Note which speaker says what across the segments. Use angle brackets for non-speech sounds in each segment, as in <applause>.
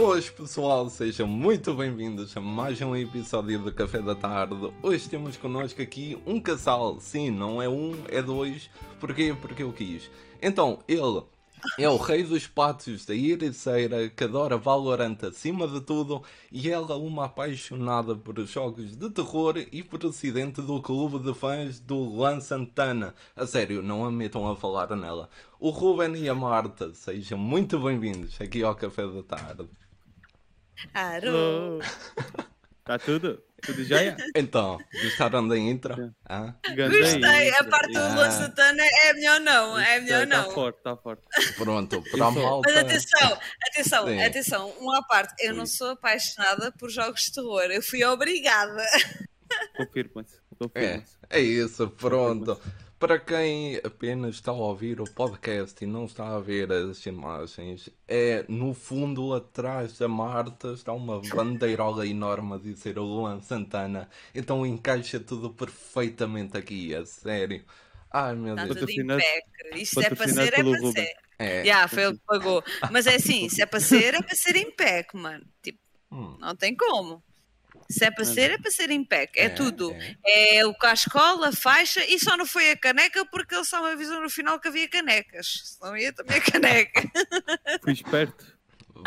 Speaker 1: Boas pessoal, sejam muito bem-vindos a mais um episódio do Café da Tarde. Hoje temos connosco aqui um casal, sim, não é um, é dois. Porquê? Porque eu quis. Então, ele é o rei dos patos da Iriceira, que adora Valorant acima de tudo, e ela uma apaixonada por jogos de terror e presidente do clube de fãs do Lan Santana. A sério, não a metam a falar nela. O Ruben e a Marta, sejam muito bem-vindos aqui ao Café da Tarde.
Speaker 2: Alô. <laughs>
Speaker 3: Está tudo? Tudo jóia?
Speaker 1: Então, gostaram da intro? Ah?
Speaker 2: Gostei, a parte do
Speaker 1: Ah.
Speaker 2: Luan Santana é melhor não, é melhor
Speaker 3: Está
Speaker 2: não.
Speaker 3: forte, está forte.
Speaker 1: Pronto, para malta.
Speaker 2: Mas atenção, atenção,
Speaker 1: Sim.
Speaker 2: atenção, uma parte, eu não
Speaker 1: Sim.
Speaker 2: sou apaixonada por jogos de terror, eu fui obrigada.
Speaker 3: Confirma-se.
Speaker 1: É,
Speaker 3: Confirma-se.
Speaker 1: é isso, pronto. Para quem apenas está a ouvir o podcast e não está a ver as imagens, é no fundo atrás da Marta está uma bandeirola enorme a dizer o Luan Santana. Então encaixa tudo perfeitamente aqui, a sério. Ai meu
Speaker 2: Está
Speaker 1: Deus.
Speaker 2: tudo em
Speaker 3: Patrocinado-
Speaker 2: pé. Isto é para ser, é para ser.
Speaker 1: É.
Speaker 2: Já, foi ele que pagou. Mas é assim, se é para ser, é para ser em pé, mano. Tipo,
Speaker 1: Hum,
Speaker 2: não tem como. Se é para ser, é para ser em pé. É,
Speaker 1: É,
Speaker 2: tudo.
Speaker 1: é.
Speaker 2: É o cascola, a faixa e só não foi a caneca porque ele só me avisou no final que havia canecas. Senão ia também a caneca. <laughs>
Speaker 3: Fui esperto.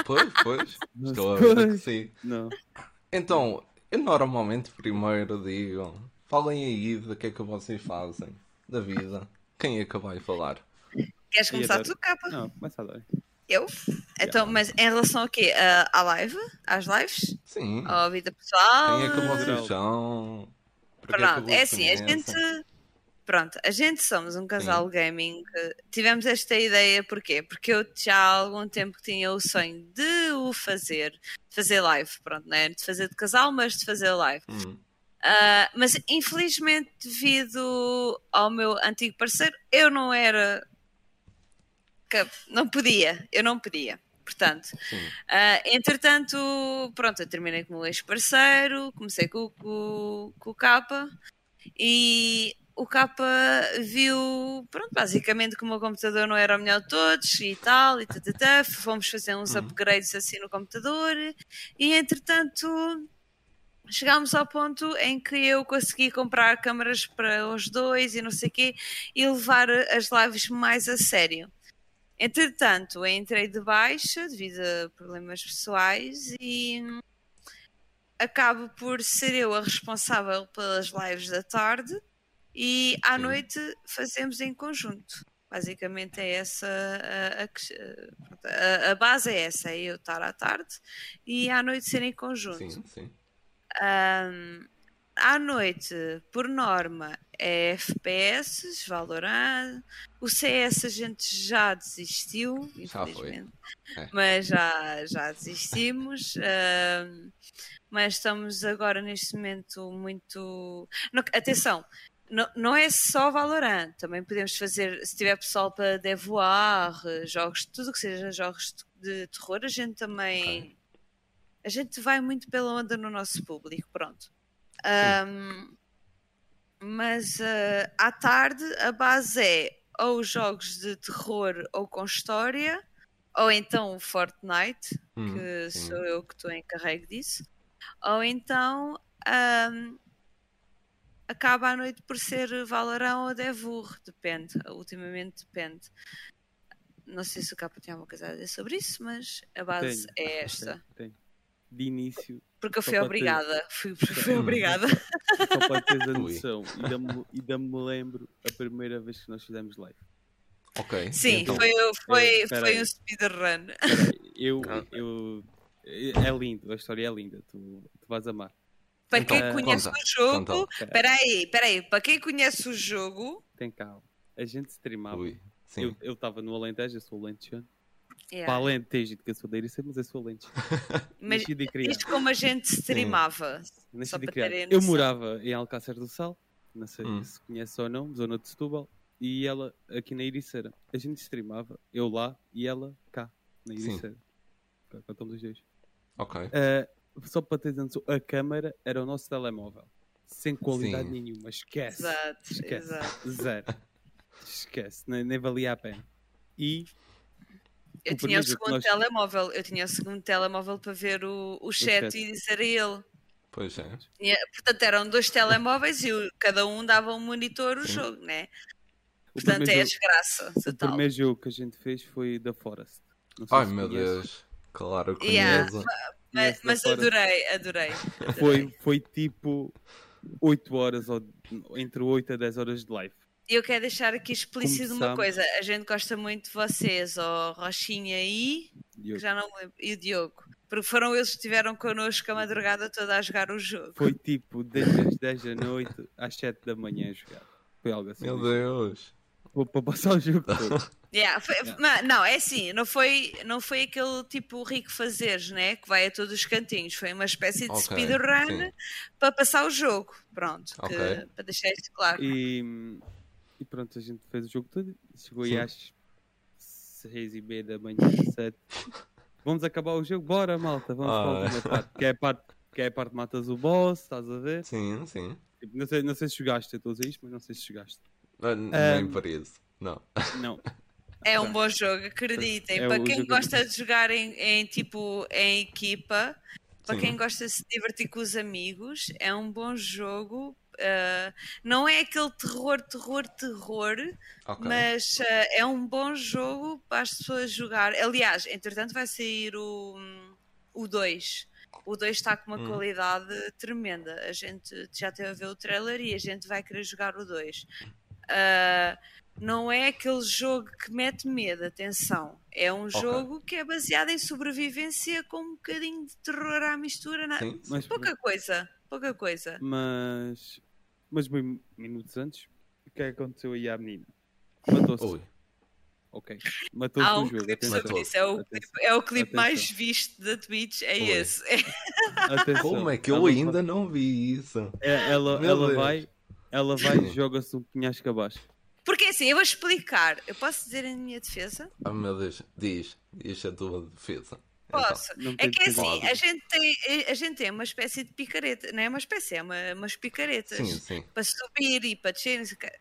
Speaker 1: Pois, pois. Estou a ver que sim.
Speaker 3: Não.
Speaker 1: Então, eu normalmente primeiro digo, falem aí do que é que vocês fazem da vida. Quem é que vai falar?
Speaker 2: Queres começar tu, capa?
Speaker 3: Não, começa a dar.
Speaker 2: Eu? Então, mas em relação ao quê? A- à live? Às lives?
Speaker 1: Sim.
Speaker 2: À vida pessoal?
Speaker 1: Quem é que vocês são?
Speaker 2: Pronto, é
Speaker 1: vos
Speaker 2: assim, a gente. Pronto, a gente somos um casal gaming. que Tivemos esta ideia porquê? Porque eu já há algum tempo que tinha o sonho de o fazer, de fazer live, pronto, não é? De fazer de casal, mas de fazer live.
Speaker 1: Hum,
Speaker 2: Ah, mas infelizmente, devido ao meu antigo parceiro, eu não era. Não podia, eu não podia. Portanto, ah, entretanto, pronto, eu terminei com o meu ex-parceiro, comecei com, com, com o Capa e o Capa viu, pronto, basicamente que o meu computador não era o melhor de todos e tal, e tatatá, fomos fazer uns
Speaker 1: Uhum.
Speaker 2: upgrades assim no computador e entretanto chegámos ao ponto em que eu consegui comprar câmaras para os dois e não sei o quê e levar as lives mais a sério. Entretanto, entrei de baixa devido a problemas pessoais e hum, acabo por ser eu a responsável pelas lives da tarde e à noite fazemos em conjunto. Basicamente é essa a, a a- base é essa, é eu estar à tarde e à noite ser em conjunto.
Speaker 1: Sim, sim.
Speaker 2: Ahm, à noite, por norma, é FPS, Valorant. O CS a gente já desistiu,
Speaker 1: Já foi.
Speaker 2: infelizmente.
Speaker 1: É.
Speaker 2: Mas já, já desistimos. <laughs> ahm, mas estamos agora neste momento muito. Não, atenção! Não, não é só Valorant, também podemos fazer, se tiver pessoal para devoar, jogos, tudo que seja jogos de, terror, a gente também
Speaker 1: Ok.
Speaker 2: a gente vai muito pela onda no nosso público, pronto. Ahm, mas ah, à tarde a base é ou jogos de terror ou com história, ou então o Fortnite,
Speaker 1: Hum,
Speaker 2: que
Speaker 1: sim.
Speaker 2: sou eu que estou encarregue disso, ou então ahm, acaba a noite por ser Valorant ou Devur, depende, ultimamente depende. Não sei se o Capa tem alguma coisa a dizer sobre isso, mas a base
Speaker 3: Tenho,
Speaker 2: é <laughs> esta.
Speaker 3: tenho, tenho. De início,
Speaker 2: Porque eu fui
Speaker 3: para ter-
Speaker 2: obrigada. Fui, fui obrigada.
Speaker 3: só para teres a noção, ainda me, ainda me lembro a primeira vez que nós fizemos live.
Speaker 1: Ok.
Speaker 2: Sim,
Speaker 1: então,
Speaker 2: foi, foi,
Speaker 3: eh,
Speaker 2: foi
Speaker 3: aí.
Speaker 2: um speedrun.
Speaker 3: Eu, eu, é lindo, a história é linda, tu, tu vais amar.
Speaker 2: Para
Speaker 1: Então,
Speaker 2: quem conhece
Speaker 1: conta,
Speaker 2: o jogo, espera aí, espera aí, para quem conhece o jogo,
Speaker 3: Tem calma. A gente streamava.
Speaker 1: Ui, sim.
Speaker 3: Eu eu estava no Alentejo, eu sou alentejano.
Speaker 2: Yeah,
Speaker 3: Para Alentejo, que eu sou da Ericeira, mas eu sou alentejano. <laughs>
Speaker 2: mas
Speaker 3: Nasci de criar.
Speaker 2: isto como a gente streamava.
Speaker 3: Nasci
Speaker 2: só
Speaker 3: de
Speaker 2: para terem
Speaker 3: Eu morava em Alcácer do Sal, não sei
Speaker 1: Hum.
Speaker 3: se conhece ou não, zona de Setúbal, e ela aqui na Ericeira. A gente streamava, eu lá e ela cá, na
Speaker 1: Sim.
Speaker 3: Ericeira. Cá cá estamos os dois.
Speaker 1: Ok.
Speaker 3: Ah, só para ter noção, a câmara era o nosso telemóvel. Sem qualidade
Speaker 1: Sim.
Speaker 3: nenhuma, esquece.
Speaker 2: Exato,
Speaker 3: Esquece.
Speaker 2: exato.
Speaker 3: Zero. <laughs> Esquece, nem, nem valia a pena. E
Speaker 2: Eu
Speaker 3: O
Speaker 2: tinha o segundo
Speaker 3: nós-
Speaker 2: telemóvel, eu tinha o segundo telemóvel para ver o, o chat
Speaker 3: chat.
Speaker 2: e dizer a ele.
Speaker 1: Pois é.
Speaker 2: Tinha- portanto, eram dois telemóveis e o- cada um dava um monitor o
Speaker 1: Sim.
Speaker 2: jogo, né?
Speaker 3: O
Speaker 2: Portanto, é a desgraça.
Speaker 3: o
Speaker 2: total.
Speaker 3: primeiro jogo que a gente fez foi The Forest.
Speaker 1: Ai meu. Deus. Claro que
Speaker 2: Yeah.
Speaker 1: conheço.
Speaker 2: Mas, mas adorei, adorei. adorei.
Speaker 3: Foi, foi tipo 8 horas, ou entre 8 a 10 horas de live.
Speaker 2: E eu quero deixar aqui explícito uma
Speaker 3: Começamos.
Speaker 2: coisa. A gente gosta muito de vocês, ó Rochinha e.
Speaker 3: E
Speaker 2: que já não lembro, e o Diogo. Porque foram eles que estiveram connosco a madrugada toda a jogar o jogo.
Speaker 3: Foi tipo desde as 10 da noite às 7 da manhã a jogar. Foi algo assim.
Speaker 1: Meu Deus.
Speaker 3: Vou para passar o jogo todo. <laughs>
Speaker 2: Yeah, foi- mas, não, é assim, não foi, não foi aquele tipo rico fazeres, né? Que vai a todos os cantinhos. Foi uma espécie de
Speaker 1: Ok,
Speaker 2: speedrun para passar o jogo. Pronto, que-
Speaker 1: Ok.
Speaker 2: para deixar isto claro.
Speaker 3: E, e pronto, a gente fez o jogo todo. Chegou aí
Speaker 1: Sim.
Speaker 3: às 6 e meia da manhã, 7. Vamos acabar o jogo? Bora, malta. Vamos para a
Speaker 1: Ah.
Speaker 3: última parte. Que é a parte que é a parte matas o boss, estás a ver?
Speaker 1: Sim, sim.
Speaker 3: Tipo, não, sei, não sei se jogaste, eu estou a dizer isto, mas não sei se jogaste.
Speaker 1: Ah, Nem por isso. Não.
Speaker 3: Não.
Speaker 2: É um bom jogo, acreditem.
Speaker 3: É
Speaker 2: para quem
Speaker 3: jogo-
Speaker 2: gosta de jogar em, em, tipo em equipa, para
Speaker 1: Sim.
Speaker 2: quem gosta de se divertir com os amigos, é um bom jogo. Ah, não é aquele terror, terror, terror,
Speaker 1: Ok.
Speaker 2: mas ah, é um bom jogo para as pessoas jogar. Aliás, entretanto, vai sair o, o 2. O 2 está com uma
Speaker 1: Hum.
Speaker 2: qualidade tremenda. A gente já teve a ver o trailer e a gente vai querer jogar o 2. Ah, não é aquele jogo que mete medo, atenção. É um jogo que é baseado em sobrevivência com um bocadinho de terror à mistura. na-
Speaker 1: Sim.
Speaker 3: Mas,
Speaker 2: Pouca coisa, pouca coisa.
Speaker 3: mas, mas bem, minutos antes, o que é que aconteceu aí à menina? Matou-se. Ok. Matou-se
Speaker 2: um
Speaker 3: jogo.
Speaker 2: sobre isso. É o,
Speaker 3: Atenção.
Speaker 2: é o clipe
Speaker 3: Atenção.
Speaker 2: mais visto da Twitch. É
Speaker 1: Ui.
Speaker 2: esse. <laughs>
Speaker 3: Atenção.
Speaker 1: Como é que eu
Speaker 3: Ela-
Speaker 1: ainda não vi isso?
Speaker 3: É, ela, ela vai, ela vai e joga-se um penhasco abaixo.
Speaker 2: Porque assim, eu vou explicar. Eu posso dizer em minha defesa?
Speaker 1: Ah meu Deus. Diz. Diz a tua defesa.
Speaker 2: Posso.
Speaker 3: Não
Speaker 2: É que é assim, a gente, tem, a gente tem uma espécie de picareta, não é uma espécie, é uma, umas picaretas
Speaker 1: Sim, sim.
Speaker 2: para subir e para descer, não sei o quê.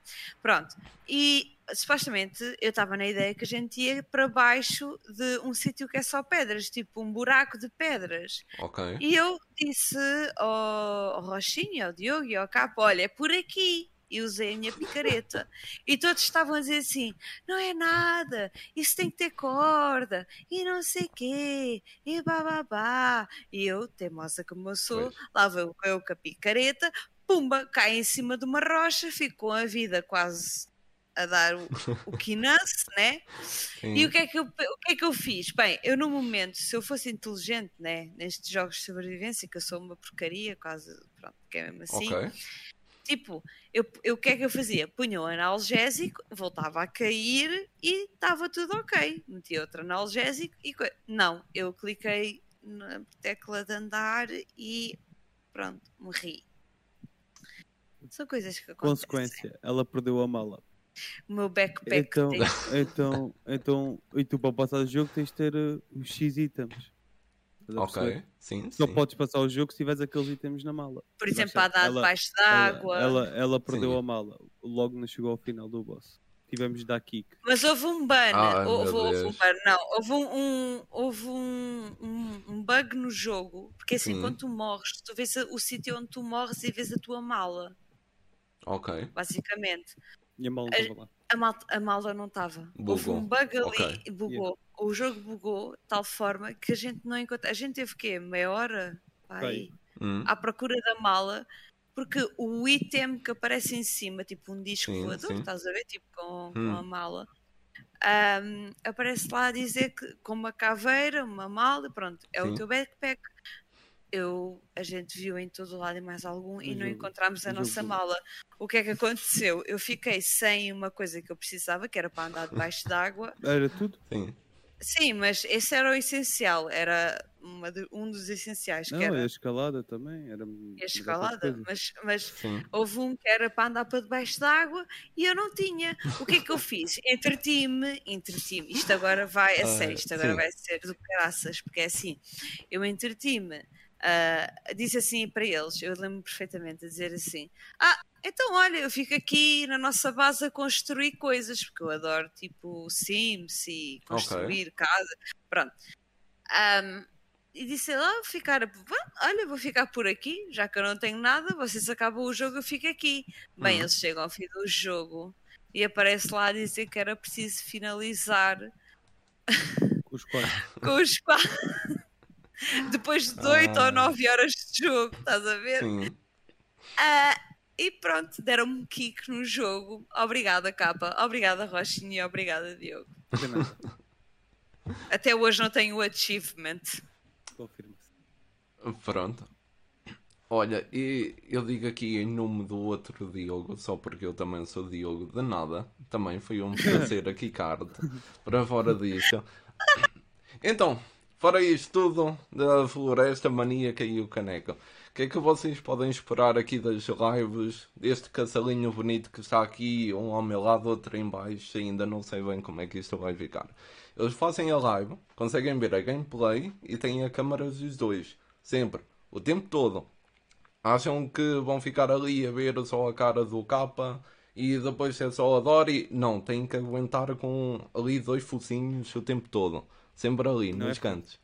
Speaker 2: Pronto. E supostamente eu estava na ideia que a gente ia para baixo de um sítio que é só pedras, tipo um buraco de pedras.
Speaker 1: Ok.
Speaker 2: E eu disse ao, ao Rochinha, ao Diogo e ao Capo: olha, é por aqui. E usei a minha picareta. E todos estavam a dizer assim: não é nada, isso tem que ter corda, e não sei quê, e bababá. E eu, teimosa como eu sou,
Speaker 1: Pois.
Speaker 2: lá vou eu com a picareta, pumba, cai em cima de uma rocha, fico com a vida quase a dar o, o <laughs> quinance, né?
Speaker 1: Sim.
Speaker 2: E o que, é que eu, o que é que eu fiz? Bem, eu no momento, se eu fosse inteligente, né, nestes jogos de sobrevivência, que eu sou uma porcaria, quase, pronto, que é mesmo assim,
Speaker 1: Ok.
Speaker 2: Tipo, eu, eu, o que é que eu fazia? Punha um analgésico, voltava a cair e estava tudo ok. Metia outro analgésico e. Não, eu cliquei na tecla de andar e pronto, morri. São coisas que acontecem.
Speaker 3: Consequência, ela perdeu a mala.
Speaker 2: O meu backpack
Speaker 3: Então, <laughs> então, então, e tu para passar o jogo tens de ter uh, os X itens.
Speaker 1: Ok. Sim,
Speaker 3: Só
Speaker 1: sim.
Speaker 3: podes passar o jogo se tiveres aqueles itens na mala.
Speaker 2: por exemplo,
Speaker 3: ela-
Speaker 2: a
Speaker 3: ela-
Speaker 2: debaixo
Speaker 3: ela-
Speaker 2: d'água.
Speaker 3: Ela, ela perdeu
Speaker 1: Sim.
Speaker 3: a mala. Logo não chegou ao final do boss. Tivemos de dar kick.
Speaker 2: Mas houve um ban,
Speaker 1: Ai,
Speaker 2: houve, houve um ban, não, houve um, um- houve um, um, um bug no jogo, porque assim,
Speaker 1: Sim.
Speaker 2: quando tu morres, tu vês o sítio onde tu morres e vês a tua mala,
Speaker 1: Ok.
Speaker 2: basicamente.
Speaker 3: E a mala estava lá.
Speaker 2: A, mal, a mala não estava. Houve um bug ali
Speaker 1: Ok.
Speaker 2: e bugou. O jogo bugou de tal forma que a gente não encontra. A gente teve quê? Meia hora? Aí,
Speaker 1: Hum.
Speaker 2: à procura da mala. Porque o item que aparece em cima, tipo um disco
Speaker 1: Sim,
Speaker 2: voador,
Speaker 1: sim.
Speaker 2: estás a ver? Tipo com, com
Speaker 1: Hum.
Speaker 2: a mala, ahm, aparece lá a dizer que com uma caveira, uma mala, pronto, é o
Speaker 1: Sim.
Speaker 2: teu backpack. Eu, a gente viu em todo lado e mais algum e não encontramos a
Speaker 3: No
Speaker 2: nossa mala. O que é que aconteceu? Eu fiquei sem uma coisa que eu precisava, que era para andar debaixo d'água.
Speaker 3: Era tudo?
Speaker 1: Sim.
Speaker 2: Sim, mas esse era o essencial, era uma de- um dos essenciais, que
Speaker 3: Não,
Speaker 2: era
Speaker 3: a escalada também. Era
Speaker 2: a escalada, mas, mas
Speaker 1: Sim.
Speaker 2: houve um que era para andar para debaixo d'água e eu não tinha. O que é que eu fiz? Entreti-me, entreti-me. Isto agora vai a
Speaker 1: Ah,
Speaker 2: sério, isto agora
Speaker 1: sim.
Speaker 2: vai ser do graças, porque é assim, eu entreti-me. Ah, disse assim para eles, eu lembro perfeitamente de dizer assim: Ah, então olha, eu fico aqui na nossa base a construir coisas, porque eu adoro tipo Sims e construir casa. Pronto. Um, e disse lá, vou ficar, olha, vou ficar por aqui, já que eu não tenho nada, vocês acabam o jogo, eu fico aqui. Bem,
Speaker 1: Hum.
Speaker 2: eles chegam ao fim do jogo e aparece lá a dizer que era preciso finalizar <laughs>
Speaker 3: Com os quatro.
Speaker 2: com os quatro. <laughs> Depois de 8
Speaker 1: Ah.
Speaker 2: ou 9 horas de jogo, estás a ver?
Speaker 1: Sim.
Speaker 2: Ah, e pronto, deram-me kick no jogo. Obrigada, capa. Obrigada, Rochinha. e Obrigada, Diogo. Até hoje não tenho o achievement.
Speaker 3: Confirma-se.
Speaker 1: Pronto. Olha, e eu digo aqui em nome do outro Diogo, só porque eu também sou Diogo de nada. Também foi um <laughs> prazer aqui, Card, para fora disto. Então, fora isto tudo da floresta maníaca e o caneco, o que é que vocês podem esperar aqui das lives deste casalinho bonito que está aqui, um ao meu lado, outro em baixo, ainda não sei bem como é que isto vai ficar. Eles fazem a live, conseguem ver a gameplay e têm a câmara dos dois, sempre, o tempo todo. Acham que vão ficar ali a ver só a cara do capa e depois é só a Dory? Não, têm que aguentar com ali dois focinhos o tempo todo. Sempre ali,
Speaker 3: Não é
Speaker 1: nos
Speaker 3: fácil.
Speaker 1: cantos.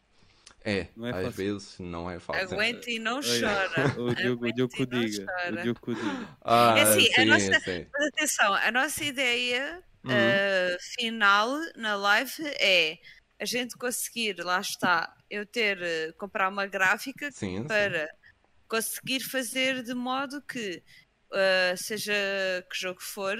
Speaker 1: É,
Speaker 3: Não é
Speaker 1: às
Speaker 3: fácil.
Speaker 1: vezes não é fácil.
Speaker 2: Aguenta e não chora.
Speaker 3: O Diogo, o Diogo diga. O Diogo diga.
Speaker 1: Ah,
Speaker 2: É assim, a
Speaker 1: sim,
Speaker 2: nossa-
Speaker 1: sim.
Speaker 2: Mas atenção, a nossa ideia
Speaker 1: Uhum.
Speaker 2: uh, final na live é a gente conseguir, lá está, eu ter, uh, comprar uma gráfica
Speaker 1: Sim, sim.
Speaker 2: para conseguir fazer de modo que, uh, seja que jogo for,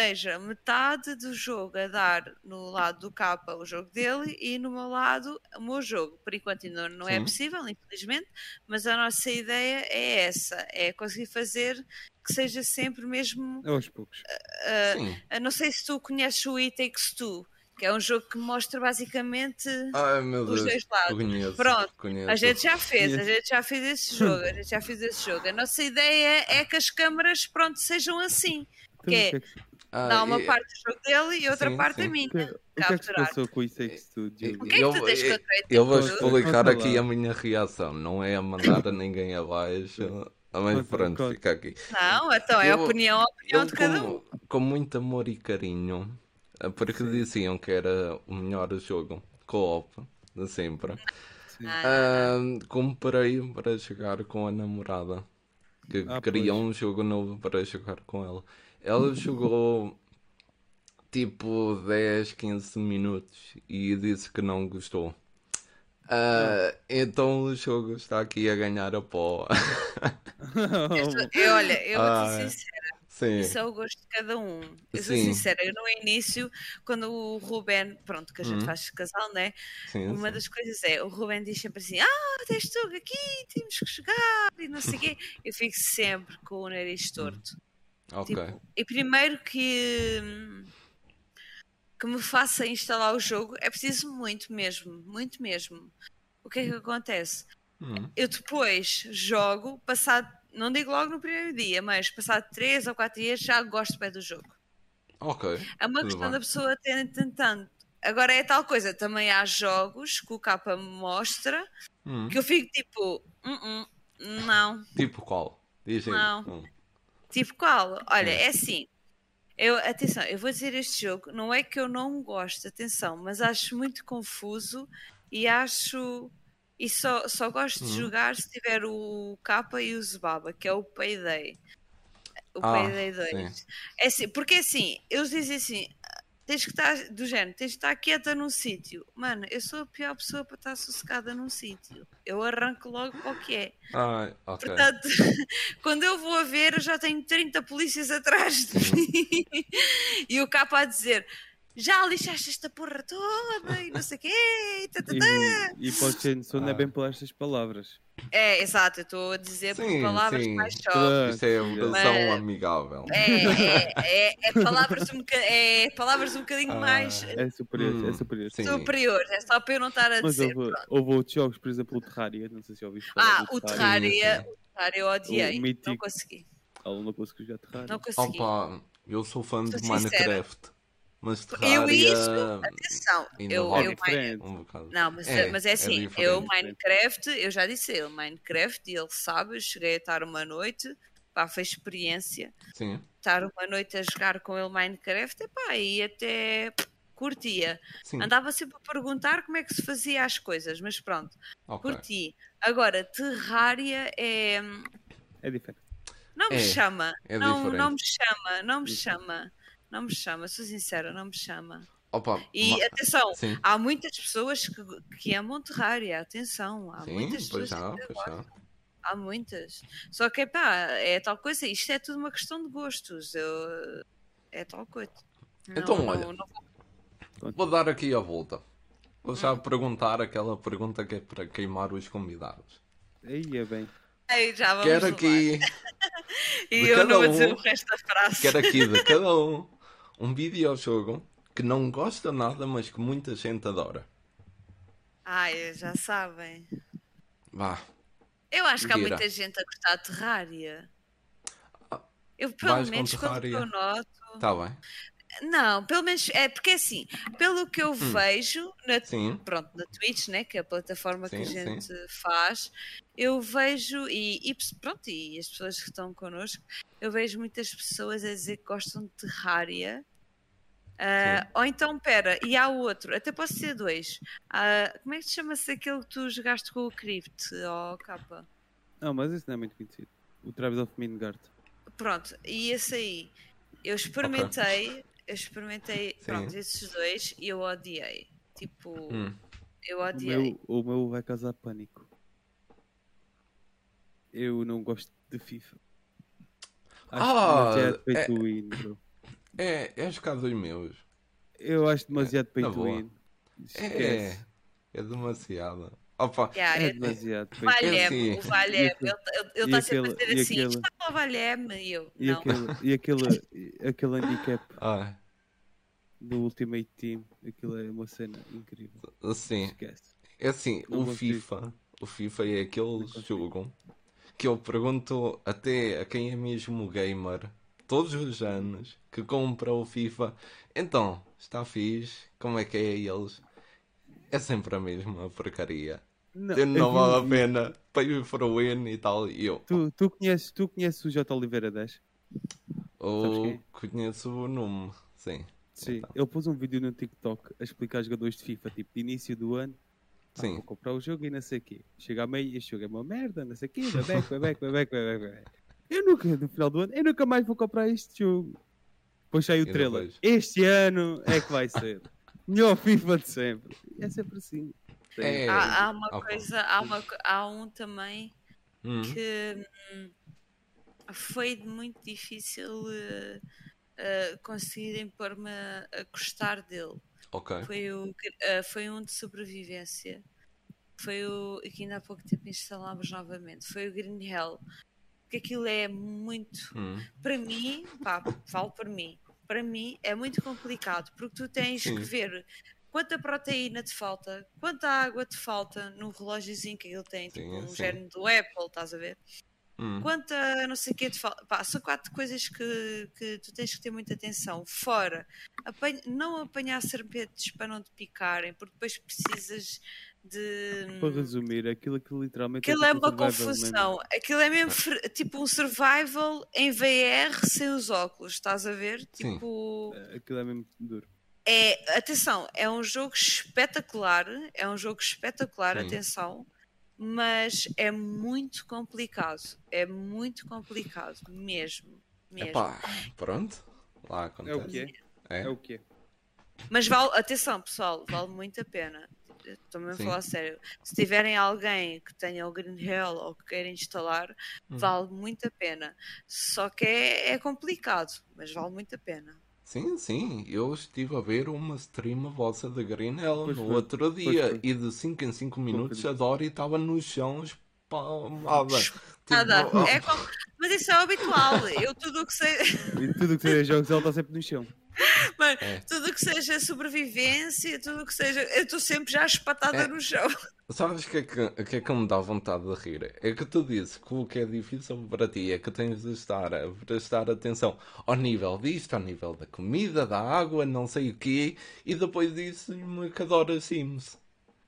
Speaker 2: esteja metade do jogo a dar no lado do capa o jogo dele e no meu lado o meu jogo. Por enquanto ainda não é
Speaker 1: Sim.
Speaker 2: possível, infelizmente, mas a nossa ideia é essa, é conseguir fazer que seja sempre mesmo
Speaker 3: É aos poucos.
Speaker 2: uh,
Speaker 1: Sim.
Speaker 2: eu não sei se tu conheces o It Takes Two, que é um jogo que mostra basicamente
Speaker 1: Ai meu
Speaker 2: os
Speaker 1: Deus.
Speaker 2: dois lados.
Speaker 1: Conheço,
Speaker 2: Pronto,
Speaker 1: conheço.
Speaker 2: A gente já fez, a gente já fez esse jogo, a gente já fez esse jogo. A nossa ideia é que as câmaras, pronto, sejam assim. Que é-
Speaker 3: é
Speaker 1: Ah,
Speaker 2: Dá uma
Speaker 1: e-
Speaker 2: parte do jogo dele e outra
Speaker 1: Sim,
Speaker 2: parte
Speaker 1: sim.
Speaker 2: a
Speaker 3: o
Speaker 2: minha.
Speaker 3: que, é- o que é que se passou com isso aí?
Speaker 2: O que é que
Speaker 1: Eu-
Speaker 2: tu tens
Speaker 1: eu-
Speaker 2: contra
Speaker 1: vou explicar aqui a minha reação, não é a mandar a ninguém abaixo. Ah, Mas pronto, fica aqui.
Speaker 2: Não, então é a opinião, a opinião
Speaker 1: Eu,
Speaker 2: de cada um.
Speaker 1: com, com muito amor e carinho, eh, porque diziam que era o melhor jogo co-op de sempre.
Speaker 2: Ah,
Speaker 1: ah, comprei para jogar com a namorada, que
Speaker 3: Ah,
Speaker 1: queria
Speaker 3: pois.
Speaker 1: um jogo novo para jogar com ela. Ela jogou tipo 10, 15 minutos e disse que não gostou. Ah, então o jogo está aqui a ganhar a pó.
Speaker 2: Eu, <laughs> olha, eu vou
Speaker 1: Ah,
Speaker 2: ser sincera,
Speaker 1: Sim.
Speaker 2: isso é o gosto de cada um. Eu sou
Speaker 1: Sim.
Speaker 2: sincera, eu no início, quando o Ruben, pronto, que a gente
Speaker 1: Uhum.
Speaker 2: faz casal, né?
Speaker 1: Sim,
Speaker 2: Uma
Speaker 1: sim.
Speaker 2: das coisas é, o Ruben diz sempre assim: Ah, tens jogo aqui, temos que jogar e não sei o quê. Eu fico sempre com o nariz torto.
Speaker 1: Ok.
Speaker 2: Tipo, e primeiro que, que me faça instalar o jogo é preciso muito mesmo, muito mesmo. O que é que acontece?
Speaker 1: Hum.
Speaker 2: Eu depois jogo, passado, não digo logo no primeiro dia, mas passado 3 ou 4 dias já gosto bem do jogo.
Speaker 1: Ok.
Speaker 2: É uma questão
Speaker 1: bem.
Speaker 2: da pessoa tentando. Agora é tal coisa, também há jogos que o capa mostra
Speaker 1: Hum.
Speaker 2: que eu fico tipo, "Uh-uh, não,
Speaker 1: Tipo qual? Diz aí.
Speaker 2: Não.
Speaker 1: Hum.
Speaker 2: Tipo qual? Olha,
Speaker 1: É.
Speaker 2: é assim. Eu, atenção, eu vou dizer este jogo, não é que eu não gosto, atenção, mas acho muito confuso e acho. E só, só gosto de
Speaker 1: Uhum.
Speaker 2: jogar se tiver o Kappa e o Zubaba, que é o Payday. O
Speaker 1: Ah,
Speaker 2: Payday 2. É assim, porque assim, eles dizem assim: "Ah, tens que estar, do género, tens que estar quieta num sítio. Mano, eu sou a pior pessoa para estar sossegada num sítio. Eu arranco logo para o que é.
Speaker 1: Ah, ok.
Speaker 2: Portanto, <laughs> quando eu vou a ver, eu já tenho 30 polícias atrás de mim <laughs> e o capa a dizer já lixaste esta porra toda e não sei o quê. e
Speaker 3: E,
Speaker 2: tá."
Speaker 3: e pode ser não é
Speaker 1: Ah.
Speaker 3: bem por estas palavras.
Speaker 2: É, exato, eu estou a dizer por
Speaker 1: Sim,
Speaker 2: palavras
Speaker 1: sim.
Speaker 2: mais jovens.
Speaker 1: Isto é a versão
Speaker 2: Mas-
Speaker 1: amigável.
Speaker 2: É, é, é, é palavras um boca- é palavras um bocadinho
Speaker 1: Ah,
Speaker 2: mais
Speaker 3: É superior,
Speaker 1: Hum,
Speaker 3: é superior.
Speaker 1: sim.
Speaker 2: superiores, é só para eu não estar a
Speaker 3: Mas
Speaker 2: dizer.
Speaker 3: houve,
Speaker 2: pronto.
Speaker 3: houve outros jogos, por exemplo, o Terraria, não sei se ouviste falar
Speaker 2: Ah,
Speaker 3: do
Speaker 2: o
Speaker 3: Terraria.
Speaker 2: Terraria,
Speaker 1: sim.
Speaker 2: o Terraria eu odiei,
Speaker 3: O
Speaker 2: não consegui,
Speaker 3: Ela não conseguiu jogar Terraria.
Speaker 2: não consegui.
Speaker 1: Opa, eu sou fã de
Speaker 2: sincera.
Speaker 1: Minecraft. Mas
Speaker 2: Eu
Speaker 1: Terraria...
Speaker 2: isso, atenção, eu.
Speaker 3: É
Speaker 2: eu,
Speaker 3: diferente.
Speaker 1: Um.
Speaker 2: Não, mas
Speaker 1: É,
Speaker 2: é, mas é
Speaker 1: é
Speaker 2: assim,
Speaker 1: diferente.
Speaker 2: eu Minecraft, eu já disse ele, Minecraft, e ele sabe, eu cheguei a estar uma noite, pá, foi experiência.
Speaker 1: Sim,
Speaker 2: Estar uma noite a jogar com ele Minecraft, epá, e até curtia.
Speaker 1: sim.
Speaker 2: Andava sempre a perguntar como é que se fazia as coisas, mas pronto,
Speaker 1: Ok.
Speaker 2: curti. Agora, Terraria é.
Speaker 3: É diferente.
Speaker 2: Não me
Speaker 1: É,
Speaker 2: chama.
Speaker 1: é
Speaker 2: não, não me chama, não me
Speaker 3: Diferente.
Speaker 2: chama. Não me chama, sou sincera, não me chama.
Speaker 1: Opa,
Speaker 2: E
Speaker 1: ma-
Speaker 2: atenção,
Speaker 1: Sim,
Speaker 2: há muitas pessoas que, que amam Terraria, atenção, há
Speaker 1: sim,
Speaker 2: muitas
Speaker 1: pois
Speaker 2: pessoas
Speaker 1: já,
Speaker 2: que. Há muitas. Só que pá, é tal coisa, isto é tudo uma questão de gostos. Eu, é tal coisa. Não-
Speaker 1: Então,
Speaker 2: não-
Speaker 1: olha.
Speaker 2: não-
Speaker 1: Vou dar aqui a volta. Vou já
Speaker 2: Hum.
Speaker 1: perguntar aquela pergunta que é para queimar os convidados.
Speaker 3: Aí é bem.
Speaker 2: Ei, já vamos
Speaker 1: Quero aqui, <laughs>
Speaker 2: E eu não vou
Speaker 1: um-
Speaker 2: dizer o resto da frase.
Speaker 1: quero aqui de cada um <laughs> um videojogo que não gosta nada, mas que muita gente adora.
Speaker 2: Ai, já sabem.
Speaker 1: Vá,
Speaker 2: Eu acho que há muita gente a gostar de Terraria.
Speaker 1: Ah,
Speaker 2: Eu, pelo
Speaker 1: vais
Speaker 2: menos,
Speaker 1: Terraria?
Speaker 2: eu noto.
Speaker 1: tá bem.
Speaker 2: Não, pelo menos é porque assim, pelo que eu vejo na,
Speaker 1: Hum. Sim,
Speaker 2: pronto, na Twitch, né, que é a plataforma que a
Speaker 1: Sim,
Speaker 2: gente faz, eu vejo e, e pronto, e as pessoas que estão connosco, eu vejo muitas pessoas a dizer que gostam de Terraria. Ah, ou então, pera, e há outro, até posso ser dois. Ah, como é que chama-se aquele que tu jogaste com o Crypt, ou capa?
Speaker 3: Não, mas esse não é muito conhecido. O Travis of Midgard.
Speaker 2: Pronto, e esse aí, eu experimentei, eu experimentei,
Speaker 1: Sim.
Speaker 2: pronto, esses dois e eu odiei. Tipo,
Speaker 1: Hum.
Speaker 2: eu
Speaker 3: O
Speaker 2: odiei.
Speaker 3: meu, o meu vai causar pânico. Eu não gosto de FIFA. Acho
Speaker 1: Ah,
Speaker 3: demasiado pay
Speaker 1: é-
Speaker 3: to win, bro.
Speaker 1: é, é jogar dos meus.
Speaker 3: Eu acho demasiado pay
Speaker 1: na
Speaker 3: to win.
Speaker 1: É,
Speaker 3: Esquece.
Speaker 1: é demasiado. Opa,
Speaker 2: Yeah,
Speaker 3: É demasiado.
Speaker 2: Valeme,
Speaker 1: assim.
Speaker 2: o Valeme,
Speaker 3: E
Speaker 2: ele
Speaker 3: aquele-
Speaker 2: está
Speaker 3: e
Speaker 2: sempre a dizer assim,
Speaker 3: aquele-
Speaker 2: isto é o Valeme, e eu,
Speaker 3: E
Speaker 2: não.
Speaker 3: aquele, e aquele, aquele handicap
Speaker 1: ah,
Speaker 3: do Ultimate Team, aquilo é uma cena incrível.
Speaker 1: assim,
Speaker 3: Esquece.
Speaker 1: é assim,
Speaker 3: Não
Speaker 1: o. FIFA, o FIFA é aquele jogo que eu pergunto até a quem é mesmo gamer, todos os anos, que compra o FIFA, então, está fixe, como é que é eles? É sempre a mesma porcaria.
Speaker 3: Não,
Speaker 1: Não, vale a pena, pay for a win e tal, e eu,
Speaker 3: Tu, tu, conheces, tu conheces o J. Oliveira 10?
Speaker 1: ou
Speaker 3: é?
Speaker 1: conheço o nome, sim.
Speaker 3: Sim.
Speaker 1: Então.
Speaker 3: Ele pôs um vídeo no TikTok a explicar jogadores de FIFA, tipo, de início do ano. Ah,
Speaker 1: Sim.
Speaker 3: vou comprar o jogo e não sei o quê. Chega a meio, este jogo é uma merda, não sei o quê, bebeco, bebeco, bebeco, bebeco. Eu nunca, no final do ano, eu nunca mais vou comprar este jogo. Depois sai o
Speaker 1: E
Speaker 3: trailer.
Speaker 1: depois?
Speaker 3: Este ano é que vai ser. Melhor FIFA de sempre. É sempre assim.
Speaker 1: É.
Speaker 2: Há, há uma
Speaker 1: opa.
Speaker 2: coisa, há, uma, há um também
Speaker 1: Hum,
Speaker 2: que hum, foi muito difícil eh, eh, conseguirem pôr-me a, a gostar dele.
Speaker 1: ok.
Speaker 2: Foi, o, eh, foi um de sobrevivência. Foi o que ainda há pouco tempo instalámos novamente. Foi o Green Hell. Porque aquilo é muito.
Speaker 1: Hum,
Speaker 2: Para mim, pá, falo por mim. Para mim é muito complicado porque tu tens
Speaker 1: Sim.
Speaker 2: que ver quanta proteína te falta, quanta água te falta no relógiozinho que ele tem,
Speaker 1: Sim,
Speaker 2: tipo um
Speaker 1: sim.
Speaker 2: género do Apple, estás a ver?
Speaker 1: hum.
Speaker 2: Quanta não sei o que te falta. Pá, são quatro coisas que, que tu tens que ter muita atenção. Fora, apanha- não apanhar serpentes para não te picarem, porque depois precisas de. <laughs>
Speaker 3: Para resumir, aquilo que literalmente
Speaker 2: Aquilo é
Speaker 3: tipo um
Speaker 2: uma confusão. Aquilo é mesmo tipo um survival em VR sem os óculos, estás a ver?
Speaker 1: Sim.
Speaker 2: Tipo,
Speaker 3: mesmo. Aquilo é mesmo duro.
Speaker 2: é, atenção, é um jogo espetacular, é um jogo espetacular,
Speaker 1: Sim.
Speaker 2: atenção, mas é muito complicado, é muito complicado, mesmo, mesmo.
Speaker 1: Epá, pronto. Lá
Speaker 3: É
Speaker 1: acontece.
Speaker 3: o que é.
Speaker 1: É?
Speaker 3: É o que é.
Speaker 2: Mas vale, atenção, pessoal, vale muito a pena. Estou mesmo a
Speaker 1: Sim.
Speaker 2: falar sério. Se tiverem alguém que tenha o Green Hell ou que queira instalar,
Speaker 1: Hum.
Speaker 2: vale muito a pena. Só que é, é complicado, mas vale muito a pena.
Speaker 1: Sim, sim. Eu estive a ver uma stream vossa de Green Hell
Speaker 3: Pois
Speaker 1: no
Speaker 3: foi,
Speaker 1: outro dia e de 5 em 5 minutos a Dori estava no chão espalmada. <laughs>
Speaker 2: Nada,
Speaker 1: Tipo,
Speaker 2: é com- mas isso é habitual. Eu tudo o que sei.
Speaker 3: E tudo o que seja jogos, ela está sempre no chão. <laughs>
Speaker 2: Mas
Speaker 1: É.
Speaker 2: tudo que seja sobrevivência, tudo que seja. Eu estou sempre já espatada
Speaker 1: É.
Speaker 2: no chão. <laughs>
Speaker 1: Sabes o que, é que, que é que me dá vontade de rir? É que tu dizes que o que é difícil para ti é que tens de estar a prestar atenção ao nível disto, ao nível da comida, da água, não sei o quê, e depois dizes-me que adoras Sims.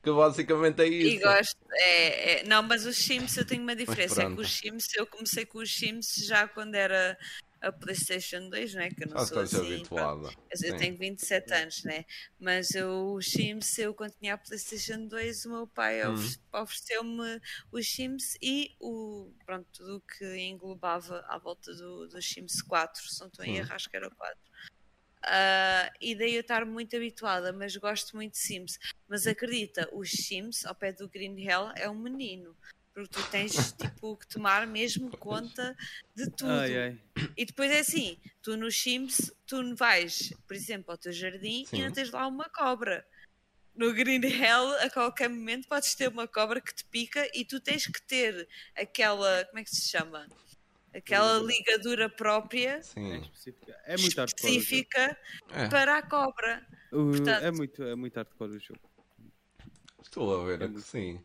Speaker 1: Que basicamente é isso.
Speaker 2: E gosto. É, é- não, mas os Sims eu tenho uma diferença. É que os Sims, eu comecei com os Sims já quando era a PlayStation 2, né? Que eu não
Speaker 1: Já
Speaker 2: sou assim.
Speaker 1: habituada.
Speaker 2: Eu,
Speaker 1: Sim.
Speaker 2: tenho 27 anos, né? Mas eu, os Sims, eu quando tinha a PlayStation 2, o meu pai
Speaker 1: Hum.
Speaker 2: ofe- ofereceu-me os Sims e o, pronto, tudo o que englobava à volta do, dos Sims 4, se não estou em
Speaker 1: Hum.
Speaker 2: que era o 4. Ah, e daí eu estar muito habituada, mas gosto muito de Sims. Mas acredita, os Sims, ao pé do Green Hell, é um menino. Porque tu tens tipo que tomar mesmo conta de tudo.
Speaker 3: Ai, ai.
Speaker 2: E depois é assim, tu nos Sims, tu vais, por exemplo, ao teu jardim
Speaker 1: Sim.
Speaker 2: e não tens lá uma cobra. No Green Hell, a qualquer momento, podes ter uma cobra que te pica e tu tens que ter aquela, como é que se chama? Aquela ligadura própria,
Speaker 3: É
Speaker 1: Sim.
Speaker 3: específica. É muito
Speaker 2: específica
Speaker 1: É,
Speaker 2: para a cobra.
Speaker 3: O-
Speaker 2: Portanto-
Speaker 3: É muito, é muito hardcore o jogo.
Speaker 1: estou a ver
Speaker 3: É
Speaker 1: que
Speaker 3: muito-
Speaker 1: sim.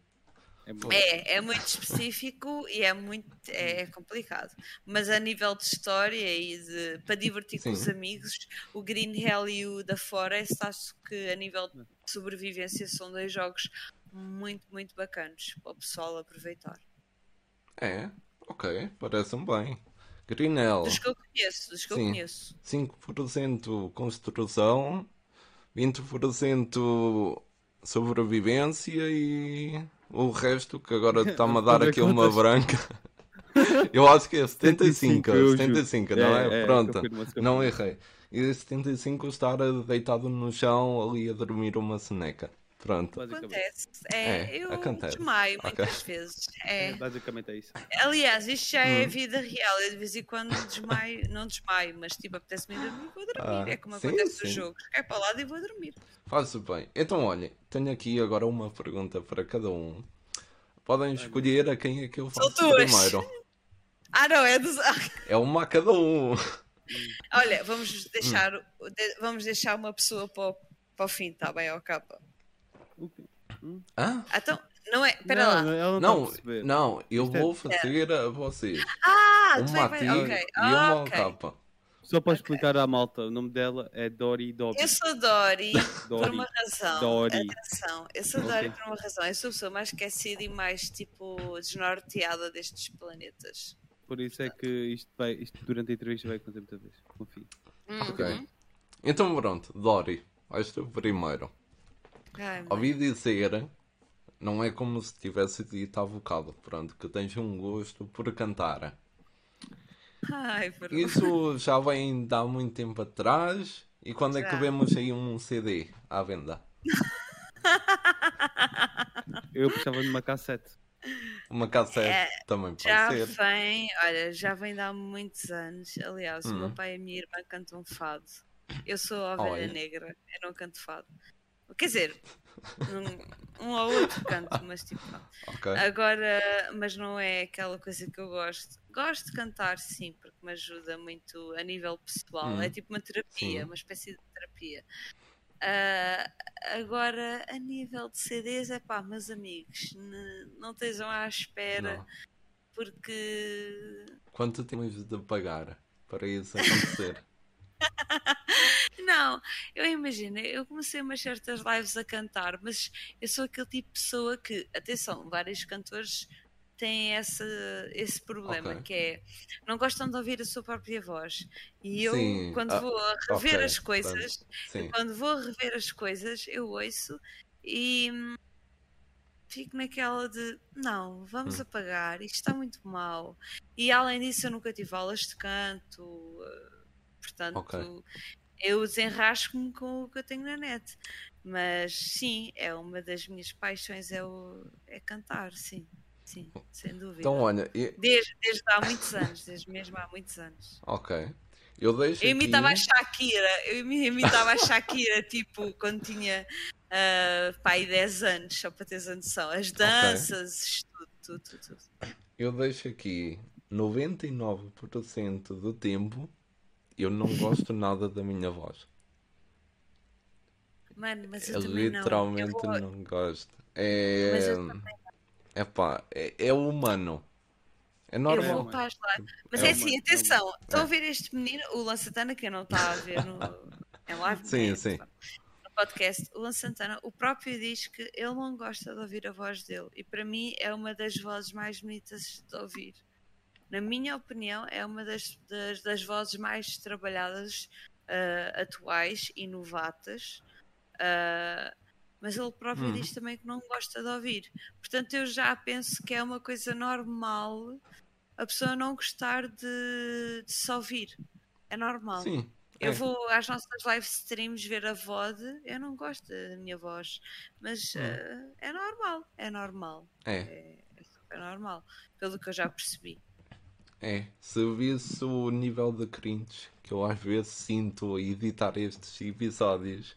Speaker 3: É muito...
Speaker 2: É, é muito específico e é muito é complicado. Mas a nível de história e de, para divertir com
Speaker 1: Sim.
Speaker 2: os amigos, o Green Hell e o da Forest acho que a nível de sobrevivência são dois jogos muito, muito bacanos para o pessoal aproveitar.
Speaker 1: É, ok, parece-me bem. Grinel,
Speaker 2: Dos que eu conheço, dos que eu
Speaker 1: Sim.
Speaker 2: conheço.
Speaker 1: 5% construção, 20% sobrevivência e o resto que agora <laughs> está-me a dar
Speaker 3: Fazer
Speaker 1: aqui uma branca. <laughs> Eu acho que é 75,
Speaker 3: 75, eu juro.
Speaker 1: 75, não é?
Speaker 3: É, é,
Speaker 1: Pronto,
Speaker 3: confirma-se,
Speaker 1: não errei. E 75 estar deitado no chão ali a dormir uma soneca. Pronto.
Speaker 2: Acontece. É,
Speaker 1: É,
Speaker 2: eu
Speaker 1: acontece.
Speaker 2: desmaio muitas vezes. É.
Speaker 3: é, basicamente é isso.
Speaker 2: Aliás, isto já é
Speaker 1: Hum.
Speaker 2: vida real. Eu de vez em quando desmaio, não desmaio, mas tipo, apetece-me ir dormir, vou dormir.
Speaker 1: Ah,
Speaker 2: é como
Speaker 1: sim,
Speaker 2: acontece
Speaker 1: sim.
Speaker 2: nos jogos. Cai para o lado e vou dormir.
Speaker 1: Faz-se bem. Então, olhem, tenho aqui agora uma pergunta para cada um. Podem escolher a quem é que eu
Speaker 2: São
Speaker 1: faço
Speaker 2: duas.
Speaker 1: primeiro. <laughs>
Speaker 2: Ah, não, é dos. <laughs>
Speaker 1: É uma a cada um.
Speaker 2: Olha, vamos deixar, o- de- vamos deixar uma pessoa para o, para o fim, está bem, ao capa.
Speaker 3: O?
Speaker 1: Hã?
Speaker 2: Ah, então, não é? Espera
Speaker 3: não,
Speaker 2: lá.
Speaker 3: Não,
Speaker 1: Não,
Speaker 3: perceber.
Speaker 1: não, eu
Speaker 3: Isto é-
Speaker 1: vou fazer a vocês.
Speaker 2: Ah,
Speaker 1: Uma
Speaker 2: é
Speaker 1: ti
Speaker 2: vai. Ok,
Speaker 1: e uma
Speaker 2: ok.
Speaker 1: capa.
Speaker 3: Só para
Speaker 2: Ok.
Speaker 3: explicar à malta, o nome dela é Dori Dobby.
Speaker 2: Eu sou Dori <laughs> por
Speaker 3: Dori.
Speaker 2: uma razão.
Speaker 3: Dori.
Speaker 2: Atenção, eu sou
Speaker 3: Ok.
Speaker 2: Dori por uma razão. Eu sou a pessoa mais esquecida e mais tipo desnorteada destes planetas.
Speaker 3: Por isso é que isto, vai, isto durante a entrevista vai acontecer muita vez. Confio.
Speaker 1: Ok.
Speaker 2: Uhum.
Speaker 1: Então pronto, Dori, vais tu primeiro.
Speaker 2: Ai.
Speaker 1: Ouvi dizer, não é como se tivesse dito há bocado, pronto, que tens um gosto por cantar.
Speaker 2: Ai, por
Speaker 1: Isso já vem de há muito tempo atrás. E quando é que
Speaker 2: Já.
Speaker 1: vemos aí um CD à venda? <laughs>
Speaker 3: Eu precisava de uma cassete.
Speaker 1: Uma cassete
Speaker 2: É,
Speaker 1: também pode
Speaker 2: Já
Speaker 1: ser.
Speaker 2: vem, olha, já vem de há muitos anos. Aliás, o meu
Speaker 1: Hum.
Speaker 2: pai e a minha irmã cantam fado. Eu sou a ovelha
Speaker 1: Olha.
Speaker 2: negra, eu não canto fado. Quer dizer, um, um ou outro canto, mas tipo, não.
Speaker 1: Ok.
Speaker 2: Agora, mas não é aquela coisa que eu gosto. Gosto de cantar, sim, porque me ajuda muito a nível pessoal.
Speaker 1: Hum,
Speaker 2: É tipo uma terapia,
Speaker 1: sim.
Speaker 2: uma espécie de terapia. Ah, agora, a nível de CDs, é pá, meus amigos, não estejam à espera,
Speaker 1: Não.
Speaker 2: porque
Speaker 1: Quanto temos de pagar para isso acontecer? <laughs> <laughs>
Speaker 2: Não, eu imagino, eu comecei umas certas lives a cantar, mas eu sou aquele tipo de pessoa que, atenção, vários cantores têm esse, esse problema,
Speaker 1: Ok.
Speaker 2: que é não gostam de ouvir a sua própria voz. E eu,
Speaker 1: Sim,
Speaker 2: quando
Speaker 1: ah,
Speaker 2: vou a rever
Speaker 1: ok,
Speaker 2: as coisas, quando vou a rever as coisas, eu ouço e hum, fico naquela de não, vamos
Speaker 1: Hum.
Speaker 2: apagar, isto está muito mal. E além disso, eu nunca tive aulas de canto, eh, portanto,
Speaker 1: Ok.
Speaker 2: eu desenrasco-me com o que eu tenho na net. Mas sim, é uma das minhas paixões, é, o, é cantar, sim, sim, sem dúvida.
Speaker 1: Então, olha, e-
Speaker 2: Desde, desde há muitos anos, desde mesmo há muitos anos.
Speaker 1: ok. Eu deixo
Speaker 2: Eu imitava a
Speaker 1: aqui...
Speaker 2: Shakira, eu imi- imitava a Shakira, <laughs> tipo, quando tinha uh, pai 10 anos, só para teres a noção. As danças, tudo, tudo, tudo, tudo.
Speaker 1: Eu deixo aqui 99% do tempo eu não gosto nada da minha voz.
Speaker 2: Mano, mas
Speaker 1: Eu
Speaker 2: eu também não. Eu
Speaker 1: literalmente
Speaker 2: vou-
Speaker 1: não gosto. É.
Speaker 2: Eu
Speaker 1: É pá, é, é humano. É
Speaker 2: Eu
Speaker 1: normal.
Speaker 2: vou
Speaker 3: mano.
Speaker 2: para as lives. Mas
Speaker 1: É
Speaker 2: é, assim,
Speaker 3: é
Speaker 2: atenção,
Speaker 1: é.
Speaker 2: a ver este menino, o Lançatana, que eu não está a ver no, em live.
Speaker 1: Sim,
Speaker 2: né?
Speaker 1: sim.
Speaker 2: Não podcast, o Luan Santana, o próprio diz que ele não gosta de ouvir a voz dele. E para mim é uma das vozes mais bonitas de ouvir. Na minha opinião, é uma das, das, das vozes mais trabalhadas, ah, atuais e novatas. Ah, mas ele próprio
Speaker 1: Hum.
Speaker 2: diz também que não gosta de ouvir. Portanto, eu já penso que é uma coisa normal a pessoa não gostar de, de se ouvir. É normal.
Speaker 1: Sim.
Speaker 2: Eu
Speaker 1: é.
Speaker 2: vou às nossas live streams ver a VOD, eu não gosto da minha voz, mas
Speaker 1: Hum.
Speaker 2: eh, é normal, é normal,
Speaker 1: É,
Speaker 2: é, é normal, pelo que eu já percebi.
Speaker 1: É. Se visse o nível de cringe que eu às vezes sinto a editar estes episódios,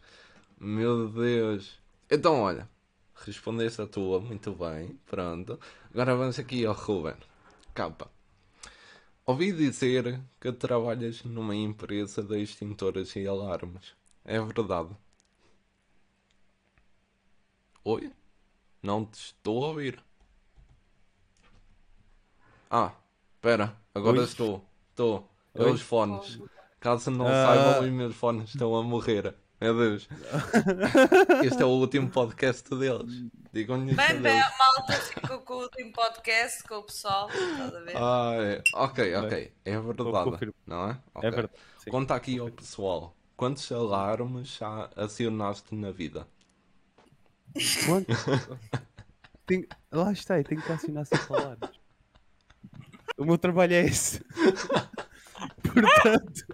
Speaker 1: meu Deus. Então, olha, respondeste a tua muito bem, pronto. Agora vamos aqui ao Ruben. Capa. Ouvi dizer que trabalhas numa empresa de extintores e alarmes. É verdade? Oi? Não te estou a ouvir. Ah, espera, agora
Speaker 3: Oi?
Speaker 1: estou. Estou. É
Speaker 3: Oi?
Speaker 1: os fones. Caso não
Speaker 3: Ah.
Speaker 1: saibam, os meus fones estão a morrer. Meu Deus. <laughs> Este é o último podcast deles. Digam-lhe isso a
Speaker 2: Bem, bem, malta ficou com o último podcast com o pessoal, estás a ver?
Speaker 1: Ah, é. Ok, ok. É verdade.
Speaker 3: confirmo.
Speaker 1: Não é? Ok.
Speaker 3: É verdade. sim.
Speaker 1: Conta aqui ao pessoal. Quantos alarmes já acionaste na vida?
Speaker 3: Quanto? <laughs> Tem- Lá está, eu tenho que assinar sem falar. O meu trabalho é esse. <laughs> Portanto,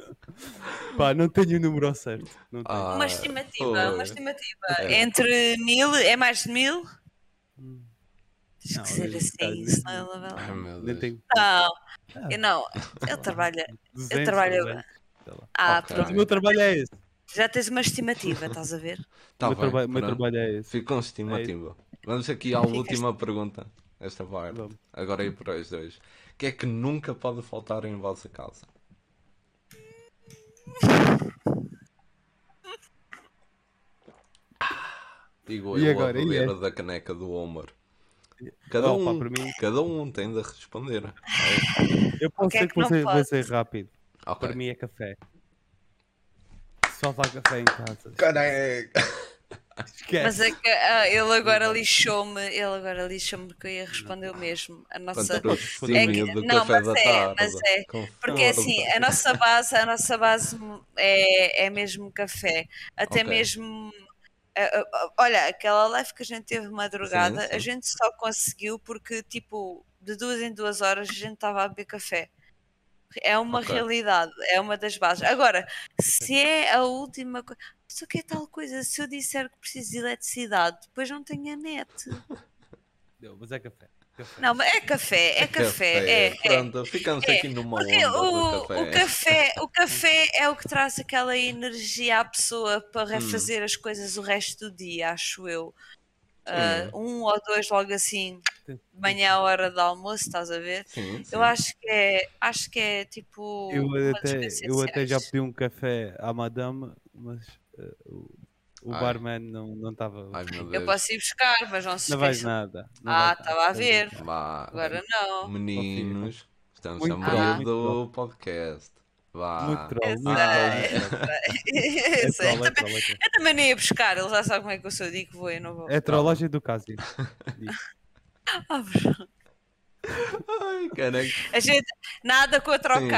Speaker 3: pá, não tenho o número ao certo. Não tenho.
Speaker 1: Ah,
Speaker 2: uma estimativa,
Speaker 1: foi.
Speaker 2: uma estimativa.
Speaker 1: É.
Speaker 2: Entre mil, é mais de mil?
Speaker 3: Hum,
Speaker 2: Tens
Speaker 3: Não,
Speaker 2: que ser
Speaker 3: eu-
Speaker 2: assim,
Speaker 3: cara,
Speaker 2: senão ele vai lá.
Speaker 1: Ai, meu
Speaker 3: nem
Speaker 1: Deus.
Speaker 3: tenho.
Speaker 2: Não,
Speaker 3: Ah,
Speaker 2: eu não, eu trabalho.
Speaker 3: 200,
Speaker 2: trabalho-
Speaker 3: 300, sei lá.
Speaker 2: Ah,
Speaker 1: Ok.
Speaker 2: pronto.
Speaker 3: O meu trabalho é esse.
Speaker 2: Já tens uma estimativa, estás a ver? <laughs>
Speaker 1: Tá
Speaker 3: o meu,
Speaker 1: bem,
Speaker 3: traba- meu trabalho é esse.
Speaker 1: Ficou estimativa. Vamos aqui à última pergunta. Esta vai.
Speaker 3: Vamos.
Speaker 1: Agora aí para os dois. O que é que nunca pode faltar em vossa casa? Digo
Speaker 3: E
Speaker 1: eu
Speaker 3: agora,
Speaker 1: a
Speaker 3: e
Speaker 1: beber
Speaker 3: é?
Speaker 1: da caneca do Homer. Cada
Speaker 3: Opa,
Speaker 1: um,
Speaker 3: mim-
Speaker 1: cada um tem de responder.
Speaker 3: Eu posso
Speaker 2: é
Speaker 3: ser
Speaker 2: que
Speaker 3: que vou ser, rápido.
Speaker 1: Ok.
Speaker 3: Para mim é café. Só vá café em casa.
Speaker 1: Caneca! <laughs>
Speaker 3: Esquece.
Speaker 2: Mas é que ah, ele agora lixou-me, ele agora lixou-me porque eu ia responder o mesmo. A nossa. É que- não, mas é, mas é. Porque assim, a nossa base, a nossa base é, é mesmo café. Até
Speaker 1: Ok.
Speaker 2: mesmo. Olha, aquela live que a gente teve madrugada,
Speaker 1: Sim, sim.
Speaker 2: a gente só conseguiu porque, tipo, de duas em duas horas a gente estava a beber café. É uma
Speaker 1: Ok.
Speaker 2: realidade, é uma das bases. Agora, se é a última coisa. Só que é tal coisa, se eu disser que preciso de eletricidade, depois não tenho a net. <laughs>
Speaker 3: Não, mas é café. café.
Speaker 2: Não, mas é café, é <laughs> café, é. é.
Speaker 1: Pronto, ficamos
Speaker 2: É,
Speaker 1: aqui numa
Speaker 2: Porque
Speaker 1: onda
Speaker 2: o,
Speaker 1: café.
Speaker 2: o café, o café é o que traz aquela energia à pessoa para
Speaker 1: Hum.
Speaker 2: refazer as coisas o resto do dia, acho eu. Ah, um ou dois logo assim, de manhã à hora do almoço, estás a ver?
Speaker 1: Sim, sim.
Speaker 2: Eu acho que é, acho que é tipo.
Speaker 3: Eu até, eu até já pedi um café à madame, mas eh, o,
Speaker 1: Ai.
Speaker 3: barman não não estava.
Speaker 2: Eu posso ir buscar, mas não se
Speaker 3: Não vais nada. não
Speaker 2: Ah, estava a ver.
Speaker 1: Vá.
Speaker 2: Agora não.
Speaker 1: Meninos, estamos
Speaker 3: Muito
Speaker 1: a meio do podcast. Vá.
Speaker 3: Muito troll,
Speaker 2: Eu
Speaker 3: muito troll. <laughs>
Speaker 2: eu
Speaker 3: É é
Speaker 2: Também-
Speaker 3: é.
Speaker 2: Eu também nem ia buscar, ele já sabe como é que eu sou, digo que vou, eu não vou.
Speaker 3: É trollagem do Casio. <laughs>
Speaker 2: Ah.
Speaker 1: Ai, caraca.
Speaker 2: A gente, nada contra
Speaker 1: Sim.
Speaker 2: o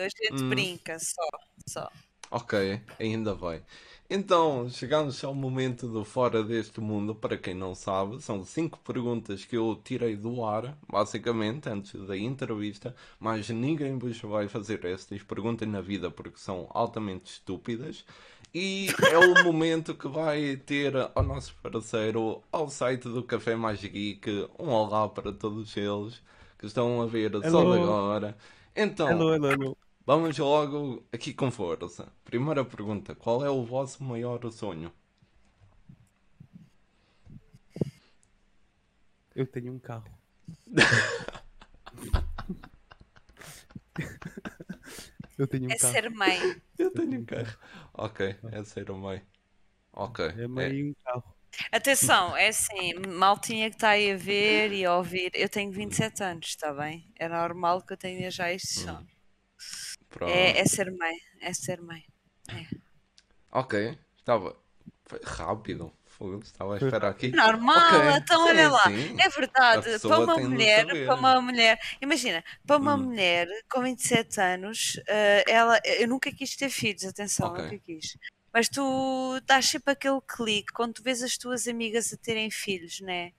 Speaker 2: a gente
Speaker 1: Hum.
Speaker 2: brinca só. só.
Speaker 1: Ok, ainda vai. Então, chegamos ao momento do Fora deste Mundo. Para quem não sabe, são cinco perguntas que eu tirei do ar, basicamente, antes da entrevista. Mas ninguém vos vai fazer estas perguntas na vida porque são altamente estúpidas. E é o <laughs> momento que vai ter ao nosso parceiro, ao site do Café Mais Geek, um olá para todos eles que estão a ver só
Speaker 3: Hello.
Speaker 1: de agora. Então,
Speaker 3: hello, hello.
Speaker 1: Vamos logo aqui com força. Primeira pergunta: qual é o vosso maior sonho?
Speaker 3: Eu tenho um carro. <laughs> Eu tenho um
Speaker 2: É
Speaker 3: carro.
Speaker 2: ser mãe.
Speaker 1: Eu tenho um carro. Ok, é ser o mãe. Ok.
Speaker 3: É meio um carro.
Speaker 2: Atenção, é assim, mal tinha que estar aí a ver e a ouvir. Eu tenho 27 anos, está bem? É normal que eu tenha já este som.
Speaker 1: Pronto.
Speaker 2: É, é ser mãe, é ser mãe.
Speaker 1: Ok, estava. Foi rápido. Estava a esperar aqui.
Speaker 2: Normal,
Speaker 1: Ok,
Speaker 2: então olha lá.
Speaker 1: sim.
Speaker 2: É verdade, para uma mulher, para uma mulher, imagina, para uma
Speaker 1: Hum.
Speaker 2: mulher com 27 anos, eh, ela, eu nunca quis ter filhos, atenção,
Speaker 1: Ok.
Speaker 2: nunca quis. Mas tu dás sempre aquele clique quando tu vês as tuas amigas a terem filhos, né?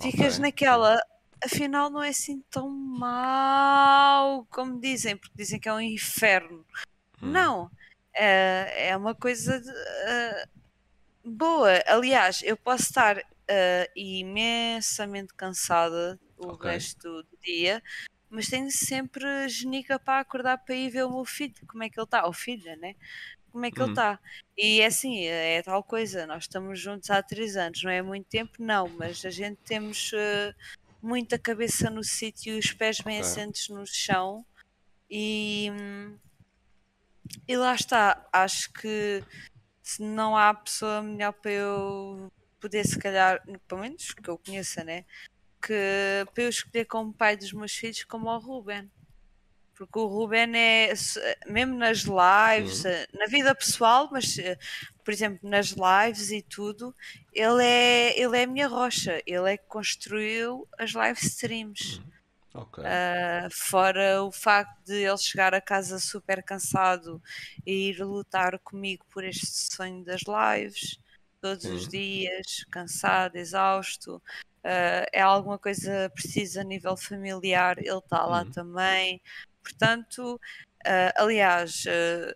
Speaker 2: Ficas
Speaker 1: Ok,
Speaker 2: naquela, afinal não é assim tão mau como dizem, porque dizem que é um inferno.
Speaker 1: Hum.
Speaker 2: Não, é, é uma coisa de, eh, boa. Aliás, eu posso estar eh, imensamente cansada o
Speaker 1: Ok.
Speaker 2: resto do dia, mas tenho sempre genica para acordar para ir ver o meu filho, como é que ele está, ou filha, né? Como é que ele
Speaker 1: Hum.
Speaker 2: está? E é assim, é tal coisa, nós estamos juntos há três anos, não é muito tempo, não, mas a gente temos eh, muita cabeça no sítio os pés bem
Speaker 1: Ok.
Speaker 2: assentes no chão e, e lá está, acho que se não há pessoa melhor para eu poder, se calhar, pelo menos que eu conheça, né? Que para eu escolher como pai dos meus filhos, como o Ruben. Porque o Ruben é, mesmo nas lives,
Speaker 1: Uhum.
Speaker 2: eh, na vida pessoal, mas eh, por exemplo, nas lives e tudo, ele é, ele é a minha rocha, ele é que construiu as live streams.
Speaker 1: Ok.
Speaker 2: Uh, fora o facto de ele chegar a casa super cansado e ir lutar comigo por este sonho das lives todos os
Speaker 1: Sim.
Speaker 2: dias, cansado, exausto. Uh, é alguma coisa precisa a nível familiar, ele está lá
Speaker 1: Uhum.
Speaker 2: também. Portanto, uh, aliás, uh,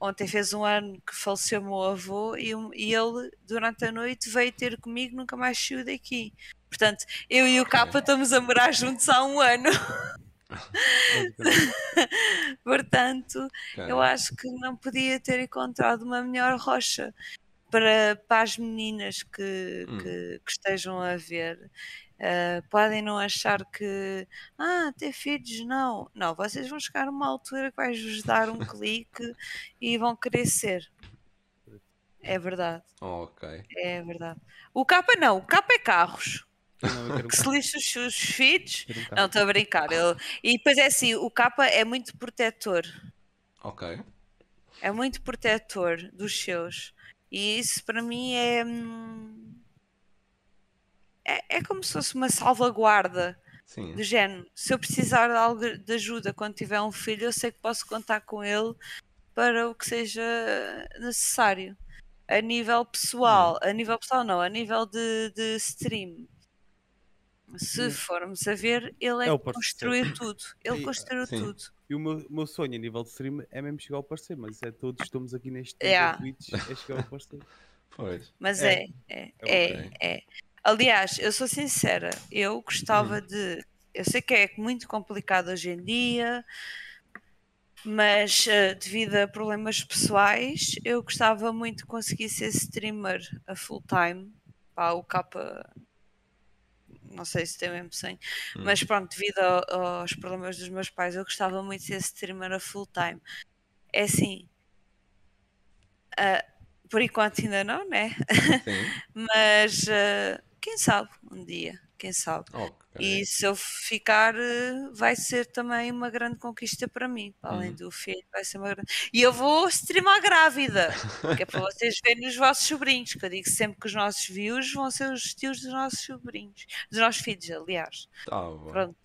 Speaker 2: ontem fez um ano que faleceu o meu avô e, e ele, durante a noite, veio ter comigo, nunca mais saiu daqui. Portanto, eu e o Capa estamos a morar juntos há um ano. <laughs> Portanto, eu acho que não podia ter encontrado uma melhor rocha para, para as meninas que,
Speaker 1: Hum.
Speaker 2: que, que estejam a ver. Ah, podem não achar que ah, ter filhos não. Não, vocês vão chegar a uma altura que vais-vos dar um <laughs> clique e vão querer ser. É verdade,
Speaker 1: Ok.
Speaker 2: é verdade. O capa não, o capa é carros.
Speaker 3: Não, eu <laughs> um
Speaker 2: Que se lixa os seus filhos.
Speaker 3: um.
Speaker 2: Não, estou a brincar. ele- E depois é assim, o capa é muito protetor.
Speaker 1: Ok.
Speaker 2: é muito protetor dos seus. E isso para mim é. hum, É, é como se fosse uma salvaguarda
Speaker 1: Sim.
Speaker 2: do género. Se eu precisar de algo de ajuda quando tiver um filho, eu sei que posso contar com ele para o que seja necessário. A nível pessoal, a nível pessoal não, a nível de, de stream. Se
Speaker 3: Sim.
Speaker 2: formos a ver, ele é,
Speaker 3: É parceiro.
Speaker 2: tudo. Ele
Speaker 3: Sim. <laughs>
Speaker 2: construiu
Speaker 1: Sim.
Speaker 2: tudo.
Speaker 3: E o meu, meu sonho a nível de stream é mesmo chegar ao parceiro, mas é todos estamos aqui neste
Speaker 2: Yeah.
Speaker 3: Twitch, é chegar ao parceiro. <laughs>
Speaker 1: Pois.
Speaker 2: Mas
Speaker 3: É.
Speaker 2: é, é,
Speaker 3: É
Speaker 2: é,
Speaker 1: ok.
Speaker 2: é. Aliás, eu sou sincera, eu gostava
Speaker 1: Hum.
Speaker 2: de. Eu sei que é muito complicado hoje em dia, mas eh, devido a problemas pessoais, eu gostava muito de conseguir ser streamer a full time. Pá, o capa. Não sei se tem mesmo 100,
Speaker 1: Hum.
Speaker 2: mas pronto, devido ao- aos problemas dos meus pais, eu gostava muito de ser streamer a full time. É assim. ah, por enquanto ainda não, né?
Speaker 1: Sim. <laughs>
Speaker 2: Mas eh, quem sabe um dia, quem sabe.
Speaker 1: Ok.
Speaker 2: E se eu ficar, eh, vai ser também uma grande conquista para mim. Para Além
Speaker 1: Uhum.
Speaker 2: do filho, vai ser uma grande. E eu vou streamar grávida, que é para vocês verem os vossos sobrinhos. Que eu digo sempre que os nossos views vão ser os tios dos nossos sobrinhos, dos nossos filhos, aliás.
Speaker 1: Tá bom.
Speaker 2: Pronto.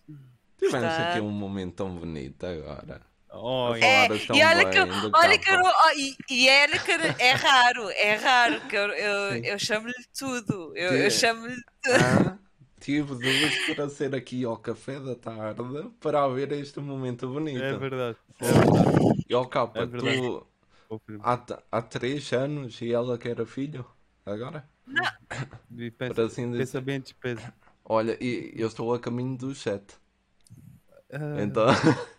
Speaker 1: Tivemos
Speaker 2: Está-
Speaker 1: aqui um momento tão bonito agora.
Speaker 3: Oh,
Speaker 2: É, e olha que, eu- olha que eu não- e, e que é raro, é raro que eu, eu, eu chamo-lhe tudo. Eu, eu chamo-lhe
Speaker 1: Ah, tive de vos trazer aqui ao café da tarde para ver este momento bonito.
Speaker 3: é verdade. É verdade.
Speaker 1: E ao capa,
Speaker 3: É verdade.
Speaker 1: tu há, há três anos e ela que era filho? Agora?
Speaker 3: E
Speaker 1: Por
Speaker 3: pensa,
Speaker 1: assim dizer.
Speaker 3: pensa bem, despesa.
Speaker 1: Olha, e eu estou a caminho do sete.
Speaker 3: Ah,
Speaker 1: Então, <laughs>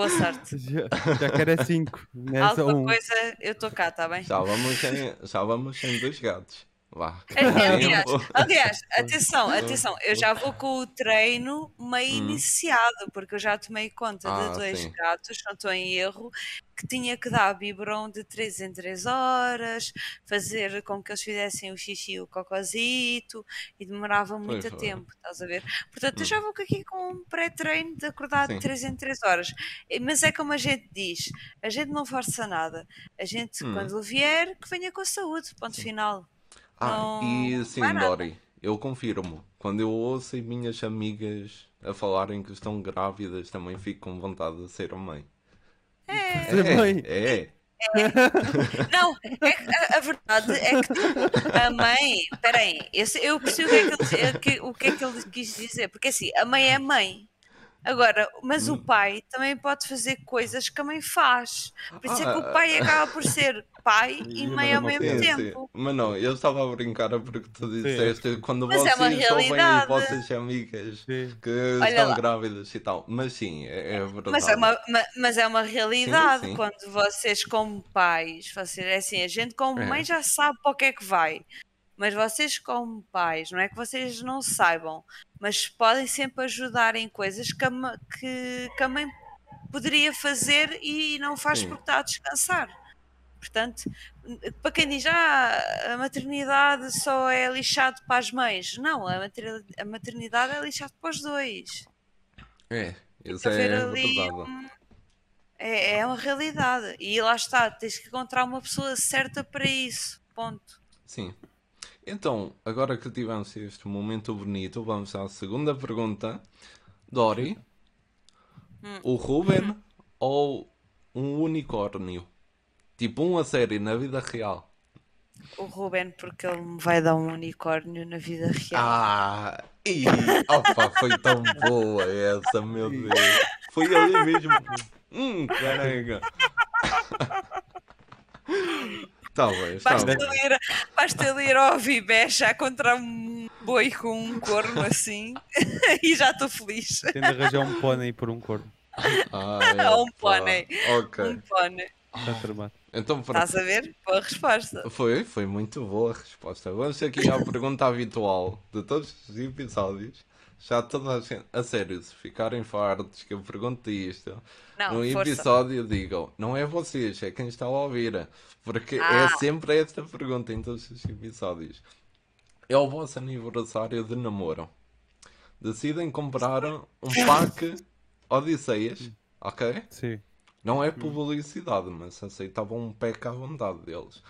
Speaker 2: boa sorte.
Speaker 3: já, já quero é 5. Nessa
Speaker 2: Alguma
Speaker 3: um.
Speaker 2: coisa, eu estou cá, está bem?
Speaker 1: já vamos em, já vamos em dois gatos. Vá.
Speaker 2: É, Aliás,
Speaker 1: Tempo.
Speaker 2: aliás, atenção, atenção, eu já vou com o treino meio
Speaker 1: Hum.
Speaker 2: iniciado, porque eu já tomei conta
Speaker 1: Ah,
Speaker 2: de dois
Speaker 1: sim.
Speaker 2: gatos, não estou em erro, que tinha que dar biberon de 3 em 3 horas, fazer com que eles fizessem o xixi e o cocozito, e demorava muito
Speaker 1: Pois,
Speaker 2: tempo, estás a ver? Portanto, eu
Speaker 1: Hum.
Speaker 2: já vou aqui com um pré-treino de acordar
Speaker 1: Sim.
Speaker 2: de 3 em 3 horas. Mas é como a gente diz, a gente não força nada. A gente,
Speaker 1: Hum.
Speaker 2: quando vier, que venha com saúde, ponto final.
Speaker 1: Ah,
Speaker 2: Não-
Speaker 1: e sim,
Speaker 2: nada.
Speaker 1: Dori, eu confirmo. Quando eu ouço as minhas amigas a falarem que estão grávidas, também fico com vontade de ser mãe.
Speaker 2: É.
Speaker 3: Ser mãe.
Speaker 1: É,
Speaker 2: Não, é que a, a verdade é que a mãe. Peraí, eu, eu percebo o que, é que ele, é que- o que é que ele quis dizer, porque assim, a mãe é mãe. Agora, mas
Speaker 1: Hum.
Speaker 2: o pai também pode fazer coisas que a mãe faz. Por isso é que
Speaker 1: Ah,
Speaker 2: o pai acaba por ser pai <laughs> e
Speaker 3: E
Speaker 2: mãe ao mesmo
Speaker 1: Sim, sim.
Speaker 2: tempo.
Speaker 1: Mas não, eu estava a brincar porque tu disseste quando
Speaker 2: Mas é
Speaker 1: vocês ouvem as
Speaker 2: realidade.
Speaker 1: vossas amigas
Speaker 3: Sim.
Speaker 1: que
Speaker 2: Olha
Speaker 1: estão
Speaker 2: lá.
Speaker 1: grávidas e tal. Mas sim, é, é verdade.
Speaker 2: Mas é, uma, ma- mas é uma realidade
Speaker 1: sim.
Speaker 2: quando vocês, como pais, vocês, é assim, a gente, como
Speaker 1: É.
Speaker 2: mãe, já sabe para o que é que vai. Mas vocês, como pais, não é que vocês não saibam, mas podem sempre ajudar em coisas que a, que, que a mãe poderia fazer e não faz
Speaker 1: Sim.
Speaker 2: porque está a descansar. Portanto, para quem diz ah, a maternidade só é lixado para as mães, não, a mater- a maternidade é lixado para os dois.
Speaker 1: É, isso é
Speaker 2: ali um- É, é uma realidade. E lá está, tens que encontrar uma pessoa certa para isso. Ponto.
Speaker 1: Sim. Então, agora que tivemos este momento bonito, vamos à segunda pergunta. Dori,
Speaker 2: Hum.
Speaker 1: o Ruben ou um unicórnio? Tipo um a série na vida real.
Speaker 2: O Ruben, porque ele me vai dar um unicórnio na vida real.
Speaker 1: Ah, e opa, foi tão boa essa, meu Deus. Foi ali mesmo. Hum, caraca. <laughs> Está
Speaker 2: basta,
Speaker 1: bem.
Speaker 2: ele ir, basta ele ir ao Vibé já contra um boi com um corno assim <laughs> e já estou feliz.
Speaker 3: Tendo de arranjar um pônei por um corno.
Speaker 1: Ai, <laughs>
Speaker 2: Um pônei.
Speaker 1: Ok.
Speaker 2: Um pônei.
Speaker 3: Está tramado.
Speaker 1: Então, pronto.
Speaker 2: Estás a ver? Boa resposta.
Speaker 1: Foi, foi muito boa a resposta. Vamos aqui à pergunta habitual de todos os episódios. Já toda a gente, a sério, se ficarem fartos que eu pergunto isto,
Speaker 2: Não,
Speaker 1: no
Speaker 2: força.
Speaker 1: episódio digam, não é vocês, é quem está a ouvir. Porque é
Speaker 2: Ah.
Speaker 1: sempre esta pergunta em todos os episódios. É o vosso aniversário de namoro. Decidem comprar um pack Odisseias, ok?
Speaker 3: Sim.
Speaker 1: Não é publicidade, mas aceitavam um pack à vontade deles.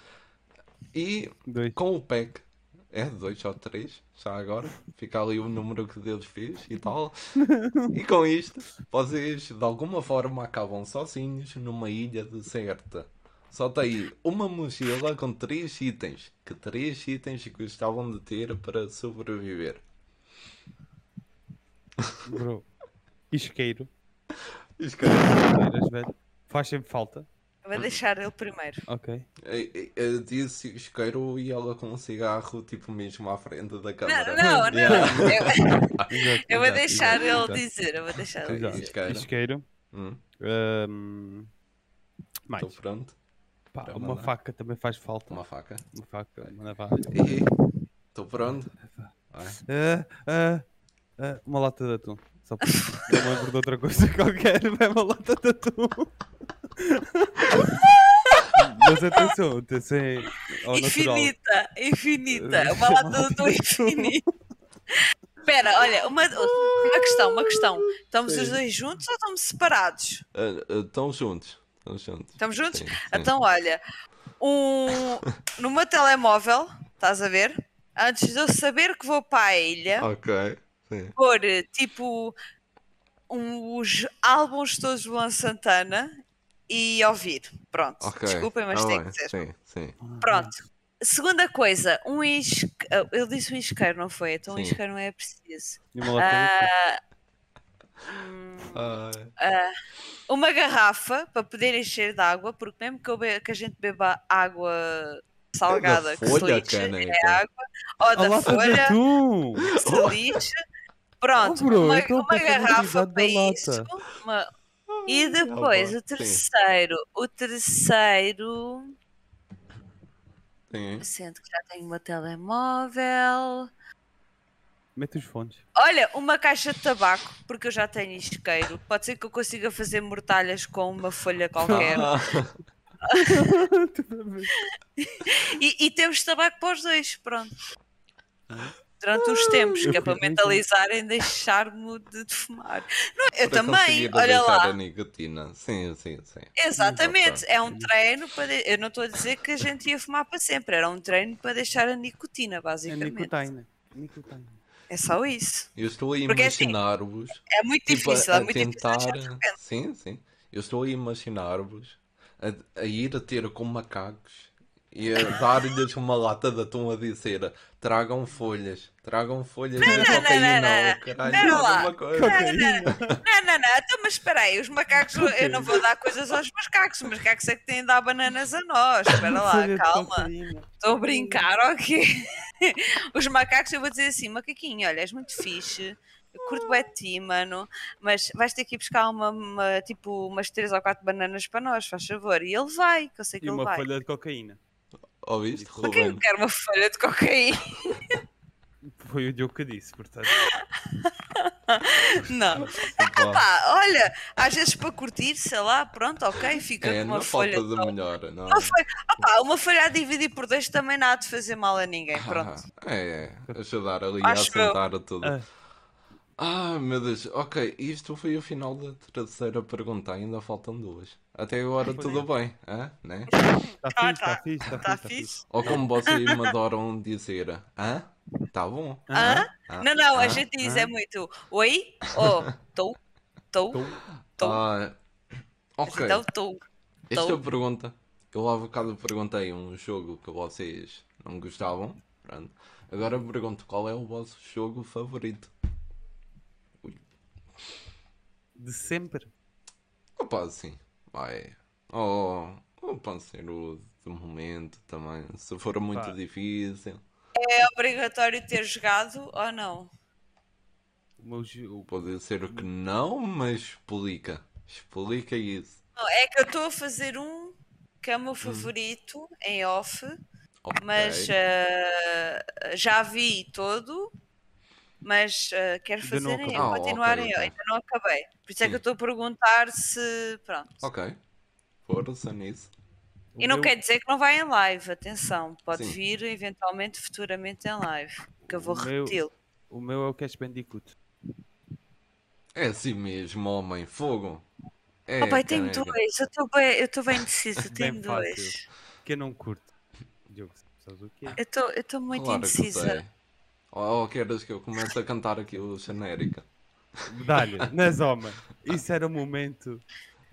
Speaker 1: E
Speaker 3: Dois.
Speaker 1: com o pack, é dois ou três, já agora, fica ali o número que Deus fez e tal. <laughs> E com isto, vocês de alguma forma acabam sozinhos numa ilha deserta. Só tem uma mochila com três itens. Que três itens gostavam de ter para sobreviver?
Speaker 3: Bro. Isqueiro.
Speaker 1: Isqueiro.
Speaker 3: Faz sempre falta.
Speaker 2: Eu Vou deixar ele primeiro.
Speaker 3: Ok.
Speaker 1: Eu- Eu disse isqueiro e ela com um cigarro, tipo mesmo à frente da câmara.
Speaker 2: Não, <laughs> não, não.
Speaker 1: Yeah.
Speaker 2: Eu, eu vou <laughs> deixar ele dizer. Eu vou deixar ele dizer.
Speaker 1: Isqueiro.
Speaker 3: Isqueiro.
Speaker 1: Hum,
Speaker 3: Ahm, mais.
Speaker 1: Estou pronto.
Speaker 3: Pá,
Speaker 1: Para
Speaker 3: uma
Speaker 1: mandar.
Speaker 3: faca também faz falta.
Speaker 1: Uma faca.
Speaker 3: Uma faca, uma navalha.
Speaker 1: Estou pronto.
Speaker 3: Ah, ah, ah, uma lata de atum. Só porque não me lembro de outra coisa <laughs> qualquer. Vai uma lata de atum. Mas atenção, atenção ao natural.
Speaker 2: Infinita, infinita. Uma lata de atum infinita. Espera, olha, uma, uma questão, uma questão. Estamos os dois juntos ou estamos separados?
Speaker 1: Estão juntos. Estão juntos.
Speaker 2: Estamos juntos?
Speaker 1: Sim, sim.
Speaker 2: Então, olha, um, no meu telemóvel, estás a ver? Antes de eu saber que vou para a ilha,
Speaker 1: Ok. Sim.
Speaker 2: pôr tipo um- os álbuns todos do Luan Santana e ouvir. Pronto.
Speaker 1: Ok.
Speaker 2: Desculpem, mas
Speaker 1: Tá
Speaker 2: tem que ser.
Speaker 1: Sim, sim.
Speaker 2: Pronto. Segunda coisa, um isque... ah, Ele disse um isqueiro, não foi? Então um
Speaker 1: Sim.
Speaker 2: isqueiro não é preciso.
Speaker 3: E uma.
Speaker 2: Ah, hum,
Speaker 1: Ai,
Speaker 2: uma garrafa para poder encher de água, porque mesmo que, eu be- que a gente beba água salgada, que se
Speaker 1: caneca.
Speaker 2: é água, ou da
Speaker 3: de
Speaker 2: folha, que se lixe. Pronto,
Speaker 3: Oh, bro,
Speaker 2: uma,
Speaker 3: então
Speaker 2: uma garrafa para isso. uma- E depois, o
Speaker 1: sim.
Speaker 2: terceiro, o terceiro...
Speaker 1: Sim.
Speaker 2: Sendo que já tenho uma telemóvel.
Speaker 3: Mete os fones.
Speaker 2: Olha, uma caixa de tabaco, porque eu já tenho isqueiro. Pode ser que eu consiga fazer mortalhas com uma folha qualquer.
Speaker 1: Ah, <laughs> <laughs>
Speaker 2: E, e temos tabaco para os dois, pronto. Durante uns tempos, que é para mentalizarem deixar-me de, de fumar. Não, eu
Speaker 1: para
Speaker 2: também, olha lá.
Speaker 1: a nicotina. Sim, sim, sim.
Speaker 2: Exatamente, é um treino para. de- Eu não estou a dizer que a gente ia fumar para sempre, era um treino para deixar a nicotina,
Speaker 3: É
Speaker 2: basicamente.
Speaker 3: nicotina. Nicotina.
Speaker 2: É só isso.
Speaker 1: Eu estou a
Speaker 2: assim,
Speaker 1: imaginar-vos
Speaker 2: É muito
Speaker 1: tipo,
Speaker 2: difícil,
Speaker 1: a,
Speaker 2: é
Speaker 1: a
Speaker 2: muito
Speaker 1: tentar.
Speaker 2: difícil.
Speaker 1: Sim, sim. Eu estou a imaginar-vos a, a ir a ter com macacos e a dar-lhes uma lata de atum a dizer tragam folhas, tragam folhas de
Speaker 2: não, não,
Speaker 1: cocaína
Speaker 2: não,
Speaker 1: ou
Speaker 2: não.
Speaker 1: caralho,
Speaker 2: Pera lá.
Speaker 1: alguma coisa.
Speaker 2: Não, não, não, então, mas espera aí, os macacos, eu não vou dar coisas aos macacos, os macacos é que têm de dar bananas a nós. Espera lá, calma. Estou a brincar, ok? <laughs> Os macacos, eu vou dizer assim, macaquinho, olha, és muito fixe. Eu curto bem de ti, mano, mas vais ter que ir buscar uma, uma, tipo, umas 3 ou 4 bananas para nós, faz favor. E ele vai, que eu sei que
Speaker 3: E
Speaker 2: ele ele
Speaker 3: uma
Speaker 2: vai.
Speaker 3: folha de cocaína.
Speaker 1: Ouviste,
Speaker 2: Para quem quer uma folha de cocaína?
Speaker 3: Foi o Diogo que disse, portanto. <laughs>
Speaker 2: Não.
Speaker 1: Opa,
Speaker 2: Pá, olha, às vezes para curtir, sei lá, pronto, ok, fica
Speaker 1: É,
Speaker 2: com uma folha.
Speaker 1: falta de melhor, não.
Speaker 2: Uma folha, opá, uma folha a dividir por dois também não há de fazer mal a ninguém, pronto.
Speaker 1: Ah, é, é, ajudar ali
Speaker 2: Acho
Speaker 1: a
Speaker 2: eu.
Speaker 1: assentar tudo.
Speaker 3: Ah,
Speaker 1: Ah, meu Deus, ok, isto foi o final da terceira pergunta, ainda faltam duas. Até agora tudo bem, hã? né?
Speaker 3: Está
Speaker 2: Ah,
Speaker 3: fixe, está
Speaker 2: tá.
Speaker 3: fixe, está
Speaker 2: Tá
Speaker 3: fixe. tá
Speaker 2: fixe?
Speaker 1: Ou como vocês me adoram dizer, hã? Tá bom.
Speaker 2: Hã?
Speaker 1: hã?
Speaker 2: Não, não, a
Speaker 1: hã?
Speaker 2: gente diz
Speaker 3: hã?
Speaker 2: é muito oi, oh, estou, estou,
Speaker 3: Tô-
Speaker 2: estou,
Speaker 1: Ah, ok,
Speaker 2: então estou.
Speaker 1: esta
Speaker 2: tô.
Speaker 1: pergunta, eu há bocado perguntei um jogo que vocês não gostavam, pronto. Agora pergunto qual é o vosso jogo favorito?
Speaker 3: De sempre.
Speaker 1: Opa, sim, vai. Ou, ou pode ser o do momento também, se for muito
Speaker 3: Pá.
Speaker 1: difícil.
Speaker 2: É obrigatório ter jogado ou não?
Speaker 3: O.
Speaker 1: Pode ser que não, mas explica. Explica isso.
Speaker 2: Não, É que eu estou a fazer um que é o meu favorito em off,
Speaker 1: Ok.
Speaker 2: mas ah, já vi todo, mas ah, quero fazer
Speaker 1: acabou. Ah,
Speaker 2: continuar
Speaker 1: ok,
Speaker 2: em
Speaker 1: ok.
Speaker 2: ainda não acabei. Por isso é
Speaker 1: Sim.
Speaker 2: que eu estou a perguntar se. Pronto.
Speaker 1: Ok. Força nisso.
Speaker 3: o
Speaker 2: E não
Speaker 3: meu-
Speaker 2: quer dizer que não vai em live, atenção, pode
Speaker 1: Sim.
Speaker 2: vir eventualmente, futuramente em live, que eu vou repeti-lo.
Speaker 3: O meu é o Cash Bandicoot.
Speaker 1: É assim mesmo, homem. Fogo. É,
Speaker 2: Oh, pai, tenho dois, eu estou bem, eu estou bem <laughs> indecisa, tenho
Speaker 3: Bem
Speaker 2: dois.
Speaker 3: Que eu não curto. Diogo, sabes o que é?
Speaker 2: Eu estou muito
Speaker 1: Claro que
Speaker 2: indecisa.
Speaker 1: Ou, ou queres que eu comece a cantar aqui o genérica?
Speaker 3: Dá-lhe, nas homem. Isso era o momento.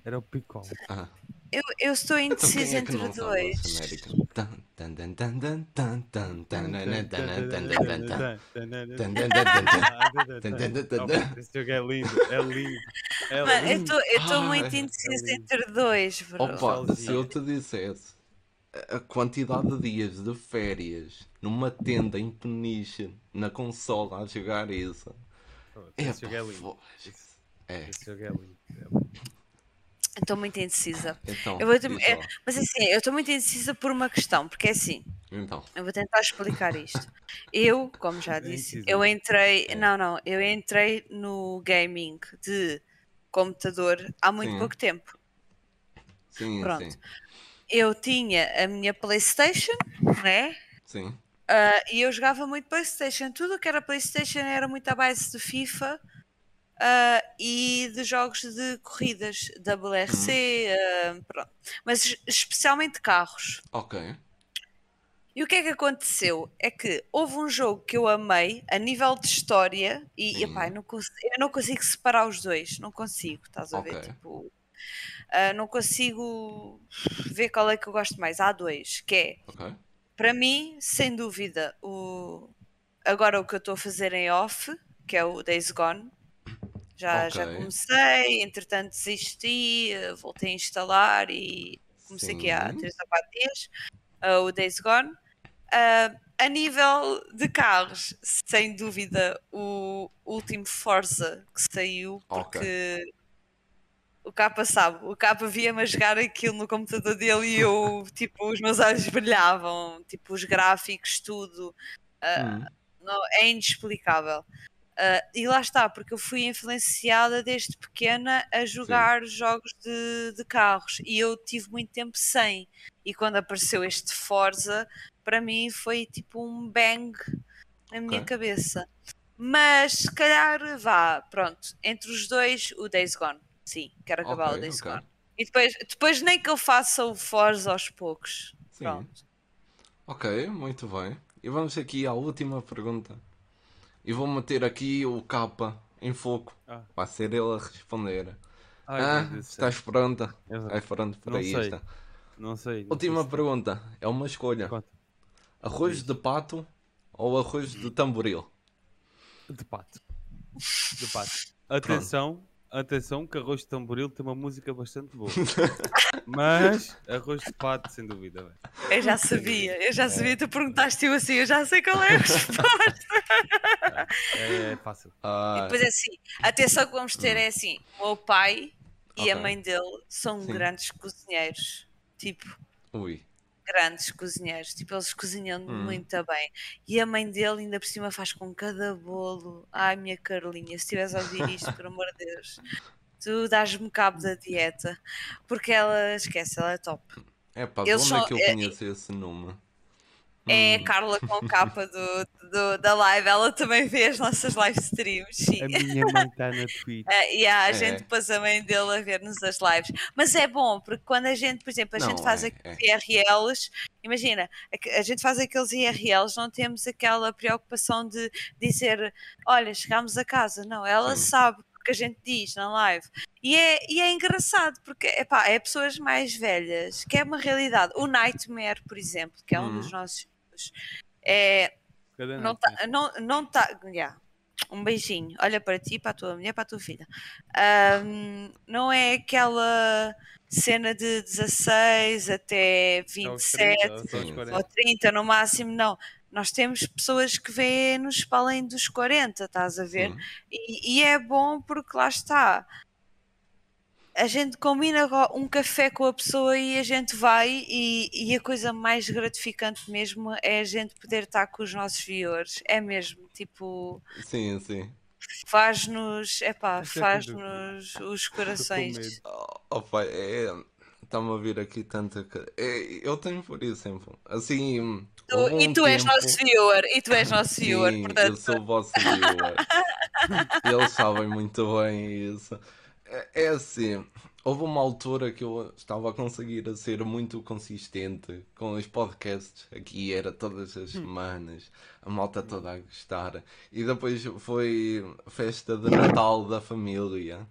Speaker 3: Era o picol.
Speaker 1: Ah.
Speaker 2: Eu, eu estou
Speaker 1: Então
Speaker 2: indecisa
Speaker 1: é
Speaker 2: entre dois.
Speaker 1: genérica? Tan, tan, tan, tan, tan, tan, tan, tan, nan, tan, nan, tan, tan, tan, tan. Tan, tan, tan, tan, tan.
Speaker 3: Oh, Esse jogo é lindo, é lindo. É
Speaker 2: Mano, eu
Speaker 3: lindo.
Speaker 2: estou eu estou muito
Speaker 1: é
Speaker 2: indecisa
Speaker 3: lindo.
Speaker 2: entre dois, bro.
Speaker 1: Opa, se eu te dissesse a quantidade de dias de férias numa tenda em Peniche, na consola, a jogar isso.
Speaker 3: Esse jogo é lindo. Esse-
Speaker 1: É,
Speaker 3: Esse jogo é lindo. é lindo.
Speaker 2: Estou muito indecisa.
Speaker 1: então,
Speaker 2: Eu vou te- é-. Mas assim, eu estou muito indecisa por uma questão, porque é assim,
Speaker 1: Então,
Speaker 2: eu vou tentar explicar isto. Eu, como já <laughs> disse, eu entrei,
Speaker 1: É.
Speaker 2: não, não, eu entrei no gaming de computador há muito
Speaker 1: Sim.
Speaker 2: pouco tempo.
Speaker 1: sim,
Speaker 2: Pronto.
Speaker 1: sim,
Speaker 2: Eu tinha a minha PlayStation, né?
Speaker 1: sim.
Speaker 2: Ah, e eu jogava muito PlayStation. Tudo o que era PlayStation era muito à base de FIFA ah, e de jogos de corridas, WRC, ah, pronto. Mas es- especialmente carros.
Speaker 1: Ok.
Speaker 2: E o que é que aconteceu? É que houve um jogo que eu amei a nível de história e, epá, eu, não cons- eu não consigo separar os dois, não consigo, estás a ver?
Speaker 1: Ok.
Speaker 2: Tipo, não consigo ver qual é que eu gosto mais. Há dois, que é
Speaker 1: Ok.
Speaker 2: Para mim, sem dúvida, o... agora o que eu estou a fazer em off, que é o Days Gone. Já, já
Speaker 1: Ok.
Speaker 2: comecei, entretanto desisti, voltei a instalar e comecei aqui há
Speaker 1: Sim.
Speaker 2: 3 ou 4 dias, eh, o Days Gone. Ah, a nível de carros, sem dúvida, o último Forza que saiu, porque O capa sabe, o capa via-me a jogar aquilo no computador dele e eu, <laughs> tipo, os meus olhos brilhavam, tipo, os gráficos, tudo. Ah,
Speaker 1: Hum.
Speaker 2: não, é inexplicável. Ah, e lá está, porque eu fui influenciada desde pequena a jogar jogos de, de carros e eu tive muito tempo sem. E quando apareceu este Forza, para mim foi tipo um bang na minha
Speaker 1: Ok.
Speaker 2: cabeça. Mas se calhar vá, pronto, entre os dois, o Days Gone. Sim, quero acabar
Speaker 1: Ok,
Speaker 2: o Days
Speaker 1: ok.
Speaker 2: Gone. E depois, depois nem que eu faça o Forza aos poucos.
Speaker 1: Sim.
Speaker 2: Pronto.
Speaker 1: Ok, muito bem. E vamos aqui à última pergunta. E vou meter aqui o capa em foco.
Speaker 3: Ah.
Speaker 1: Vai ser ele a responder.
Speaker 3: Ai,
Speaker 1: ah, estás pronta? Estás pronto para
Speaker 3: Não sei.
Speaker 1: isto?
Speaker 3: Não sei. não
Speaker 1: Última
Speaker 3: sei se-
Speaker 1: pergunta. É uma escolha.
Speaker 3: Conta.
Speaker 1: Arroz de pato ou arroz de tamboril?
Speaker 3: De pato. De pato. Atenção, atenção que arroz de tamboril tem uma música bastante boa. <laughs> Mas arroz de pato, sem dúvida. velho.
Speaker 2: Eu já sabia, eu já sabia, tu perguntaste-o assim, eu já sei qual é a resposta.
Speaker 3: É fácil.
Speaker 2: E
Speaker 1: Ah,
Speaker 2: depois é assim, atenção que vamos ter é assim: o meu pai e a mãe dele são
Speaker 1: Sim.
Speaker 2: grandes cozinheiros. Tipo,
Speaker 1: ui.
Speaker 2: Grandes cozinheiros. Tipo, eles cozinham
Speaker 1: Hum.
Speaker 2: muito bem. E a mãe dele ainda por cima faz com cada bolo. Ai, minha Carlinha, se estiveres a ouvir isto, por amor de Deus, tu dás-me cabo da dieta. Porque ela, esquece, ela é top.
Speaker 1: É pá, de onde
Speaker 2: são-
Speaker 1: é que eu
Speaker 2: é-
Speaker 1: conheço esse nome?
Speaker 2: É
Speaker 1: Hum,
Speaker 2: a Carla com capa do, do- da live, ela também vê as nossas live streams. Sim.
Speaker 3: A minha mãe está na Twitch.
Speaker 2: É, e há a
Speaker 1: É.
Speaker 2: gente pôs a mãe dele a ver-nos as lives. Mas é bom, porque quando a gente, por exemplo, a
Speaker 1: Não,
Speaker 2: gente faz
Speaker 1: é,
Speaker 2: aqueles IRLs, imagina, a, a gente faz aqueles IRLs, não temos aquela preocupação de dizer, olha, chegámos a casa. Não, ela
Speaker 1: Sim.
Speaker 2: sabe o que a gente diz na live. E é, e é engraçado, porque epá, é pessoas mais velhas, que é uma realidade. O Nightmare, por exemplo, que é um
Speaker 1: Uhum.
Speaker 2: dos nossos filhos, é, não tá, não, não tá, yeah. Um beijinho. Olha para ti, para a tua mulher, para a tua filha. Ahm, não é aquela cena de 16 até
Speaker 3: Aos
Speaker 2: 27
Speaker 3: 30, aos
Speaker 1: Sim.
Speaker 3: 40.
Speaker 2: ou 30 no máximo, não. Nós temos pessoas que vêem-nos para além dos 40, estás a ver?
Speaker 1: sim.
Speaker 2: E, e é bom porque lá está. A gente combina um café com a pessoa e a gente vai, e, e a coisa mais gratificante mesmo é a gente poder estar com os nossos viewers. É mesmo, tipo,
Speaker 1: Sim, sim.
Speaker 2: faz-nos, epá,
Speaker 3: Isso é
Speaker 2: faz-nos os <laughs> corações.
Speaker 3: medo.
Speaker 1: Oh, opa, é. Está-me a vir aqui tanta. É, eu tenho por isso sempre. Assim.
Speaker 2: Tu- e tu és
Speaker 1: tempo-
Speaker 2: nosso viewer, e tu és nosso viewer,
Speaker 1: Sim, eu
Speaker 2: portanto.
Speaker 1: sou o vosso viewer. <laughs> Eles sabem muito bem isso. É, é assim, houve uma altura que eu estava a conseguir a ser muito consistente com os podcasts. Aqui era todas as semanas, a malta toda a gostar. E depois foi festa de Natal da família.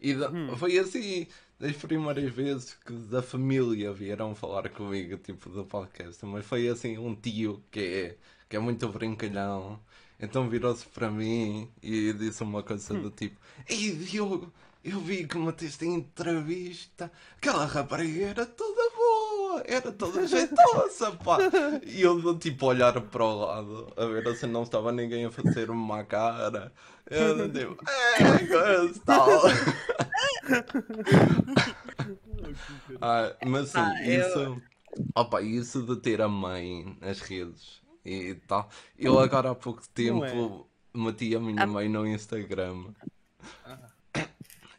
Speaker 1: E da- foi assim, das primeiras vezes que da família vieram falar comigo, tipo, do podcast. Mas foi assim, um tio que é, que é muito brincalhão. Então virou-se para mim e disse uma coisa do tipo: Ei Diogo, eu vi que meteste em entrevista, aquela rapariga era toda boa, era toda <laughs> jeitosa, pá. E eu tipo olhar para o lado, a ver se não estava ninguém a fazer uma cara. Eu tipo, é, coisa <laughs> tal. Ah, mas sim,
Speaker 2: eu-
Speaker 1: isso. Opa, isso de ter a mãe nas redes e tal. Eu agora há pouco tempo meti a minha
Speaker 2: A-
Speaker 1: mãe no Instagram.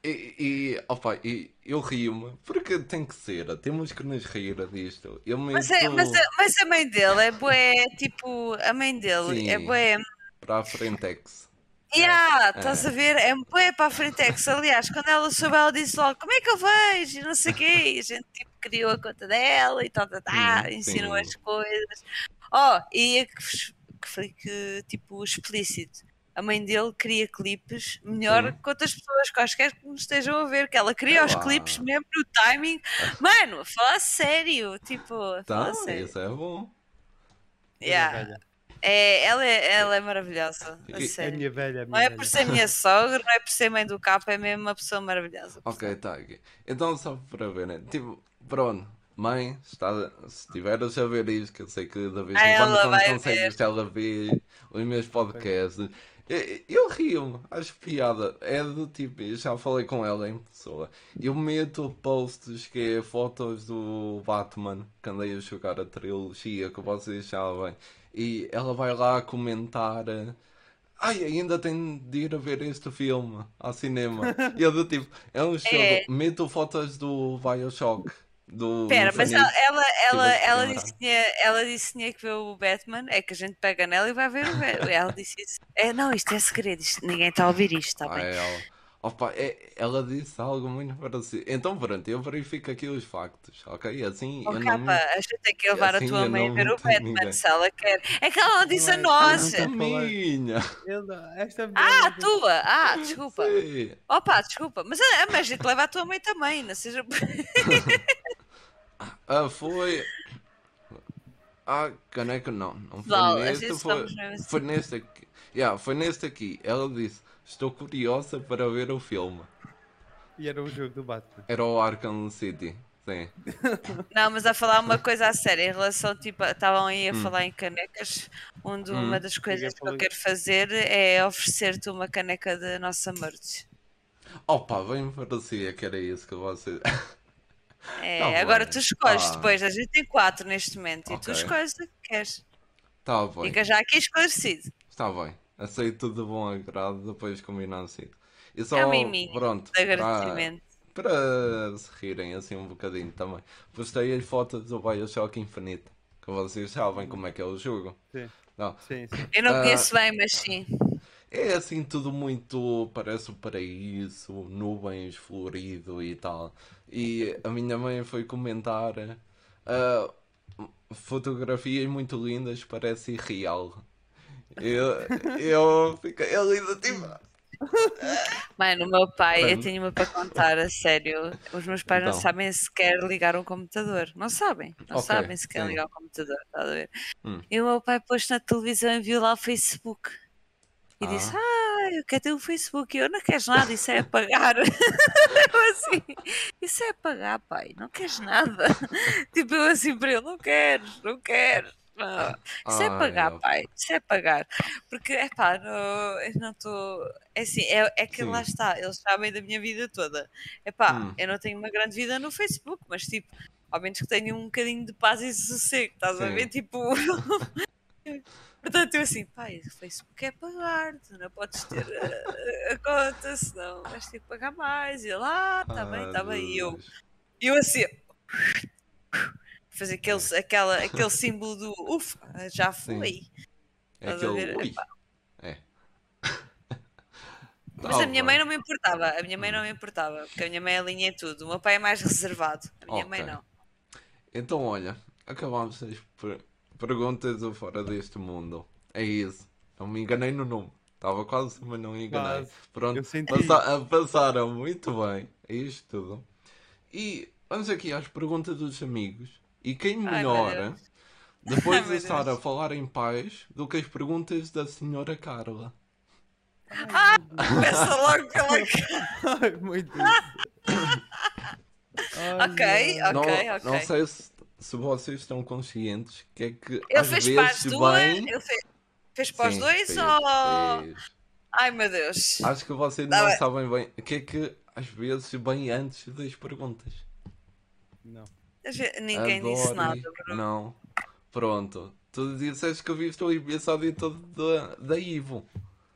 Speaker 1: E, e, opa, e eu rio-me, porque tem que ser, temos que nos rir disto. Eu meto
Speaker 2: Mas, é, mas, a- mas a mãe dele é bué, tipo, a mãe dele é
Speaker 1: Sim.
Speaker 2: bué.
Speaker 1: para a Frentex.
Speaker 2: Yeah,
Speaker 1: É.
Speaker 2: estás a ver? É bué para a Frentex. Aliás, quando ela soube, ela disse logo: Como é que eu vejo? E não sei o quê. E a gente tipo, criou a conta dela e tal, tal,
Speaker 1: Sim,
Speaker 2: ensinou as coisas. Oh, e é que, foi que, tipo, explícito. A mãe dele cria clipes melhor
Speaker 1: Sim.
Speaker 2: que outras pessoas, quaisquer que nos estejam a ver, que ela cria os
Speaker 1: É lá.
Speaker 2: clipes mesmo no timing. Mano, a falar sério, tipo,
Speaker 1: Tá,
Speaker 2: falar sério.
Speaker 1: isso é bom.
Speaker 2: Yeah. É, ela, é, ela é maravilhosa, a
Speaker 3: É a
Speaker 2: sério.
Speaker 3: minha velha. a
Speaker 2: Não
Speaker 3: minha
Speaker 2: é por
Speaker 3: velha.
Speaker 2: ser minha sogra, não é por ser mãe do capa, é mesmo uma pessoa maravilhosa.
Speaker 1: Ok, tá aqui. Então, só para ver, né? Tipo, pronto, Mãe, está, se estiveres a ver isto, que eu sei que da vez
Speaker 2: Ah,
Speaker 1: em quando quando consegues ela vê os meus podcasts. Eu, eu rio-me, acho piada. É do tipo, eu já falei com ela em pessoa. Eu meto posts que é fotos do Batman, que andei a jogar a trilogia, que vocês sabem. E ela vai lá comentar. Ai, ainda tenho de ir a ver este filme ao cinema. E eu do tipo, é um jogo.
Speaker 2: É.
Speaker 1: Meto fotos do Bioshock. Do
Speaker 2: Espera, mas ela, ela, ela,
Speaker 1: a
Speaker 2: ela, disse que tinha, ela disse que tinha que ver o Batman, é que a gente pega nela e vai ver o Batman. Ela disse isso. É, não, isto é segredo, isto- ninguém está a ouvir isto, está
Speaker 1: Ah,
Speaker 2: bem?
Speaker 1: é ela. Opa, é- ela disse algo muito parecido. Então pronto, eu verifico aqui os factos, ok? Assim
Speaker 2: Oh,
Speaker 1: eu não
Speaker 2: capa,
Speaker 1: me...
Speaker 2: a gente tem que levar
Speaker 1: assim
Speaker 2: a tua mãe a
Speaker 1: não
Speaker 2: ver o Batman
Speaker 1: ninguém.
Speaker 2: se ela quer. É que ela não disse a
Speaker 3: Não é-
Speaker 2: nós.
Speaker 3: não
Speaker 1: A minha!
Speaker 3: Esta
Speaker 2: Ah, a tua! Ah, desculpa.
Speaker 1: Sim.
Speaker 2: Opa, desculpa. Mas a, a Magic leva a tua mãe também, não seja. <laughs>
Speaker 1: Ah, foi. Ah, caneco não. Não foi
Speaker 2: Val,
Speaker 1: neste, foi, foi neste aqui. Yeah, foi neste aqui. Ela disse: Estou curiosa para ver o filme.
Speaker 3: E era o jogo do Batman.
Speaker 1: Era o Arkham City. Sim. <coughs>
Speaker 2: Não, mas a falar uma coisa a sério, em relação, tipo, estavam aí a
Speaker 1: Hum.
Speaker 2: falar em canecas, onde
Speaker 1: Hum.
Speaker 2: uma das coisas que eu quero fazer é oferecer-te uma caneca da nossa merch.
Speaker 1: Opa, bem parecia que era isso que você.
Speaker 2: É,
Speaker 1: Tá
Speaker 2: agora
Speaker 1: bem.
Speaker 2: tu escolhes
Speaker 1: Ah.
Speaker 2: depois, a gente tem quatro neste momento, e tu escolhes a que queres.
Speaker 1: Tá bem.
Speaker 2: Fica já aqui esclarecido.
Speaker 1: Está bem. Aceito de bom agrado, depois combinado assim. E só,
Speaker 2: É um
Speaker 1: pronto,
Speaker 2: De
Speaker 1: para,
Speaker 2: agradecimento.
Speaker 1: para se rirem assim um bocadinho também. Postei as fotos do Bioshock Infinite, que vocês sabem como é que é o jogo.
Speaker 3: Sim.
Speaker 1: Não,
Speaker 3: Sim, sim.
Speaker 2: Eu não
Speaker 1: Ah.
Speaker 2: conheço bem, mas sim.
Speaker 1: É assim tudo muito, parece o paraíso, nuvens florido e tal. E a minha mãe foi comentar ah, fotografias muito lindas, parece irreal. Eu, eu fiquei ali do tipo.
Speaker 2: Mano, o meu pai, eu tenho uma para contar, a sério. Os meus pais não
Speaker 1: Então.
Speaker 2: sabem sequer ligar um computador. Não sabem. Não
Speaker 1: Ok,
Speaker 2: sabem sequer
Speaker 1: sim.
Speaker 2: ligar um computador. Estás a ver?
Speaker 1: Hum.
Speaker 2: E o meu pai pôs na televisão e viu lá o Facebook. E
Speaker 1: Ah.
Speaker 2: disse: Ah, eu quero ter o Facebook. E eu não queres nada, isso é pagar. <laughs> eu assim, isso é pagar, pai. Não queres nada. <laughs> tipo, eu assim para ele: Não queres, não queres. Não. Isso é pagar, pai. Isso é pagar. Porque, é pá, não, eu não estou. É assim, é, é que
Speaker 1: Sim.
Speaker 2: lá está, eles sabem da minha vida toda. É pá,
Speaker 1: Hum.
Speaker 2: eu não tenho uma grande vida no Facebook, mas tipo, ao menos que tenha um bocadinho de paz e sossego, estás a
Speaker 1: Sim.
Speaker 2: ver? Tipo. <laughs> Portanto, eu assim, pai, o Facebook é pagar, tu não podes ter a, a conta, senão vais ter que pagar mais. E ele, ah, tá bem, tá bem. E eu, eu assim, fazer aquele, aquela, aquele símbolo do ufa, já foi.
Speaker 1: É aquele. É. <laughs>
Speaker 2: Mas a minha mãe não me importava, a minha mãe não me importava, porque a minha mãe alinha tudo. O meu pai é mais reservado, a minha mãe
Speaker 1: Ok.
Speaker 2: não.
Speaker 1: Então, olha, acabamos as per- perguntas do Fora deste Mundo. É isso. Não me enganei no nome. Estava quase, mas não me enganei.
Speaker 3: Quase.
Speaker 1: Pronto, passa- ah, passaram muito bem. É isto tudo. E vamos aqui às perguntas dos amigos. E quem
Speaker 2: meu
Speaker 1: melhor,
Speaker 2: Deus.
Speaker 1: depois
Speaker 2: Ai,
Speaker 1: de estar a falar em paz, do que as perguntas da senhora Carla?
Speaker 2: Começa logo pela <laughs>
Speaker 3: Ai, muito isso. Ai,
Speaker 2: Ok,
Speaker 3: não.
Speaker 2: ok.
Speaker 1: não, não sei se, se vocês estão conscientes que é que
Speaker 2: Ele
Speaker 1: às
Speaker 2: fez para as
Speaker 1: vezes
Speaker 2: duas,
Speaker 1: bem...
Speaker 2: ele fez, fez para os dois
Speaker 1: fez,
Speaker 2: ou.
Speaker 1: fez.
Speaker 2: Ai meu Deus.
Speaker 1: Acho que vocês
Speaker 2: Tá
Speaker 1: não
Speaker 2: bem.
Speaker 1: sabem bem o que é que às vezes bem antes das perguntas.
Speaker 3: Não.
Speaker 2: Ninguém disse
Speaker 1: Adoro
Speaker 2: nada. Bruno.
Speaker 1: Não. Pronto. Tu disseste que viste o episódio todo da, da Ivo.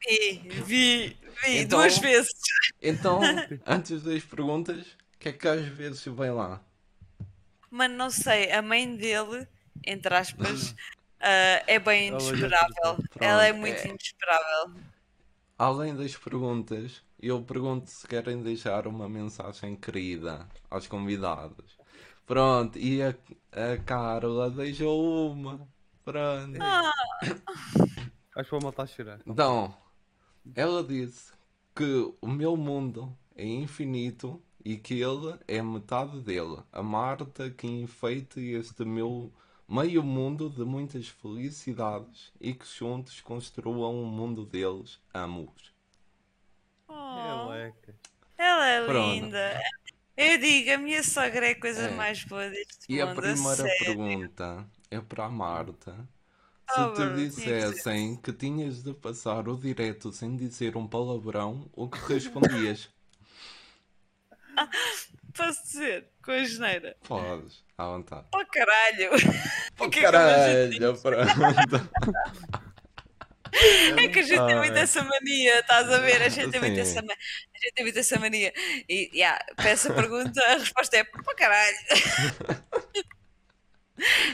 Speaker 2: Vi, vi, vi
Speaker 1: Então-
Speaker 2: duas vezes.
Speaker 1: Então, <laughs> antes das perguntas, o que é que às vezes vem lá?
Speaker 2: Mano, não sei, a mãe dele, entre aspas, ah, é bem inesperável. Ela é muito
Speaker 1: é.
Speaker 2: inesperável.
Speaker 1: Além das perguntas, eu pergunto se querem deixar uma mensagem querida aos convidados. Pronto, e a, a Carla deixou uma. Pronto.
Speaker 2: Ah,
Speaker 3: Acho que vou matar a chorar.
Speaker 1: Então, ela disse que o meu mundo é infinito e que ele é metade dele. A Marta que enfeite este meu meio mundo de muitas felicidades e que juntos construam um mundo deles. Amo-os.
Speaker 2: oh,
Speaker 3: Eleca.
Speaker 2: ela é
Speaker 1: Pronto.
Speaker 2: linda. Eu digo, a minha sogra é a coisa
Speaker 1: É.
Speaker 2: mais boa deste
Speaker 1: E a
Speaker 2: mundo.
Speaker 1: primeira
Speaker 2: sério.
Speaker 1: pergunta é para a Marta. Se
Speaker 2: Oh,
Speaker 1: te dissessem que tinhas de passar o direto sem dizer um palavrão, o que respondias? <laughs> <laughs>
Speaker 2: Posso dizer, com a geneira.
Speaker 1: Podes, à vontade.
Speaker 2: Oh caralho!
Speaker 1: Oh,
Speaker 2: que é que
Speaker 1: caralho, pronto.
Speaker 2: É que a gente tem muito
Speaker 1: Ai.
Speaker 2: essa mania, estás a ver? A gente tem muito essa, a gente tem muito essa mania. E yeah, para essa pergunta a resposta é para caralho. <laughs>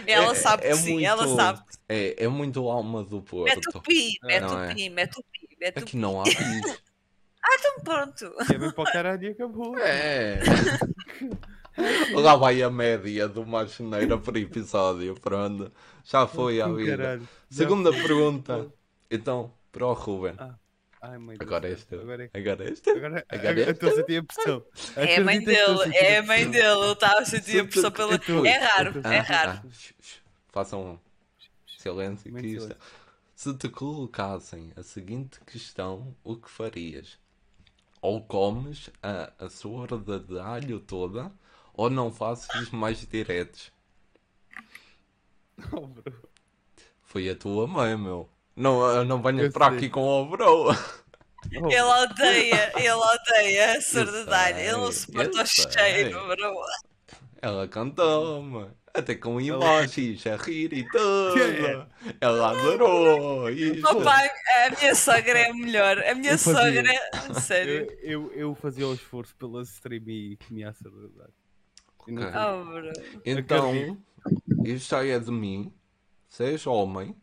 Speaker 2: Ela
Speaker 1: É-
Speaker 2: sabe que
Speaker 1: é
Speaker 2: sim,
Speaker 1: muito-
Speaker 2: ela sabe.
Speaker 1: É, é muito alma do
Speaker 2: É
Speaker 1: Porto.
Speaker 2: tupi, é
Speaker 1: Não é?
Speaker 2: tupi, é tupi, é tupi.
Speaker 1: Aqui não há bis. <laughs>
Speaker 2: Então pronto.
Speaker 3: Que é bem para o caralho e acabou.
Speaker 1: É. <laughs> Lá vai a média de uma geneira por episódio, pronto. Já foi à vida.
Speaker 3: caralho. Já
Speaker 1: Segunda
Speaker 3: foi.
Speaker 1: pergunta. Então, para o Ruben.
Speaker 3: Ah, Ai, mãe
Speaker 1: Agora
Speaker 3: Deus.
Speaker 1: esta.
Speaker 3: Agora é
Speaker 1: Agora esta.
Speaker 3: Agora,
Speaker 1: Agora
Speaker 3: agora
Speaker 1: esta.
Speaker 3: estou a sentir a pressão.
Speaker 2: É a mãe dele, é a mãe dele. Ele está a sentir a pressão pela. É raro, é raro.
Speaker 1: Ah, shh, shh. Façam um silêncio que isto.
Speaker 3: silêncio.
Speaker 1: Se te colocassem a seguinte questão, o que farias? Ou comes a, a sorda de alho toda, ou não fazes mais diretos? <laughs>
Speaker 3: Oh, bro.
Speaker 1: Foi a tua mãe, meu. Não, não venhas
Speaker 3: Eu
Speaker 1: para aqui com o bro.
Speaker 3: Oh,
Speaker 2: Ele odeia, ele odeia a sordidade.
Speaker 1: sei,
Speaker 2: Ele não suporta o cheiro, bro.
Speaker 1: Ela cantou-me. Até com emojis, a rir e tudo.
Speaker 3: Yeah. <laughs>
Speaker 1: Ela adorou. Isto.
Speaker 2: Opa, a minha sogra é a melhor. A minha sogra, sério.
Speaker 3: Eu, eu, eu fazia o esforço pela stream e comia a saudade. Eu não
Speaker 1: Ok.
Speaker 3: fazia.
Speaker 2: Oh.
Speaker 1: Então, isto já é de mim. Se és homem,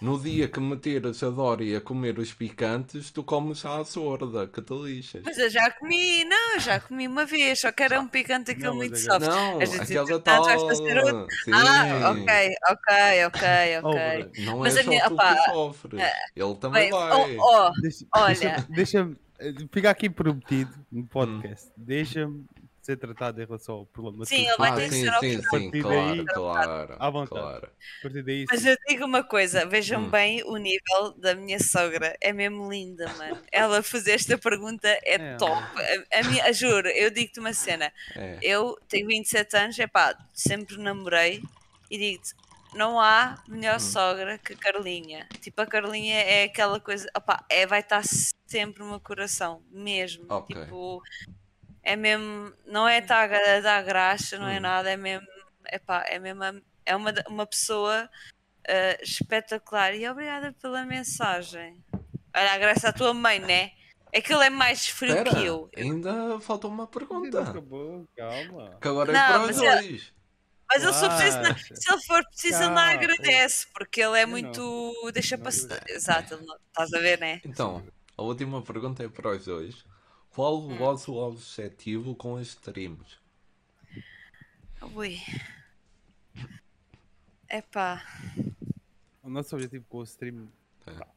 Speaker 1: no dia que meteres a Dori a comer os picantes, tu comes à sorda, que te lixas.
Speaker 2: Mas eu já comi, não, eu já comi uma vez, só que era um picante aquele
Speaker 3: Não,
Speaker 2: muito
Speaker 3: agora-
Speaker 2: soft.
Speaker 1: Não, aquela tal.
Speaker 2: fazer outro.
Speaker 1: Sim.
Speaker 2: Ah, ok, ok, ok, ok.
Speaker 1: Não
Speaker 2: Mas
Speaker 1: é
Speaker 2: a
Speaker 1: só
Speaker 2: minha-
Speaker 1: tu
Speaker 2: opá,
Speaker 1: que sofres. Ele também
Speaker 2: Bem,
Speaker 1: vai.
Speaker 2: oh, oh,
Speaker 3: Deixa-
Speaker 2: Olha.
Speaker 3: deixa- Deixa-me. eh, fica aqui prometido no podcast. Deixa-me ser tratado em relação ao problema.
Speaker 2: Sim, ele vai ter que
Speaker 1: sim,
Speaker 2: ser
Speaker 1: sim, sim,
Speaker 3: A partir
Speaker 1: claro,
Speaker 3: daí,
Speaker 1: claro.
Speaker 3: à vontade.
Speaker 1: claro.
Speaker 3: Daí,
Speaker 2: Mas
Speaker 3: sim.
Speaker 2: eu digo uma coisa, vejam
Speaker 1: Hum.
Speaker 2: bem o nível da minha sogra. É mesmo linda, mano. <laughs> Ela fazer esta pergunta é,
Speaker 3: É,
Speaker 2: top. A, a minha, juro, eu digo-te uma cena.
Speaker 1: É.
Speaker 2: Eu tenho 27 anos, é pá, sempre namorei e digo-te, não há melhor
Speaker 1: Hum.
Speaker 2: sogra que a Carlinha. Tipo, a Carlinha é aquela coisa, opá, é, vai estar sempre no meu coração, mesmo.
Speaker 1: Ok.
Speaker 2: Tipo, é mesmo, não é estar a dar graxa, não é
Speaker 1: Hum.
Speaker 2: nada, é mesmo, epá, é mesmo, é uma, uma pessoa ah, espetacular e obrigada pela mensagem. Olha, agradeço à tua mãe, né? Aquilo é mais frio
Speaker 1: Espera,
Speaker 2: que eu.
Speaker 1: ainda falta uma pergunta.
Speaker 3: acabou, calma.
Speaker 1: Que agora é para os
Speaker 2: mas eu-
Speaker 1: dois.
Speaker 2: Mas ele só preciso,
Speaker 3: Relaxa.
Speaker 2: se ele for preciso, ele não agradece, porque ele é
Speaker 3: Eu não.
Speaker 2: muito. Deixa
Speaker 3: Não
Speaker 2: passar.
Speaker 3: agradece.
Speaker 2: Exato, ele não- estás a ver, né?
Speaker 1: Então, a última pergunta é para os dois. Qual o
Speaker 2: Hum.
Speaker 1: vosso objetivo com as streams?
Speaker 2: Ui. Epá.
Speaker 3: O nosso objetivo com o stream,
Speaker 1: É.
Speaker 3: pá,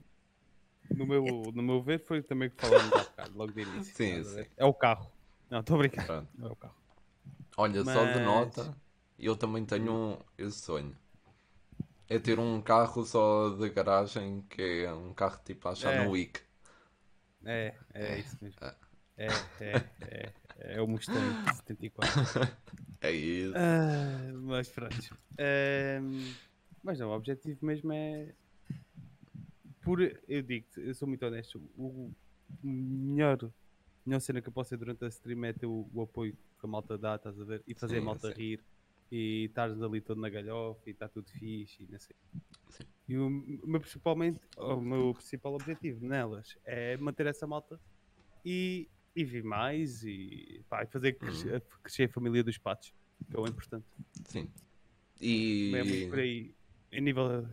Speaker 3: no meu, no meu ver, foi também o que falamos há bocado, logo de início.
Speaker 1: Sim, sim.
Speaker 3: É o carro. Não, estou a brincar.
Speaker 1: Pronto.
Speaker 3: Não é o carro.
Speaker 1: Olha, só de
Speaker 3: Mas-
Speaker 1: nota, eu também tenho um, esse sonho. É ter um carro só de garagem, que é um carro tipo a achar
Speaker 3: É.
Speaker 1: no Wick.
Speaker 3: É, é isso mesmo.
Speaker 1: É.
Speaker 3: É, é, é. É o Mustang 74. <laughs>
Speaker 1: É isso.
Speaker 3: Ah, mas pronto. Mas não, o objetivo mesmo é. Por, eu digo-te, eu sou muito honesto. O melhor, a melhor cena que eu posso ter durante a stream é ter o, o apoio que a malta dá, estás a ver? E fazer
Speaker 1: Sim,
Speaker 3: a malta
Speaker 1: sim.
Speaker 3: rir. E estares ali todo na galhofa e está tudo fixe e não sei.
Speaker 1: Sim.
Speaker 3: E o meu, principalmente, o meu principal objetivo nelas é manter essa malta e, e vir mais e, pá, e fazer crescer,
Speaker 1: Uhum.
Speaker 3: crescer a família dos patos, que é o importante.
Speaker 1: Sim. E,
Speaker 3: É muito por aí. Em nível.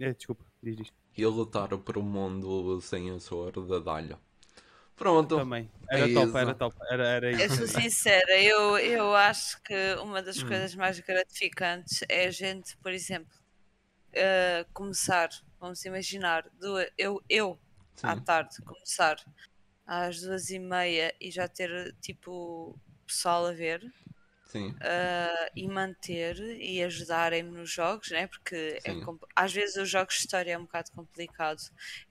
Speaker 3: É, desculpa, diz isto.
Speaker 1: e lutar por um mundo sem a sorda de alho. Pronto.
Speaker 3: Também. Era
Speaker 1: é
Speaker 3: top,
Speaker 1: isso.
Speaker 3: era top. Era, era
Speaker 2: Eu
Speaker 3: isso.
Speaker 2: sou sincera, eu, eu acho que uma das
Speaker 1: Hum.
Speaker 2: coisas mais gratificantes é a gente, por exemplo, eh, começar, vamos imaginar, duas, eu, eu à tarde começar às duas e meia e já ter tipo pessoal a ver. Uh, e manter e ajudarem-me nos jogos, né? porque é às vezes os jogos de história é um bocado complicado.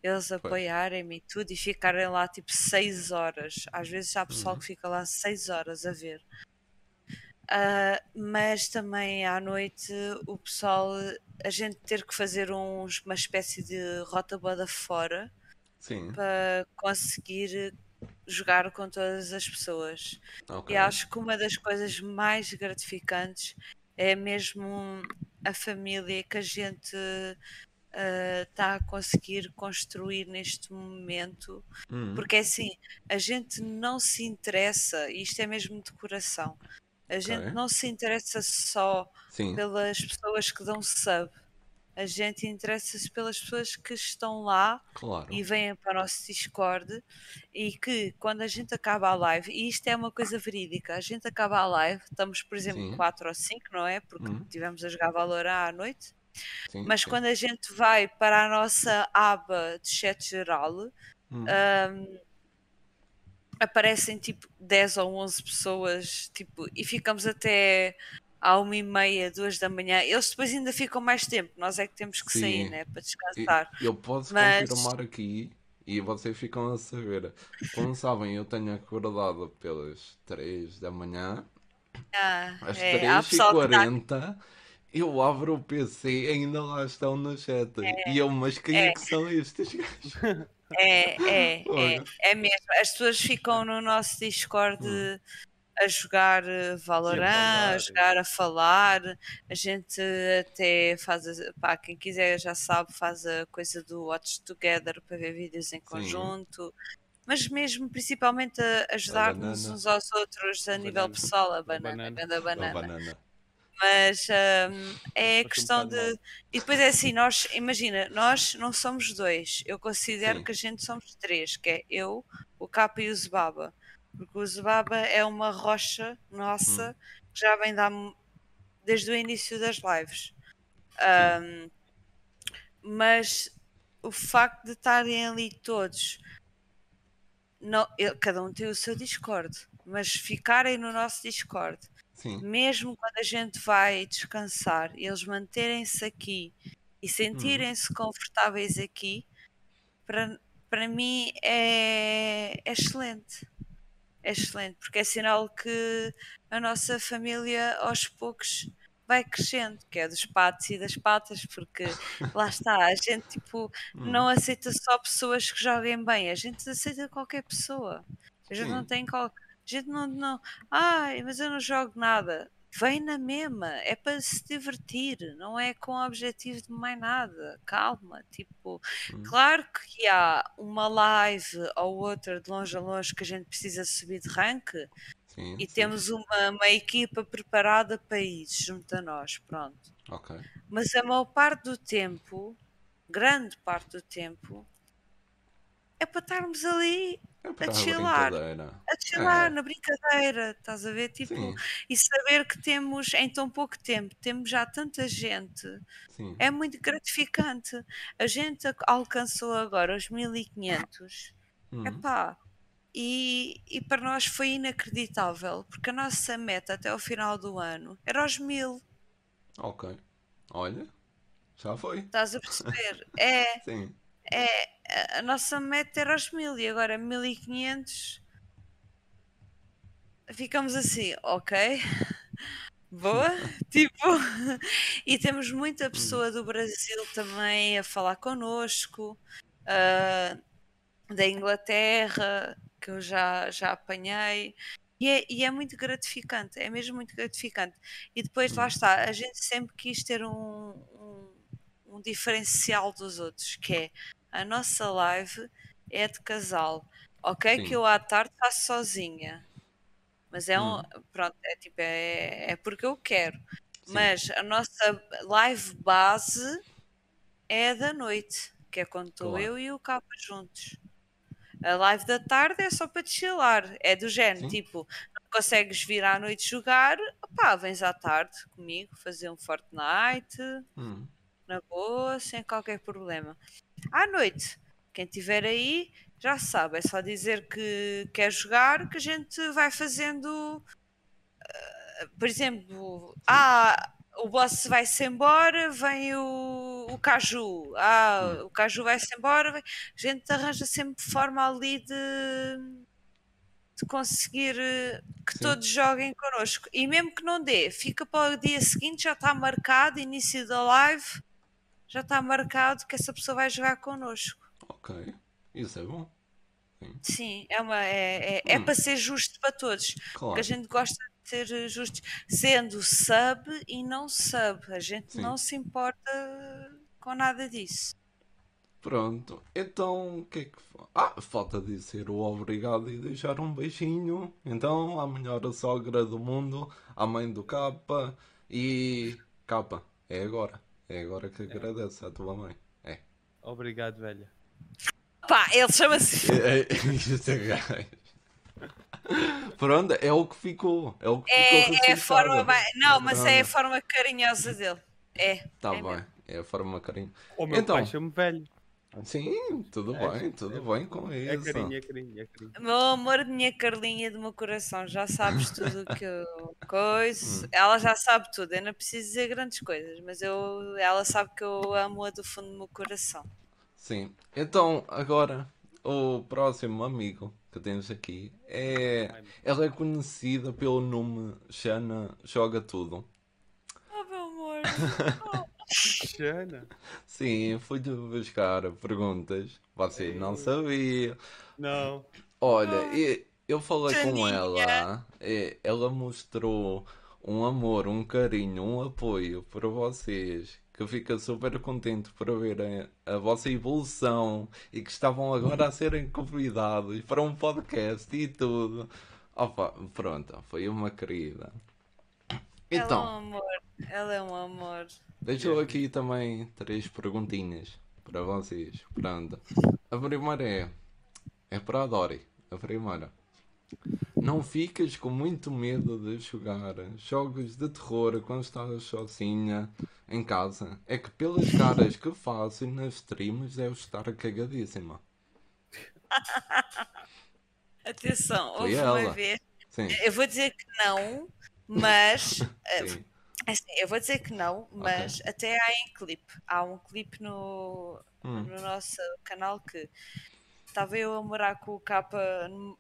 Speaker 2: Eles apoiarem-me e tudo e ficarem lá tipo 6 horas. Às vezes há pessoal
Speaker 1: Uhum.
Speaker 2: que fica lá 6 horas a ver. Uh, mas também à noite o pessoal, a gente ter que fazer uns, uma espécie de rota boda fora
Speaker 1: Sim.
Speaker 2: para conseguir jogar com todas as pessoas.
Speaker 1: Ok.
Speaker 2: E acho que uma das coisas mais gratificantes é mesmo a família que a gente está a conseguir construir neste momento.
Speaker 1: Hum,
Speaker 2: Porque assim, a gente não se interessa, e isto é mesmo de coração, a gente não se interessa só
Speaker 1: Sim.
Speaker 2: pelas pessoas que dão sub. A gente interessa-se pelas pessoas que estão lá
Speaker 1: Claro.
Speaker 2: e vêm para o nosso Discord e que quando a gente acaba a live, e isto é uma coisa verídica, a gente acaba a live, estamos por exemplo
Speaker 1: Sim.
Speaker 2: 4 ou 5, não é? Porque
Speaker 1: Hum.
Speaker 2: tivemos a jogar Valorant à noite,
Speaker 1: Sim.
Speaker 2: mas
Speaker 1: sim.
Speaker 2: quando a gente vai para a nossa aba de chat geral,
Speaker 1: Hum,
Speaker 2: ahm, aparecem tipo 10 ou 11 pessoas tipo, e ficamos até à uma e meia, duas da manhã. Eles depois ainda ficam mais tempo, nós é que temos que sair
Speaker 1: Sim.
Speaker 2: né, para
Speaker 1: e-
Speaker 2: descansar.
Speaker 1: Eu posso
Speaker 2: Mas-
Speaker 1: confirmar aqui e vocês ficam a saber. Como sabem, eu tenho acordado pelas 3 da manhã.
Speaker 2: Ah,
Speaker 1: Às
Speaker 2: é, que tá
Speaker 1: 3h40 eu abro o PC e ainda lá estão no chat. E eu, mas quem é,
Speaker 2: é.
Speaker 1: que são estes gajos?
Speaker 2: É, é, <laughs> é, é mesmo. As pessoas ficam no nosso Discord
Speaker 1: Hum.
Speaker 2: A jogar eh, Valorant, a jogar, a falar. A gente até faz, a- pá, quem quiser já sabe, faz a coisa do Watch Together para ver vídeos em conjunto. Mas mesmo, principalmente, a ajudar-nos uns aos outros a nível
Speaker 3: banana.
Speaker 2: pessoal, a
Speaker 3: A
Speaker 2: banana,
Speaker 3: banana.
Speaker 1: A
Speaker 2: banana.
Speaker 1: banana.
Speaker 2: Mas hum, é
Speaker 3: um
Speaker 2: questão de. E depois é assim, nós, imagina, nós não somos dois. Eu considero
Speaker 1: Sim.
Speaker 2: que a gente somos três, que é eu, o Capa e o Zebaba. Porque o Zebaba é uma rocha nossa
Speaker 1: Hum.
Speaker 2: que já vem dar desde o início das lives. Hum, mas o facto de estarem ali todos, não, eu- cada um tem o seu Discord, mas ficarem no nosso Discord
Speaker 1: Sim.
Speaker 2: mesmo quando a gente vai descansar, eles manterem-se aqui e sentirem-se confortáveis aqui, para, para mim é, é excelente. É excelente, porque é sinal que a nossa família aos poucos vai crescendo, que é dos patos e das patas, porque lá está, a gente tipo, <laughs>
Speaker 1: Hum.
Speaker 2: não aceita só pessoas que joguem bem, a gente aceita qualquer pessoa. A gente não
Speaker 1: Sim.
Speaker 2: tem qual... A gente não, não. Ai, mas eu não jogo nada. Vem na mesma, é para se divertir, não é com o objetivo de mais nada. Calma, tipo,
Speaker 1: Hum.
Speaker 2: claro que há uma live ou outra de longe a longe que a gente precisa subir de rank
Speaker 1: Sim.
Speaker 2: e
Speaker 1: sim.
Speaker 2: temos uma, uma equipa preparada para isso junto a nós, pronto.
Speaker 1: Ok.
Speaker 2: Mas a maior parte do tempo, grande parte do tempo, é para estarmos ali
Speaker 1: a
Speaker 2: chilar. a chilar
Speaker 1: É.
Speaker 2: na brincadeira, estás a ver? Tipo,
Speaker 1: Sim.
Speaker 2: e saber que temos em tão pouco tempo, temos já tanta gente,
Speaker 1: Sim.
Speaker 2: é muito gratificante. A gente alcançou agora os 1500,
Speaker 1: Hum.
Speaker 2: epá, e, e para nós foi inacreditável, porque a nossa meta até ao final do ano era os 1000,
Speaker 1: Ok. Olha, já foi.
Speaker 2: estás a perceber? <laughs> É,
Speaker 1: Sim.
Speaker 2: A- a nossa meta era os 1000 e agora 1500 ficamos assim, ok, boa, <laughs> tipo, e temos muita pessoa do Brasil também a falar connosco, ah, da Inglaterra, que eu já, já apanhei. E é, e é muito gratificante, é mesmo muito gratificante. E depois lá está, a gente sempre quis ter um, um, um diferencial dos outros, que é a nossa live é de casal. Ok,
Speaker 1: Sim.
Speaker 2: que eu à tarde faço sozinha. Mas é um.
Speaker 1: Hum.
Speaker 2: Pronto, é tipo, é, é porque eu quero.
Speaker 1: Sim.
Speaker 2: Mas a nossa live base é a da noite, que é quando estou
Speaker 1: Claro.
Speaker 2: eu e o Capa juntos. A live da tarde é só para te chilar, é do género,
Speaker 1: Sim.
Speaker 2: tipo, não consegues vir à noite jogar, opá, vens à tarde comigo fazer um Fortnite,
Speaker 1: Hum.
Speaker 2: na boa, sem qualquer problema. À noite, quem estiver aí já sabe, é só dizer que quer jogar que a gente vai fazendo por exemplo, ah, o boss vai-se embora, vem o, o Caju. Ah, o Caju vai-se embora. vem- A gente arranja sempre forma ali de, de conseguir eh, que
Speaker 1: Sim.
Speaker 2: todos joguem connosco. E mesmo que não dê, fica para o dia seguinte, já está marcado, início da live, já está marcado que essa pessoa vai jogar connosco.
Speaker 1: Ok. Isso é bom.
Speaker 2: Sim, é, uma, é, é, é
Speaker 1: Hum.
Speaker 2: para ser justo para todos. Porque
Speaker 1: Claro.
Speaker 2: a gente gosta de ser justos, sendo sub e não sub. A gente
Speaker 1: Sim.
Speaker 2: não se importa com nada disso.
Speaker 1: Pronto. Então, o que é que. Ah, falta dizer o obrigado e deixar um beijinho. Então, à melhor sogra do mundo, à mãe do Capa e. Capa, é agora. É agora que agradece à tua mãe. É.
Speaker 3: Obrigado, velha.
Speaker 2: Pá, ele chama-se.
Speaker 1: É, é, é. Pronto, é o que ficou. É o que ficou
Speaker 2: É, é a forma. Não, mas é a forma carinhosa dele. É.
Speaker 1: Tá
Speaker 2: é
Speaker 1: bem.
Speaker 2: mesmo.
Speaker 1: É a forma carinho.
Speaker 3: O meu
Speaker 1: Então.
Speaker 3: pai chama-me velho.
Speaker 1: Sim, tudo
Speaker 3: É,
Speaker 1: bem, tudo bem com
Speaker 3: É
Speaker 1: isso.
Speaker 3: carinho, é carinho, é carinho.
Speaker 2: Meu amor, minha Carlinha do meu coração, já sabes tudo o que eu <laughs> coisa.
Speaker 1: Hum.
Speaker 2: Ela já sabe tudo, eu não preciso dizer grandes coisas, mas eu, ela sabe que eu amo-a do fundo do meu coração.
Speaker 1: Sim. Então, agora, o próximo amigo que temos aqui é. Ela é conhecida pelo nome Xana Joga Tudo.
Speaker 2: Oh, meu amor. <laughs>
Speaker 3: Xana.
Speaker 1: Sim, fui-lhe buscar perguntas. Você não sabia.
Speaker 3: Não.
Speaker 1: Olha, e- eu falei com
Speaker 2: Xaninha.
Speaker 1: ela, e ela mostrou um amor, um carinho, um apoio para vocês, que fica super contente por verem a vossa evolução e que estavam agora a serem convidados para um podcast e tudo. Opa, pronto, foi uma querida.
Speaker 2: Ela é um
Speaker 1: Então,
Speaker 2: amor. Ela é um amor.
Speaker 1: deixou aqui também três perguntinhas para vocês. Pronto. A primeira é. É para a Dori. A primeira. Não ficas com muito medo de jogar jogos de terror quando estás sozinha em casa? É que pelas caras que faço nas streams deves estar cagadíssima. <laughs>
Speaker 2: Atenção, houve uma vez.
Speaker 1: Sim,
Speaker 2: Eu vou dizer que não, mas. <laughs> eh,
Speaker 1: sim.
Speaker 2: assim, eu vou dizer que não, mas até há em clipe. Há um clipe no,
Speaker 1: Hum,
Speaker 2: no nosso canal que estava eu a morar com o capa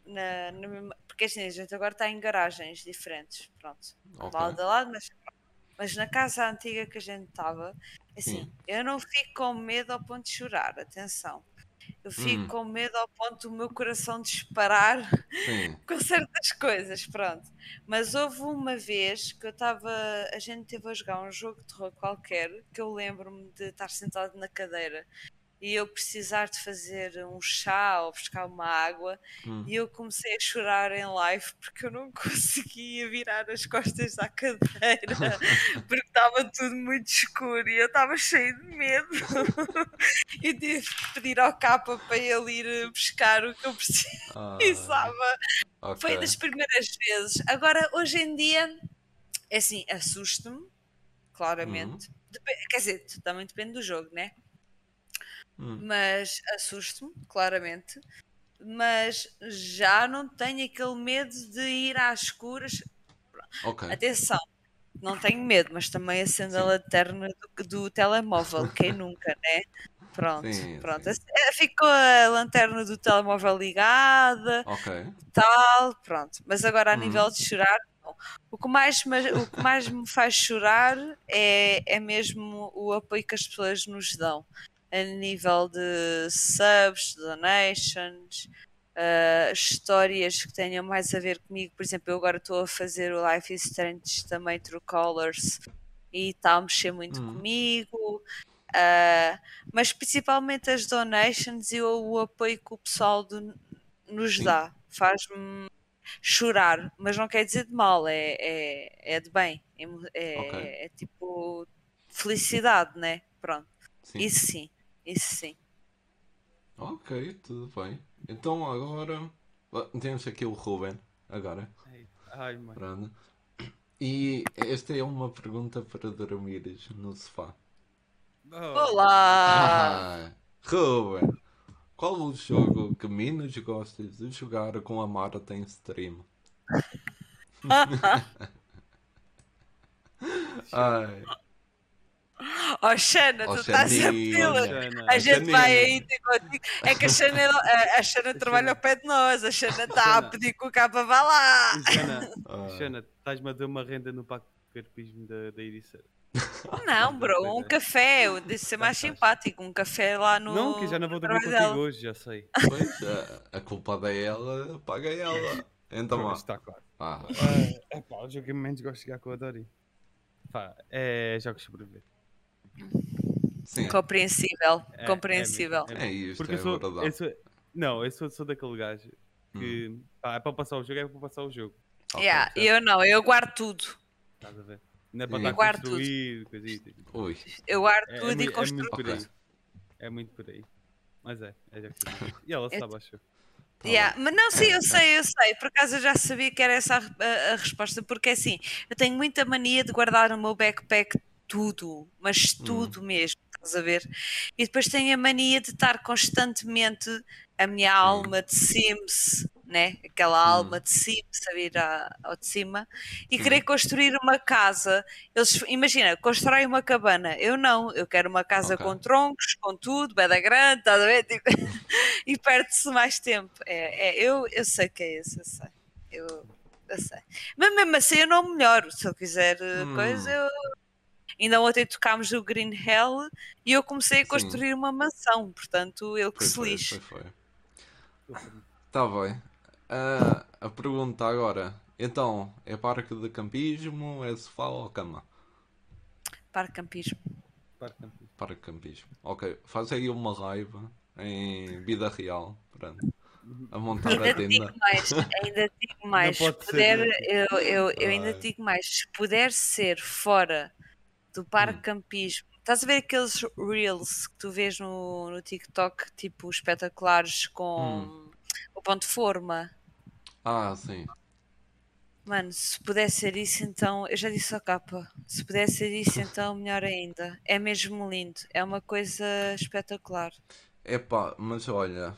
Speaker 2: na, na porque assim, a gente agora está em garagens diferentes, pronto,
Speaker 1: ok.
Speaker 2: lado a lado, mas, mas na casa antiga que a gente estava, assim,
Speaker 1: Sim.
Speaker 2: eu não fico com medo ao ponto de chorar, atenção. Eu fico
Speaker 1: Hum.
Speaker 2: com medo ao ponto do meu coração disparar <laughs> com certas coisas, pronto. Mas houve uma vez que eu estava. A gente teve a jogar um jogo de terror qualquer que eu lembro-me de estar sentado na cadeira e eu precisar de fazer um chá ou buscar uma água
Speaker 1: hum,
Speaker 2: e eu comecei a chorar em live porque eu não <laughs> conseguia virar as costas à cadeira <laughs> porque estava tudo muito escuro e eu estava cheio de medo. <laughs> e tive que pedir ao capa para ele ir eh, buscar o que eu
Speaker 1: ah,
Speaker 2: precisava.
Speaker 1: ok.
Speaker 2: Foi das primeiras vezes. Agora, hoje em dia, é assim, assusto-me, claramente. Depe- Quer dizer, também depende do jogo, né?
Speaker 1: Hum,
Speaker 2: Mas assusto-me, claramente. Mas já não tenho aquele medo de ir às escuras.
Speaker 1: ok.
Speaker 2: Atenção, não tenho medo, mas também acendo a lanterna do, do telemóvel. Quem nunca, né? Pronto,
Speaker 1: Sim,
Speaker 2: pronto.
Speaker 1: sim.
Speaker 2: Eh, Ficou a lanterna do telemóvel ligada.
Speaker 1: Ok.
Speaker 2: tal, pronto. Mas agora a
Speaker 1: Uhum.
Speaker 2: nível de chorar, não. O que mais, me- o que mais me faz chorar é, é mesmo o apoio que as pessoas nos dão a nível de subs, donations, ah, histórias que tenham mais a ver comigo. Por exemplo, eu agora estou a fazer o Life is Strange também True Colors e está a mexer muito
Speaker 1: Uhum.
Speaker 2: comigo. Ah, mas principalmente as donations e o, apoio que o pessoal do- nos
Speaker 1: Sim.
Speaker 2: dá faz-me chorar, mas não quer dizer de mal, é, é, é de bem, é,
Speaker 1: Ok.
Speaker 2: é tipo felicidade, né? Pronto,
Speaker 1: Sim.
Speaker 2: isso sim, isso sim.
Speaker 1: Ok, tudo bem. Então agora temos aqui o Ruben. Agora,
Speaker 3: Ai,
Speaker 1: pronto. E esta é uma pergunta para dormires no sofá.
Speaker 3: Oh,
Speaker 2: Olá!
Speaker 1: Ah, Ruben, qual o jogo que menos gostas de jogar com a Marta em stream? <laughs> Ai,
Speaker 2: Oh, Xana,
Speaker 1: Oh,
Speaker 2: tu estás a.
Speaker 3: Xana.
Speaker 2: A gente
Speaker 1: Xaninha.
Speaker 2: vai aí ter contigo. É que a Xana, a, a Xana trabalha ao pé de nós. A Xana está a
Speaker 3: Xana.
Speaker 2: pedir que o capa vá lá.
Speaker 3: Xana. <laughs> Xana, estás-me a dar uma renda no pacto de carpismo da, da Ericeira. <laughs>
Speaker 2: Não, bro, um
Speaker 3: é.
Speaker 2: café. Eu disse ser mais
Speaker 3: Tá, tá.
Speaker 2: simpático. Um café lá no.
Speaker 3: Não, que eu já não vou dormir contigo
Speaker 2: dela.
Speaker 3: hoje, já sei.
Speaker 1: Pois, a, a culpa dela, paga ela. Então, ó.
Speaker 3: está claro.
Speaker 1: Ah,
Speaker 3: É pá, o jogo que menos gosto de jogar com a Dori. Pá, é jogos de sobreviver.
Speaker 1: Sim,
Speaker 2: Compreensível.
Speaker 3: É- é
Speaker 2: compreensível.
Speaker 3: mesmo,
Speaker 1: é isto,
Speaker 3: Porque
Speaker 1: é
Speaker 3: eu sou,
Speaker 1: verdade.
Speaker 3: eu sou- Não, eu sou, sou daquele gajo que pá, é para passar o jogo, é para passar o jogo.
Speaker 2: Yeah, eu não, eu guardo tudo.
Speaker 3: Estás a ver? Não é para estar
Speaker 2: tudo.
Speaker 3: construir, coisita.
Speaker 1: Ui,
Speaker 2: Eu guardo
Speaker 3: É, é,
Speaker 2: tudo
Speaker 3: mui-
Speaker 2: e
Speaker 3: é
Speaker 2: construo.
Speaker 3: muito por
Speaker 1: Ok.
Speaker 3: aí. É muito por aí. Mas é, é de sobreviver. E ela
Speaker 2: Eu-
Speaker 3: sabe, acho.
Speaker 1: tá
Speaker 2: Yeah. Mas não, sim, eu sei, eu sei. Por acaso eu já sabia que era essa a, a- a resposta, porque assim, eu tenho muita mania de guardar no meu backpack tudo, mas
Speaker 1: Hum.
Speaker 2: tudo mesmo, estás a ver? E depois tenho a mania de estar constantemente a minha alma de Sims, né? Aquela
Speaker 1: Hum.
Speaker 2: alma de Sims a vir ao de cima e querer construir uma casa. Eles, imagina, constroem uma cabana. Eu não, eu quero uma casa
Speaker 1: Ok.
Speaker 2: com troncos, com tudo, beda grande, estás a ver? <laughs> Tipo, e perde-se mais tempo. É, é, eu, eu sei que é isso, eu sei. Eu, eu sei. Mas mesmo assim eu não melhoro. Se eu quiser eh,
Speaker 1: Hum.
Speaker 2: coisa, eu. Ainda ontem tocámos o Green Hell e eu comecei a
Speaker 1: Sim.
Speaker 2: construir uma mansão, portanto, ele que
Speaker 1: Foi,
Speaker 2: se
Speaker 1: foi,
Speaker 2: lixe.
Speaker 1: foi, foi. Tá bem. Ah, a pergunta agora. Então, é parque de campismo, é sofá ou cama?
Speaker 2: Campismo.
Speaker 3: Parque Campismo.
Speaker 1: Parque de campismo. Ok, faz aí uma raiva em vida real. Pronto. A montar a
Speaker 2: Ainda
Speaker 1: tenda.
Speaker 2: digo mais, ainda digo mais. Se
Speaker 3: pode ser,
Speaker 2: puder,
Speaker 3: né?
Speaker 2: eu, eu, eu ainda
Speaker 1: Ai.
Speaker 2: digo mais. Se puder ser fora do parque
Speaker 1: Hum.
Speaker 2: campismo, estás a ver aqueles reels que tu vês no, no TikTok, tipo espetaculares com
Speaker 1: Hum.
Speaker 2: o ponto de forma?
Speaker 1: Ah, sim.
Speaker 2: Mano, se puder ser isso, então. Eu já disse ao capa. Se puder ser isso, então melhor ainda. É mesmo lindo. É uma coisa espetacular.
Speaker 1: Epá, mas olha,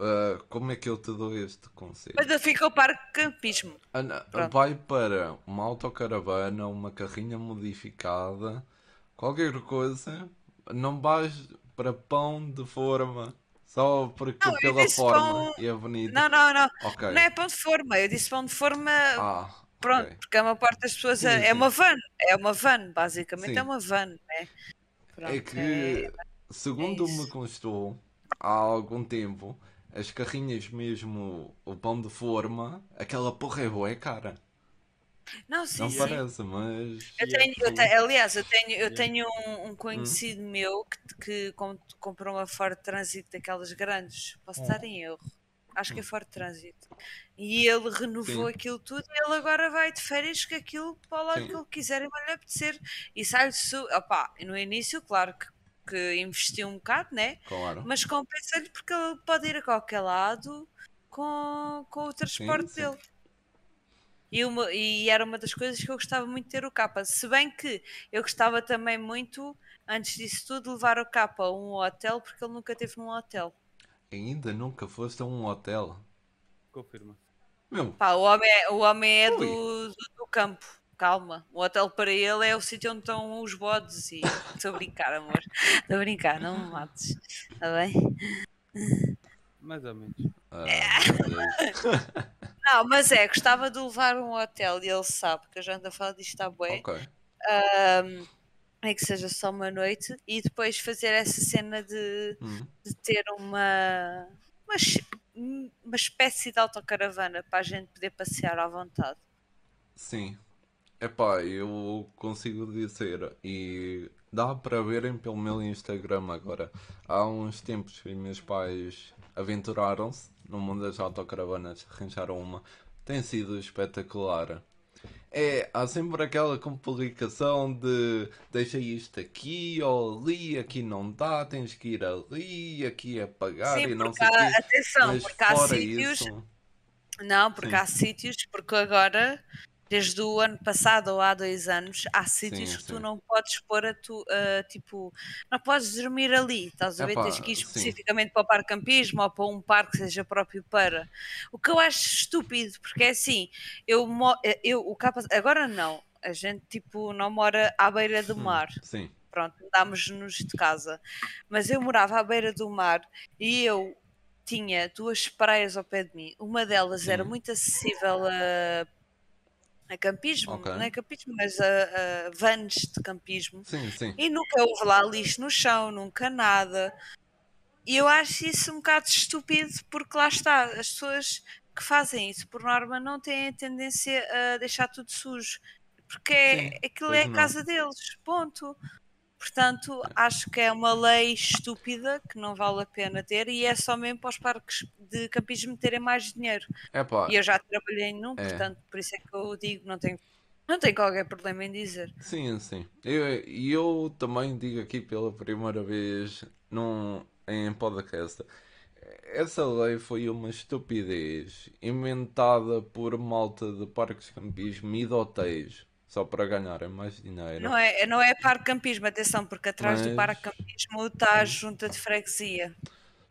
Speaker 1: ah, como é que eu te dou este conselho?
Speaker 2: Mas eu fico ao parque campismo.
Speaker 1: Ah, não,
Speaker 2: Pronto.
Speaker 1: Vai para uma autocaravana, uma carrinha modificada, qualquer coisa, não vais para pão de forma, só porque
Speaker 2: Não,
Speaker 1: pela forma
Speaker 2: pão-
Speaker 1: e é bonito.
Speaker 2: Não, não, não.
Speaker 1: Ok.
Speaker 2: Não é pão de forma. Eu disse pão de forma.
Speaker 1: Ah,
Speaker 2: Pronto,
Speaker 1: ok.
Speaker 2: porque a maior parte das pessoas
Speaker 1: Sim,
Speaker 2: é, é
Speaker 1: sim.
Speaker 2: uma van, é uma van, basicamente
Speaker 1: Sim.
Speaker 2: é uma van, né? Pronto,
Speaker 1: É que, segundo me
Speaker 2: isso.
Speaker 1: constou, há algum tempo, as carrinhas mesmo, o pão de forma, aquela porra é boa, é cara.
Speaker 2: Não, sim,
Speaker 1: Não
Speaker 2: sim.
Speaker 1: parece, mas.
Speaker 2: Eu
Speaker 3: é
Speaker 2: tenho, eu te- aliás, eu tenho, eu tenho um, um conhecido meu que, que com- comprou uma Ford Transit daquelas grandes. Posso estar em erro. Acho que é Ford Transit. E ele renovou
Speaker 1: Sim.
Speaker 2: aquilo tudo e ele agora vai de férias com aquilo para o lado
Speaker 1: Sim.
Speaker 2: que ele quiser e vai lhe apetecer. E sai-lhe. Su... Opá, no início, claro que, que investiu um bocado, né?
Speaker 1: Claro.
Speaker 2: Mas compensa-lhe porque ele pode ir a qualquer lado com, com o transporte
Speaker 1: sim.
Speaker 2: dele. E, uma- e era uma das coisas que eu gostava muito de ter o capa. Se bem que eu gostava também muito, antes disso tudo, levar o capa a um hotel, porque ele nunca teve num hotel.
Speaker 1: Ainda nunca foste a um hotel.
Speaker 3: Confirma.
Speaker 1: Meu,
Speaker 2: Pá, o homem é, o homem é do, do, do campo. Calma. O hotel para ele é o sítio onde estão os bodes. E <laughs> estou a brincar, amor. Estou a brincar, não me mates. Está bem?
Speaker 3: Mais ou menos.
Speaker 1: ah,
Speaker 2: É. Não, mas é, gostava de levar um hotel e ele sabe que eu já ando a falar disto à bué.
Speaker 1: ok.
Speaker 2: Ahm, é que seja só uma noite e depois fazer essa cena de,
Speaker 1: Hum.
Speaker 2: de ter uma, uma, uma espécie de autocaravana para a gente poder passear à vontade.
Speaker 1: Sim. Epá, eu consigo dizer e dá para verem pelo meu Instagram agora. Há uns tempos que meus pais aventuraram-se no mundo das autocaravanas, arranjaram uma. Tem sido espetacular. É, há sempre aquela complicação de deixa isto aqui ou ali, aqui não dá, tens que ir ali, aqui é pagar
Speaker 2: Sim,
Speaker 1: e não sei o quê.
Speaker 2: atenção,
Speaker 1: Mas
Speaker 2: porque há sítios.
Speaker 1: isso,
Speaker 2: Não, porque
Speaker 1: Sim.
Speaker 2: há sítios, porque agora, desde o ano passado ou há dois anos, há sítios
Speaker 1: Sim,
Speaker 2: que tu
Speaker 1: sim.
Speaker 2: não podes pôr a tu, a, tipo, não podes dormir ali, estás a ver?
Speaker 1: Epá,
Speaker 2: Tens que ir
Speaker 1: sim.
Speaker 2: especificamente para o parque campismo ou para um parque que seja próprio para. O que eu acho estúpido, porque é assim, eu, mo- eu o capa, agora não, a gente tipo não mora à beira do
Speaker 1: Hum,
Speaker 2: mar.
Speaker 1: sim.
Speaker 2: Pronto, mudámos-nos de casa. Mas eu morava à beira do mar e eu tinha duas praias ao pé de mim. Uma delas era
Speaker 1: Sim.
Speaker 2: muito acessível a, a campismo,
Speaker 1: Ok.
Speaker 2: não é campismo, mas a, a vans de campismo.
Speaker 1: Sim, sim.
Speaker 2: E nunca houve lá lixo no chão, nunca nada. E eu acho isso um bocado estúpido, porque lá está, as pessoas que fazem isso, por norma, não têm a tendência a deixar tudo sujo. Porque é,
Speaker 1: Sim,
Speaker 2: aquilo é a casa deles, ponto. Portanto, acho que é uma lei estúpida que não vale a pena ter e é só mesmo para os parques de campismo terem mais dinheiro.
Speaker 1: Epá,
Speaker 2: E eu já trabalhei num,
Speaker 1: É.
Speaker 2: portanto, por isso é que eu digo, não tenho, não tenho qualquer problema em dizer.
Speaker 1: Sim, sim. Eu- E eu, também digo aqui pela primeira vez num, em podcast. Essa lei foi uma estupidez inventada por malta de parques de campismo e de hotéis só para ganharem mais dinheiro.
Speaker 2: Não é, não é parque campismo, atenção, porque atrás do
Speaker 1: Mas-
Speaker 2: parque campismo está a junta de freguesia.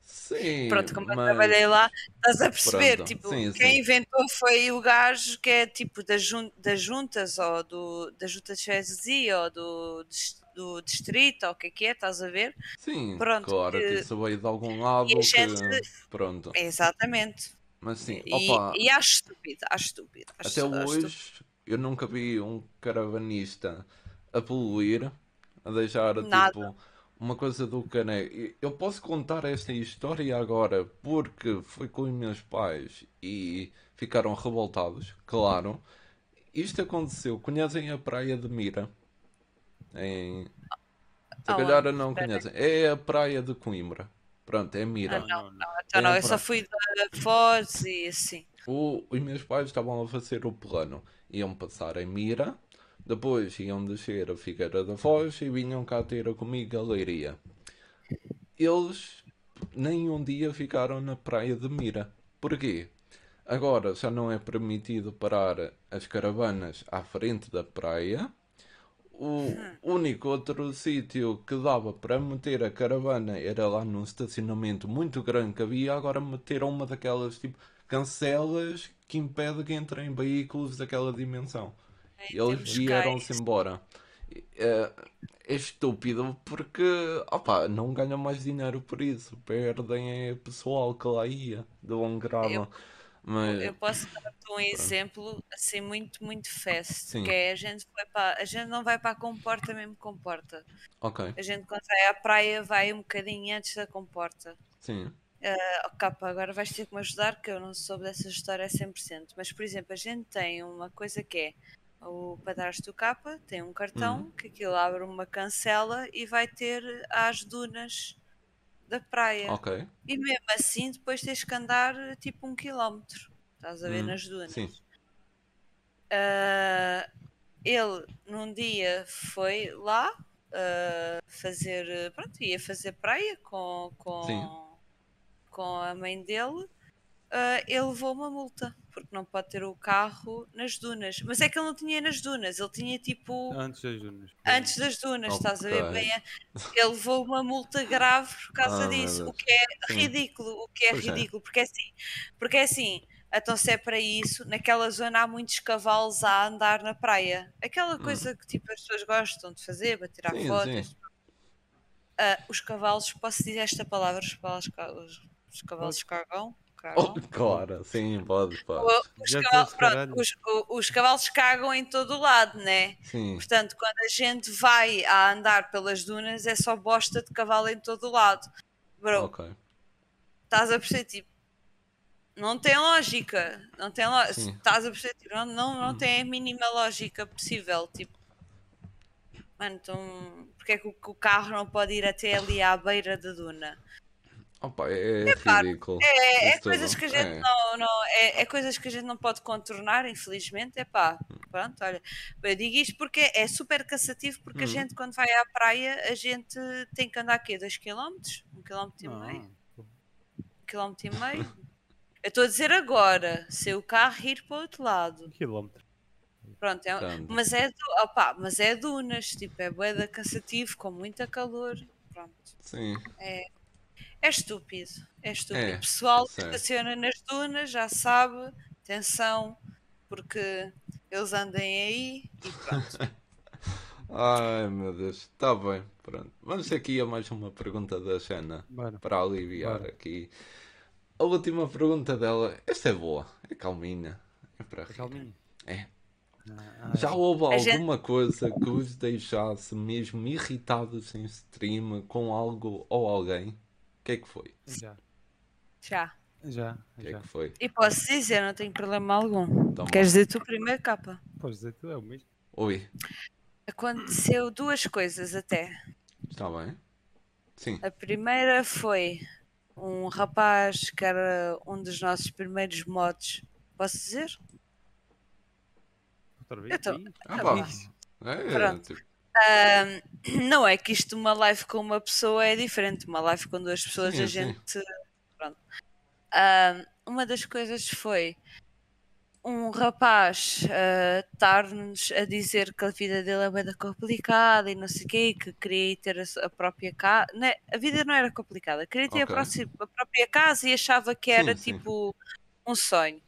Speaker 1: Sim,
Speaker 2: Pronto, como eu
Speaker 1: mas-
Speaker 2: trabalhei lá, estás a perceber,
Speaker 1: Pronto,
Speaker 2: tipo,
Speaker 1: sim,
Speaker 2: quem
Speaker 1: sim.
Speaker 2: inventou foi o gajo que é tipo das, jun das juntas ou do, da junta de freguesia ou do, do distrito ou o que é que é, estás a ver?
Speaker 1: Sim,
Speaker 2: Pronto,
Speaker 1: claro que isso veio de algum lado
Speaker 2: e a
Speaker 1: que...
Speaker 2: gente-
Speaker 1: Pronto.
Speaker 2: Exatamente.
Speaker 1: Mas sim,
Speaker 2: E,
Speaker 1: opa,
Speaker 2: e acho estúpido, acho estúpido. Acho,
Speaker 1: até
Speaker 2: acho estúpido.
Speaker 1: Eu nunca vi um caravanista a poluir, a deixar
Speaker 2: Nada.
Speaker 1: tipo uma coisa do caneco. Eu posso contar esta história agora porque foi com os meus pais e ficaram revoltados, claro. Isto aconteceu, conhecem a praia de Mira? Em... Se
Speaker 2: Aonde?
Speaker 1: calhar não
Speaker 2: Espera.
Speaker 1: conhecem. É a praia de Coimbra. Pronto, é Mira.
Speaker 2: Ah, não,
Speaker 3: não.
Speaker 2: não, então não,
Speaker 1: É
Speaker 2: eu só fui da Foz e assim.
Speaker 1: O- os meus pais estavam a fazer o plano. Iam passar em Mira, depois iam descer a Figueira da Foz e vinham cá ter comigo a Leiria. Eles nem um dia ficaram na praia de Mira. Porquê? Agora já não é permitido parar as caravanas à frente da praia. O único outro sítio que dava para meter a caravana era lá num estacionamento muito grande que havia. Agora meteram uma daquelas tipo cancelas que impede que entrem veículos daquela dimensão.
Speaker 2: É,
Speaker 1: Eles
Speaker 2: temos cá
Speaker 1: vieram-se embora. É, é estúpido porque opa, não ganham mais dinheiro por isso. Perdem é pessoal que lá ia de grado.
Speaker 2: Eu-
Speaker 1: Mas
Speaker 2: Eu posso dar-te um exemplo assim muito, muito fast,
Speaker 1: Sim.
Speaker 2: que é a gente vai para, a gente não vai para a comporta mesmo comporta.
Speaker 1: ok,
Speaker 2: A gente quando vai à praia vai um bocadinho antes da comporta.
Speaker 1: sim.
Speaker 2: Oh, capa, agora vais ter que me ajudar que eu não soube dessa história a 100%. Mas, por exemplo, a gente tem uma coisa que é o padrasto do capa tem um cartão
Speaker 1: Uhum.
Speaker 2: que aquilo abre uma cancela e vai ter às dunas da praia.
Speaker 1: Ok.
Speaker 2: E mesmo assim, depois tens que andar tipo um quilómetro. Estás a ver
Speaker 1: Hum,
Speaker 2: nas dunas.
Speaker 1: sim.
Speaker 2: Ah, ele num dia foi lá ah, fazer. Pronto, ia fazer praia com,
Speaker 1: Sim.
Speaker 2: Com, a mãe dele. Ah, ele levou uma multa porque não pode ter o carro nas dunas. Mas é que ele não tinha nas dunas, ele tinha tipo
Speaker 3: Antes das dunas.
Speaker 2: antes das dunas, estás a ver bem? Ele levou uma multa grave por causa
Speaker 1: Ah,
Speaker 2: disso, o que é
Speaker 1: Sim.
Speaker 2: ridículo, o que é
Speaker 1: Pois é.
Speaker 2: ridículo, porque é assim, porque é assim, então se é para isso, naquela zona há muitos cavalos a andar na praia. Aquela coisa que tipo as pessoas gostam de fazer, para tirar
Speaker 1: Hum. Sim,
Speaker 2: fotos.
Speaker 1: sim.
Speaker 2: Ah, os cavalos, posso dizer esta palavra, os cavalos, ca- os, os cavalos cagam?
Speaker 1: Oh, claro, sim, pode, pode.
Speaker 2: O- Os,
Speaker 3: Já
Speaker 2: cavalos, pronto, os, os cavalos cagam em todo o lado, né?
Speaker 1: Sim,
Speaker 2: Portanto, quando a gente vai a andar pelas dunas, é só bosta de cavalo em todo o lado. Bro,
Speaker 1: ok.
Speaker 2: estás a perceber? Tipo, não tem lógica. Não tem lógica. Estás a perceber? Tipo, não, não, não tem a mínima lógica possível. Tipo, mano, então, porque é que o, que o carro não pode ir até ali à beira da duna?
Speaker 1: Opa, é ridículo.
Speaker 2: É, é coisas que a gente
Speaker 1: É.
Speaker 2: não, não é, é coisas que a gente não pode contornar, infelizmente. É pá, pronto, olha. Eu digo isto porque é super cansativo, porque a
Speaker 1: Uhum.
Speaker 2: gente, quando vai à praia, a gente tem que andar aqui 2 km, 1 km e meio,
Speaker 3: Não.
Speaker 2: 1 km e meio. Eu estou a dizer agora, se o carro ir para o outro lado.
Speaker 3: Um quilómetro.
Speaker 2: Pronto, é,
Speaker 1: Tanto.
Speaker 2: mas, é, opá, mas é dunas, tipo, é boeda cansativo, com muita calor. Pronto.
Speaker 1: Sim,
Speaker 2: É estúpido, é estúpido.
Speaker 1: É,
Speaker 2: Pessoal que estaciona nas dunas já sabe, atenção, porque eles andem aí e pronto. <laughs>
Speaker 1: Ai meu Deus, está bem, pronto. Vamos aqui a mais uma pergunta da Xana
Speaker 3: Bora.
Speaker 1: para aliviar
Speaker 3: Bora.
Speaker 1: aqui. A última pergunta dela, esta é boa, é calminha, é para rir.
Speaker 3: Calminho.
Speaker 1: É.
Speaker 3: Ah,
Speaker 1: Já houve
Speaker 2: A gente-
Speaker 1: alguma coisa que os deixasse mesmo irritados em stream com algo ou alguém? O que é que foi?
Speaker 3: Já.
Speaker 2: Já.
Speaker 3: Já.
Speaker 1: O que é
Speaker 3: Já.
Speaker 1: que foi?
Speaker 2: E posso dizer, não tenho problema algum.
Speaker 1: Toma.
Speaker 2: Queres dizer tu primeiro, capa?
Speaker 3: Podes dizer tu, é o mesmo.
Speaker 1: Oi,
Speaker 2: Aconteceu duas coisas até.
Speaker 1: está bem? Sim,
Speaker 2: A primeira foi um rapaz que era um dos nossos primeiros mods. Posso dizer?
Speaker 3: Outra vez?
Speaker 2: Eu tô-
Speaker 3: Ih,
Speaker 1: Ah, pá.
Speaker 2: bom.
Speaker 1: é,
Speaker 2: Pronto.
Speaker 1: tipo,
Speaker 2: Ahm, <clears throat> não é que isto, uma live com uma pessoa é diferente. Uma live com duas pessoas,
Speaker 1: Sim,
Speaker 2: a
Speaker 1: sim.
Speaker 2: gente. Pronto. Ahm, uma das coisas foi um rapaz ah, estar-nos a dizer que a vida dele é bem complicada e não sei o quê, que queria ter a, a própria casa. a vida não era complicada, queria ter a,
Speaker 1: Ok.
Speaker 2: próxima- a própria casa e achava que era
Speaker 1: sim.
Speaker 2: tipo um sonho.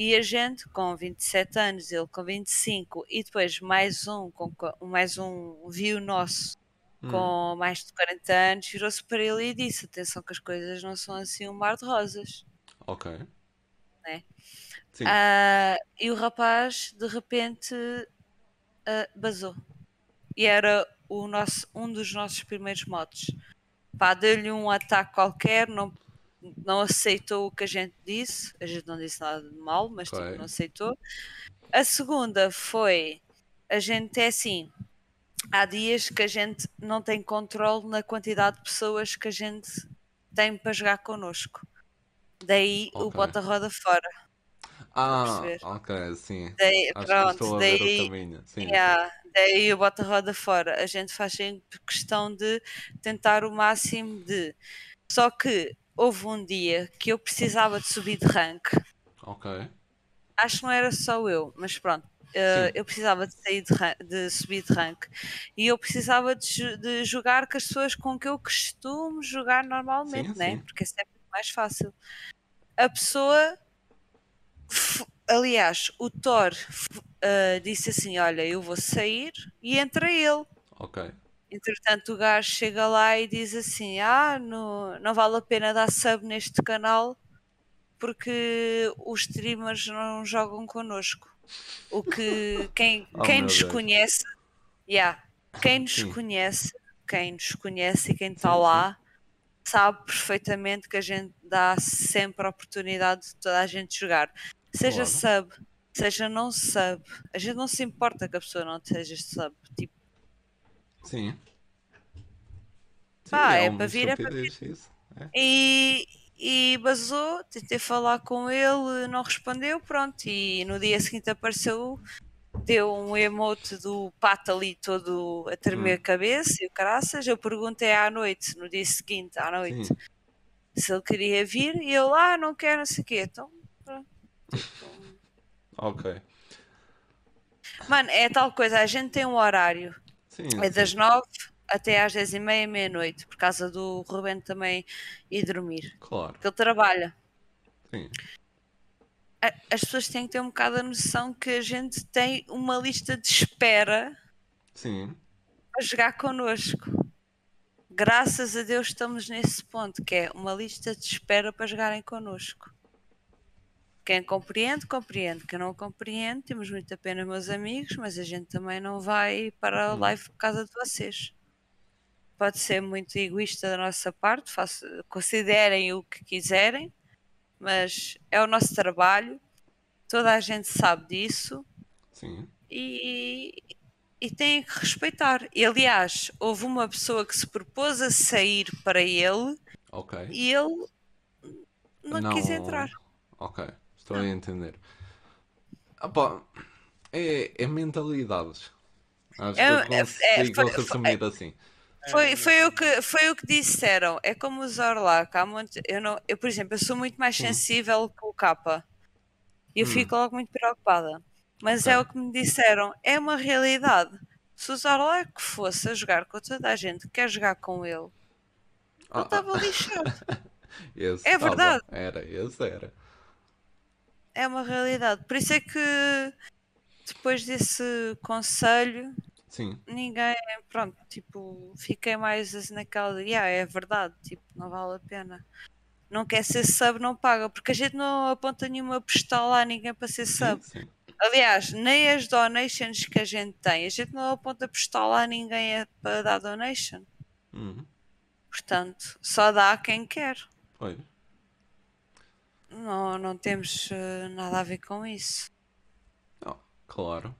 Speaker 2: E a gente com 27 anos, ele com 25, e depois mais um, com, mais um viu nosso
Speaker 1: hum,
Speaker 2: com mais de 40 anos, virou-se para ele e disse: Atenção, que as coisas não são assim um mar de rosas.
Speaker 1: ok.
Speaker 2: Né?
Speaker 1: Sim,
Speaker 2: Ah, e o rapaz de repente ah, basou. E era o nosso, um dos nossos primeiros motos. Pá, deu-lhe um ataque qualquer, não, não aceitou o que a gente disse. A gente não disse nada de mal, mas tipo, não aceitou. A segunda foi: a gente é assim. Há dias que a gente não tem controle na quantidade de pessoas que a gente tem para jogar connosco. Daí o
Speaker 1: Ok.
Speaker 2: bota-roda fora.
Speaker 1: ah, ok, sim.
Speaker 2: Daí,
Speaker 1: Acho
Speaker 2: pronto,
Speaker 1: o
Speaker 2: daí,
Speaker 1: caminho. Sim,
Speaker 2: yeah, daí o bota-roda fora. A gente faz sempre questão de tentar o máximo de. Só que houve um dia que eu precisava de subir de rank.
Speaker 1: ok.
Speaker 2: Acho que não era só eu, mas pronto.
Speaker 1: Sim.
Speaker 2: eu precisava de sair de, de subir de rank e eu precisava de, de jogar com as pessoas com que eu costumo jogar normalmente,
Speaker 1: Sim,
Speaker 2: né?
Speaker 1: sim.
Speaker 2: Porque é sempre mais fácil. A pessoa, aliás, o Thor eh, disse assim: Olha, eu vou sair e entra ele.
Speaker 1: Ok.
Speaker 2: Entretanto, o gajo chega lá e diz assim: Ah, não, não vale a pena dar sub neste canal porque os streamers não jogam connosco. O que <laughs> quem,
Speaker 1: Oh,
Speaker 2: quem nos
Speaker 1: Deus.
Speaker 2: conhece, yeah, quem nos
Speaker 1: Sim.
Speaker 2: conhece, quem nos conhece e quem está lá sabe perfeitamente que a gente dá sempre a oportunidade de toda a gente jogar. Seja sub, seja não sub. A gente não se importa que a pessoa não seja sub. Tipo,
Speaker 1: Sim. Sim,
Speaker 2: Pá, é
Speaker 1: uma
Speaker 2: para vir, é para
Speaker 1: estupidez isso. É.
Speaker 2: E, e basou, tentei falar com ele, não respondeu, pronto. E no dia seguinte apareceu, deu um emote do pato ali todo a tremer
Speaker 1: Hum.
Speaker 2: a cabeça e o caraças. Eu perguntei à noite, no dia seguinte, à noite,
Speaker 1: Sim.
Speaker 2: se ele queria vir e ele, ah, não quero, não sei o quê. Então, pronto. <laughs>
Speaker 1: Ok.
Speaker 2: Mano, é tal coisa, a gente tem um horário,
Speaker 1: Sim,
Speaker 2: é das nove até às dez e meia, meia-noite, por causa do Ruben também ir dormir,
Speaker 1: Claro.
Speaker 2: porque ele trabalha.
Speaker 1: Sim.
Speaker 2: as pessoas têm que ter um bocado a noção que a gente tem uma lista de espera
Speaker 1: Sim.
Speaker 2: para jogar connosco. Graças a Deus estamos nesse ponto, que é uma lista de espera para jogarem connosco. Quem compreende, compreende. Quem não compreende, temos muita pena, meus amigos, mas a gente também não vai para a live por causa de vocês. Pode ser muito egoísta da nossa parte, faço- considerem o que quiserem, mas é o nosso trabalho, toda a gente sabe disso
Speaker 1: Sim.
Speaker 2: e, e têm que respeitar. E, aliás, houve uma pessoa que se propôs a sair para ele
Speaker 1: Ok.
Speaker 2: e ele não, quis entrar.
Speaker 1: Ok. Estou a entender. Ah, pá, é, é mentalidades. Acho
Speaker 2: É-
Speaker 1: que eu
Speaker 2: é- é-
Speaker 1: consigo
Speaker 2: foi-
Speaker 1: resumir assim.
Speaker 2: Foi, foi, o que, foi o que disseram. É como. Há muito, eu, não, eu, por exemplo, eu sou muito mais sensível que o Kappa. E eu
Speaker 1: Hum.
Speaker 2: fico logo muito preocupada. Mas é o que me disseram. É uma realidade. Se o Zorlac fosse a jogar com toda a gente que quer jogar com ele, ele
Speaker 1: Ah,
Speaker 2: estava lixado. <laughs> É verdade.
Speaker 1: Era, esse era.
Speaker 2: É uma realidade. Por isso é que depois desse conselho,
Speaker 1: Sim.
Speaker 2: ninguém, pronto, tipo, fiquei mais assim naquela de, "Yeah, é verdade, tipo, não vale a pena. Não quer ser sub, não paga, porque a gente não aponta nenhuma pistola a ninguém para ser sub.
Speaker 1: Sim, sim.
Speaker 2: Aliás, nem as donations que a gente tem, a gente não aponta pistola a ninguém para dar donation.
Speaker 1: Uhum.
Speaker 2: Portanto, só dá a quem quer.
Speaker 1: Pois.
Speaker 2: Não, não temos eh, nada a ver com isso.
Speaker 1: Oh, claro.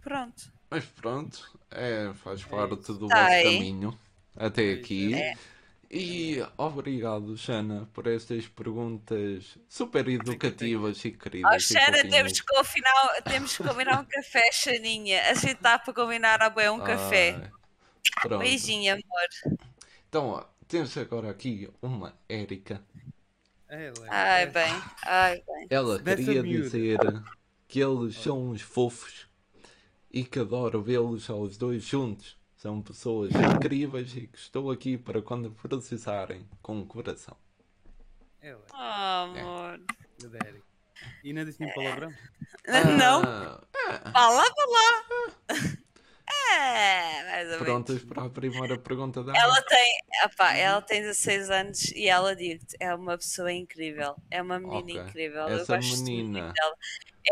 Speaker 2: Pronto.
Speaker 1: Mas pronto, é, faz parte
Speaker 3: isso.
Speaker 1: do
Speaker 2: Tá
Speaker 1: vosso
Speaker 2: aí.
Speaker 1: caminho até
Speaker 3: É
Speaker 1: aqui.
Speaker 2: é.
Speaker 1: E obrigado, Xana, por estas perguntas super educativas e queridas.
Speaker 2: Ó,
Speaker 1: e
Speaker 2: Xana,
Speaker 1: fofinhas.
Speaker 2: temos que, combinar, temos que combinar um café, Xaninha. A gente está para combinar a bem um café.
Speaker 1: Ai, pronto.
Speaker 2: Beijinho, amor.
Speaker 1: Então, ó, temos agora aqui uma Érica.
Speaker 3: Ela,
Speaker 2: Ai,
Speaker 3: é-
Speaker 2: bem. Ai, bem.
Speaker 1: Ela
Speaker 3: Dessa
Speaker 1: queria
Speaker 3: miúda.
Speaker 1: dizer que eles são uns fofos e que adoro vê-los aos dois juntos. São pessoas incríveis e que estou aqui para quando precisarem, com o coração.
Speaker 3: Ela,
Speaker 2: Oh, amor.
Speaker 3: Derek. E não disse nenhum palavrão? <laughs>
Speaker 2: Não?
Speaker 1: Ah,
Speaker 2: Fala, fala. É,
Speaker 1: prontas para a primeira pergunta dela?
Speaker 2: Ela tem, epá, ela tem 16 anos e ela diz-te, é uma pessoa incrível, é uma menina
Speaker 1: Ok.
Speaker 2: incrível.
Speaker 1: Essa menina.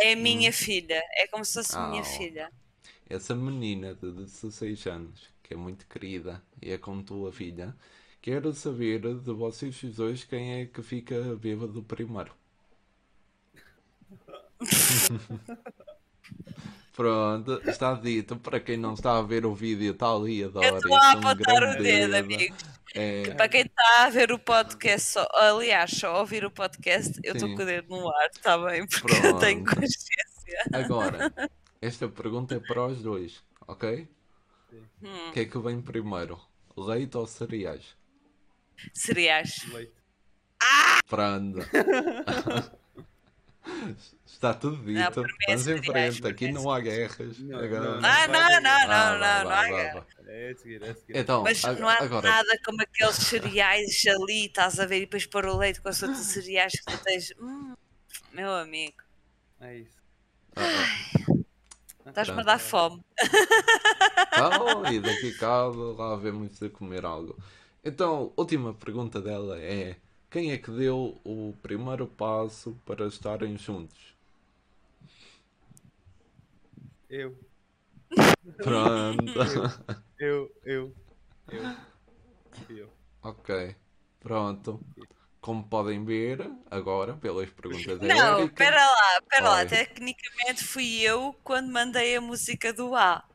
Speaker 2: É a minha filha, é como se fosse
Speaker 1: Ah,
Speaker 2: minha
Speaker 1: ó.
Speaker 2: filha.
Speaker 1: Essa menina de 16 anos, que é muito querida e é como tua filha, quero saber de vocês dois quem é que fica bêbado primeiro. <laughs> <laughs> Pronto, está dito. Para quem não está a ver o vídeo, está ali a Dora.
Speaker 2: Eu estou a
Speaker 1: um
Speaker 2: apontar
Speaker 1: grande
Speaker 2: o dedo,
Speaker 1: dedo.
Speaker 2: amigo.
Speaker 1: É,
Speaker 2: Para quem está a ver o podcast, só, aliás, só a ouvir o podcast, eu estou com o dedo no ar, está bem? Porque eu tenho
Speaker 1: Pronto.
Speaker 2: consciência.
Speaker 1: agora, <laughs> esta pergunta é para os dois, ok?
Speaker 2: Hum,
Speaker 1: O que é que vem primeiro? Leite ou cereais?
Speaker 2: cereais.
Speaker 3: Leite.
Speaker 1: Pronto. <laughs> Está tudo dito.
Speaker 2: é
Speaker 1: Vamos em frente. Aqui não há guerras.
Speaker 3: Não, não,
Speaker 2: Ah, não, não, não, há guerra.
Speaker 1: vá.
Speaker 3: É a seguir, é a seguir.
Speaker 1: Então,
Speaker 2: Mas não há
Speaker 1: agora,
Speaker 2: nada como aqueles cereais ali, estás a ver, e depois pôr o leite com os outros cereais que tu tens. Hum, meu amigo,
Speaker 3: É isso.
Speaker 1: Ah, ah.
Speaker 2: estás-me a dar fome.
Speaker 1: Então, e daqui a bocado lá vemos de comer algo. Então, última pergunta dela é: quem é que deu o primeiro passo para estarem juntos?
Speaker 3: Eu,
Speaker 1: Pronto.
Speaker 3: eu, eu, eu. Eu.
Speaker 1: ok. Pronto. Como podem ver, agora, pelas perguntas da
Speaker 2: Não, espera lá, espera lá. Tecnicamente fui eu quando mandei a música do A.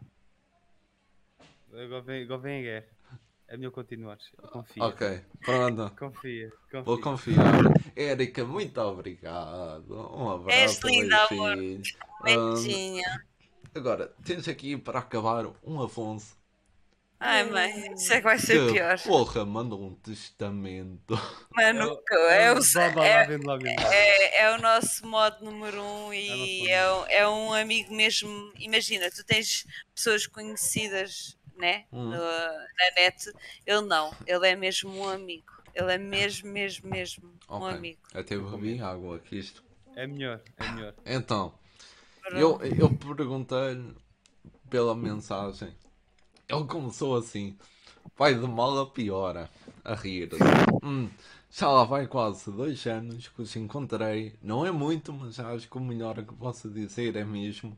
Speaker 3: Agora vem, agora vem a guerra. É melhor continuar. Confia.
Speaker 1: Ok, pronto.
Speaker 3: Confia, confia.
Speaker 1: Vou confiar. Érica, muito obrigado. Um abraço.
Speaker 2: És linda, amor.
Speaker 1: Hum,
Speaker 2: Beijinha.
Speaker 1: agora, tens aqui para acabar um Afonso.
Speaker 2: Ai, mãe, isso é que vai ser
Speaker 1: que,
Speaker 2: pior.
Speaker 1: porra, manda um testamento.
Speaker 2: Mano, é, o, é, é, é o nosso modo número um e
Speaker 3: É
Speaker 2: é, um- é um amigo mesmo. Imagina, tu tens pessoas conhecidas, né?
Speaker 1: Hum.
Speaker 2: no- na net. Ele não, ele é mesmo um amigo. Ele é mesmo, mesmo, mesmo um
Speaker 1: Ok.
Speaker 2: amigo.
Speaker 1: Até bebi água aqui isto.
Speaker 3: É melhor, é melhor.
Speaker 1: Então, eu, eu perguntei-lhe pela mensagem. Ele começou assim. Vai de mal a piora. A rir. Hum, já lá vai quase dois anos que os encontrei. Não é muito, mas acho que o melhor que posso dizer é mesmo.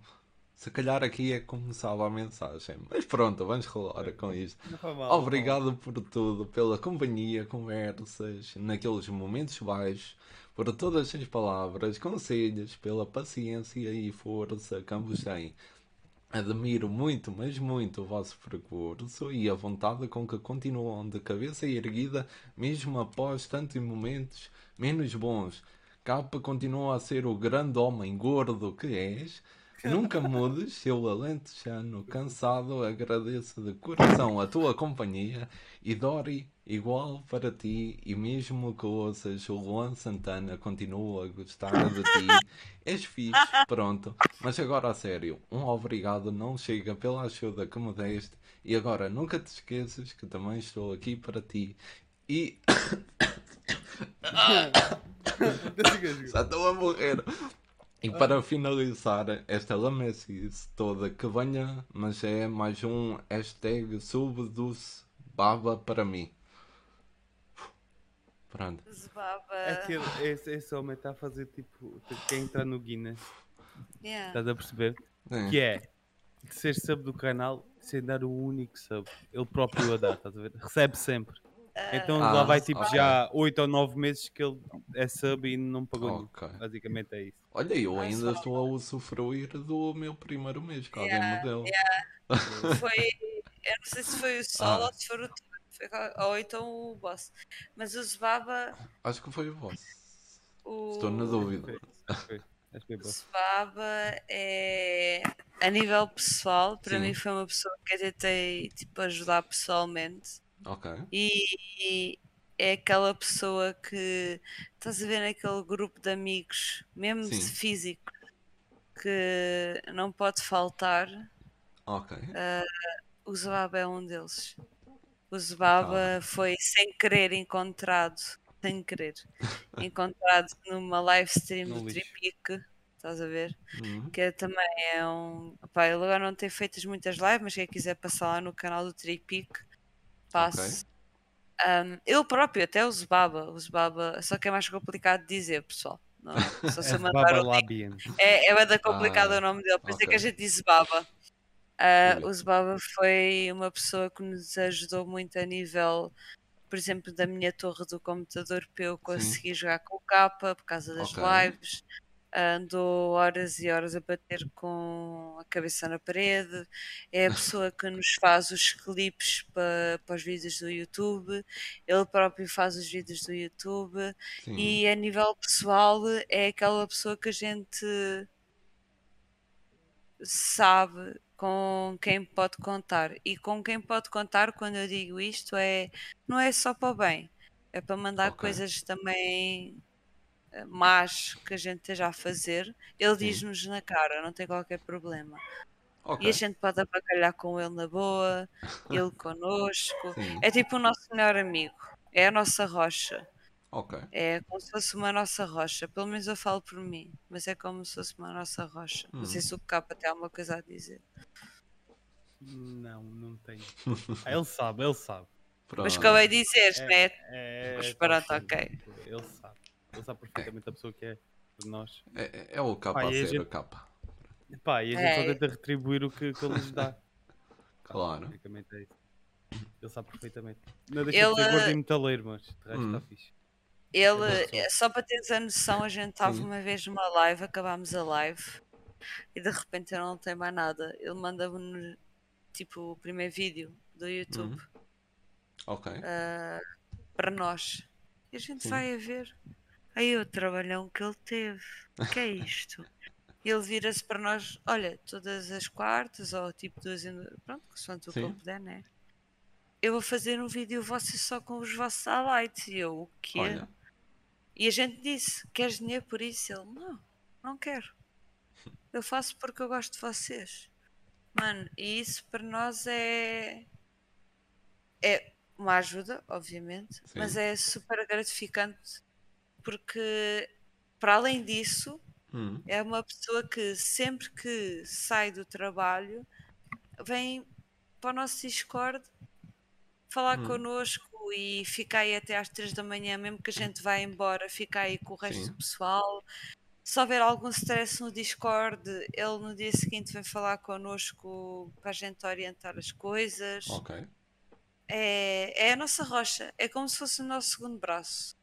Speaker 1: Se calhar aqui é que começava a mensagem. Mas pronto, vamos rolar com isto.
Speaker 3: Mal.
Speaker 1: Obrigado por tudo, pela companhia, conversas, naqueles momentos baixos, por todas as palavras, conselhos, pela paciência e força que ambos têm. Admiro muito, mas muito o vosso percurso e a vontade com que continuam de cabeça erguida, mesmo após tantos momentos menos bons. Capa continua a ser o grande homem gordo que és. Nunca mudes, seu alentejano cansado, agradeço de coração a tua companhia e Dori, igual para ti, e mesmo que ouças o Luan Santana continua a gostar de ti, és fixe, pronto. Mas agora a sério, um obrigado não chega pela ajuda que me deste e agora nunca te esqueças que também estou aqui para ti e já estou a morrer. E para finalizar esta lamecice toda que venha, mas é mais um hashtag subduce baba para mim. Pronto.
Speaker 3: Aquele, esse, esse homem está a fazer tipo. Quem entrar no Guinness,
Speaker 2: Yeah.
Speaker 3: estás a perceber?
Speaker 1: Sim.
Speaker 3: Que é ser sub do canal sem dar o único sub. Ele próprio a dar, estás a ver? Recebe sempre. Então
Speaker 1: Ah,
Speaker 3: lá vai tipo
Speaker 1: ok.
Speaker 3: já 8 ou 9 meses que ele é sub e não pagou nenhum.
Speaker 1: Ok.
Speaker 3: Basicamente é isso.
Speaker 1: Olha, eu ainda
Speaker 2: só-
Speaker 1: estou a usufruir do meu primeiro mês que alguém
Speaker 2: Yeah,
Speaker 1: me deu. <laughs>
Speaker 2: Foi. Eu não sei se foi o Sol
Speaker 1: Ah.
Speaker 2: ou se foi o qual- ou então o Boss. Mas o Zebaba.
Speaker 1: Acho que foi o vosso.
Speaker 2: O...
Speaker 1: Estou na dúvida.
Speaker 3: Foi,
Speaker 2: O. Sebaba é a nível pessoal, para
Speaker 1: Sim.
Speaker 2: mim foi uma pessoa que eu tentei tipo, ajudar pessoalmente
Speaker 1: Ok.
Speaker 2: e, e é aquela pessoa que estás a ver naquele grupo de amigos, mesmo de
Speaker 1: Sim.
Speaker 2: físico, que não pode faltar.
Speaker 1: Ok.
Speaker 2: O Zebaba é um deles. O Zebaba foi sem querer encontrado, sem querer, <laughs> encontrado numa live stream do. Tripic, estás a ver?
Speaker 1: Uhum.
Speaker 2: que também é um. Pá, ele agora não tem feito muitas lives, mas quem quiser passar lá no canal do Tripic, passe. Um, ele próprio, até o Zebaba, o Zebaba, só que é mais complicado de dizer, pessoal. Não, <laughs> só se
Speaker 3: É
Speaker 2: eu mandar
Speaker 3: Baba
Speaker 2: o link. É, é bada complicado
Speaker 1: Ah,
Speaker 2: o nome dele, por isso é que a gente diz Zebaba. Ah,
Speaker 1: Olha.
Speaker 2: o Zebaba foi uma pessoa que nos ajudou muito a nível, por exemplo, da minha torre do computador para eu conseguir jogar com o capa por causa das
Speaker 1: Ok.
Speaker 2: lives. Andou horas e horas a bater com a cabeça na parede. É a pessoa que nos faz os clipes para, para os vídeos do YouTube. Ele próprio faz os vídeos do YouTube.
Speaker 1: Sim.
Speaker 2: E a nível pessoal, é aquela pessoa que a gente sabe com quem pode contar. E com quem pode contar, quando eu digo isto, é não é só para o bem, é para mandar
Speaker 1: Ok.
Speaker 2: coisas também más que a gente esteja a fazer. Ele diz-nos na cara, não tem qualquer problema.
Speaker 1: Ok.
Speaker 2: E a gente pode abacalhar com ele na boa, ele <laughs> connosco.
Speaker 1: Sim.
Speaker 2: É tipo o nosso melhor amigo, é a nossa rocha.
Speaker 1: Ok.
Speaker 2: É como se fosse uma nossa rocha. Pelo menos eu falo por mim, mas é como se fosse uma nossa rocha. Não sei
Speaker 1: Hum.
Speaker 2: se o capa tem alguma coisa a dizer.
Speaker 3: Não, não tem. Ah, ele sabe, ele sabe.
Speaker 1: Pronto.
Speaker 2: Mas acabei de dizer,
Speaker 3: É,
Speaker 2: né?
Speaker 3: É,
Speaker 2: Mas
Speaker 3: tal
Speaker 2: pronto, ok.
Speaker 3: Ele sabe. Ele sabe perfeitamente a pessoa que é de nós.
Speaker 1: É, é o capa
Speaker 3: Pá,
Speaker 1: a
Speaker 3: e a
Speaker 1: ser a
Speaker 3: gente-
Speaker 1: capa.
Speaker 3: Pá, e a gente
Speaker 2: É.
Speaker 3: só tenta retribuir o que, que ele nos dá. <laughs>
Speaker 1: Claro.
Speaker 3: Basicamente é isso. Ele sabe perfeitamente. Não deixa
Speaker 2: Ele-
Speaker 3: de ser e metaleiro, mas de resto
Speaker 1: Hum.
Speaker 3: está fixe.
Speaker 2: Ele,
Speaker 3: É
Speaker 2: é, só para teres a noção, a gente estava uma vez numa live, acabámos a live e de repente eu não tenho mais nada. Ele manda-me tipo o primeiro vídeo do YouTube
Speaker 1: Uhum. Ok.
Speaker 2: ah, para nós. E a gente
Speaker 1: Sim.
Speaker 2: vai a ver. Aí o trabalhão que ele teve. O que é isto? Ele vira-se para nós, olha, todas as quartas, ou tipo duas, em- pronto, consoante o que ele puder, né? Eu vou fazer um vídeo vosso só com os vossos highlights. E eu, o quê?
Speaker 1: Olha.
Speaker 2: E a gente disse: Queres dinheiro por isso? Ele: Não, não quero. Eu faço porque eu gosto de vocês. Mano, e isso para nós é. É uma ajuda, obviamente, mas
Speaker 1: Sim.
Speaker 2: é super gratificante porque, para além disso,
Speaker 1: Hum.
Speaker 2: é uma pessoa que sempre que sai do trabalho vem para o nosso Discord falar
Speaker 1: Hum.
Speaker 2: connosco e fica aí até às 3 da manhã, mesmo que a gente vá embora, fica aí com o resto
Speaker 1: Sim.
Speaker 2: do pessoal. Se houver algum stress no Discord, ele no dia seguinte vem falar connosco para a gente orientar as coisas.
Speaker 1: Ok.
Speaker 2: É, é a nossa rocha, é como se fosse o nosso segundo braço.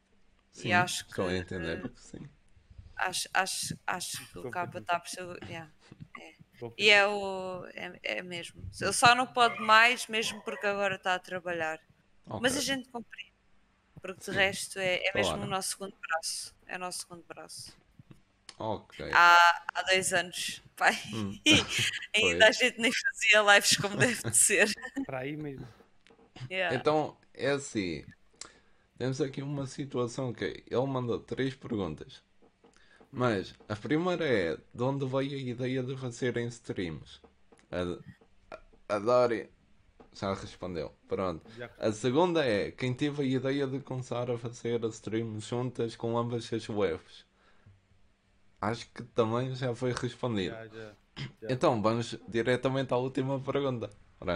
Speaker 1: Sim.
Speaker 2: E acho
Speaker 1: Estou a
Speaker 2: que-
Speaker 1: entender. Sim.
Speaker 2: Acho, acho, acho que o capa está a perceber. yeah.
Speaker 3: Bom,
Speaker 2: E é o. É, é mesmo. Ele só não pode mais, mesmo porque agora está a trabalhar.
Speaker 1: Ok.
Speaker 2: Mas a gente compreende. Porque
Speaker 1: Sim,
Speaker 2: de resto é, é mesmo
Speaker 1: claro.
Speaker 2: o nosso segundo braço. É o nosso segundo braço.
Speaker 1: Ok.
Speaker 2: Há, há dois anos, <laughs> pai.
Speaker 1: Hum.
Speaker 2: E <laughs> ainda a gente nem fazia lives como deve de ser.
Speaker 3: Para aí mesmo.
Speaker 2: Yeah.
Speaker 1: Então, é assim. Temos aqui uma situação que ele mandou três perguntas. Mas a primeira é de onde veio a ideia de fazerem streams? A, a Dori já respondeu. Pronto. A segunda é quem teve a ideia de começar a fazer streams juntas com ambas as webs? acho que também já foi respondido.
Speaker 3: Já, já. já.
Speaker 1: Então, vamos diretamente à última pergunta.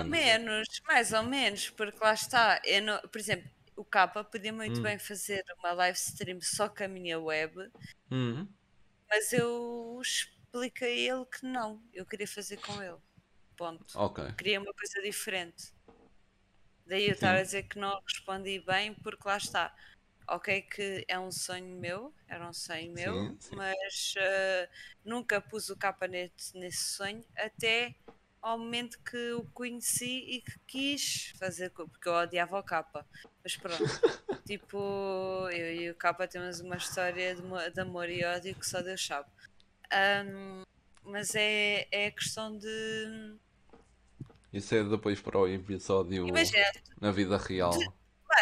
Speaker 2: Menos, mais ou menos, porque lá está. Eu não- por exemplo, o Capa podia muito
Speaker 1: Hum.
Speaker 2: bem fazer uma live stream só com a minha web,
Speaker 1: Hum,
Speaker 2: mas eu expliquei a ele que não. Eu queria fazer com ele. Ponto.
Speaker 1: ok.
Speaker 2: Queria uma coisa diferente. Daí eu estar
Speaker 1: Sim.
Speaker 2: a dizer que não respondi bem, porque lá está. Ok, que é um sonho meu, era um sonho meu,
Speaker 1: Sim, sim.
Speaker 2: mas eh, nunca pus o capa nesse, nesse sonho até ao momento que o conheci e que quis fazer, porque eu odiava o capa. Mas pronto, <laughs> tipo, eu e o capa temos uma história de, de amor e ódio que só Deus sabe. Ahm, mas é, é a questão de.
Speaker 1: Isso é depois para o episódio
Speaker 2: Imagina,
Speaker 1: na vida real.
Speaker 2: Mano,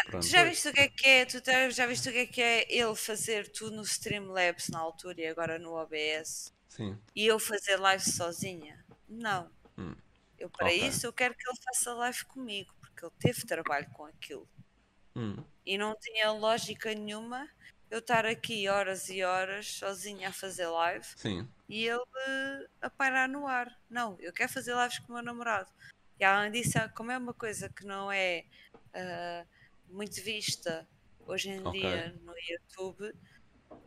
Speaker 1: Pronto.
Speaker 2: tu já viste o que é que é? Tu já- já viste o que é que é ele fazer tudo no Streamlabs na altura e agora no OBS?
Speaker 1: Sim.
Speaker 2: E eu fazer live sozinha? Não.
Speaker 1: Hum,
Speaker 2: Eu para
Speaker 1: ok.
Speaker 2: isso eu quero que ele faça live comigo, porque ele teve trabalho com aquilo.
Speaker 1: Hum,
Speaker 2: E não tinha lógica nenhuma eu estar aqui horas e horas sozinha a fazer live
Speaker 1: sim.
Speaker 2: e ele eh, a pairar no ar. Não, eu quero fazer lives com o meu namorado. E além disso, como é uma coisa que não é ah, muito vista hoje em
Speaker 1: Ok.
Speaker 2: dia no YouTube,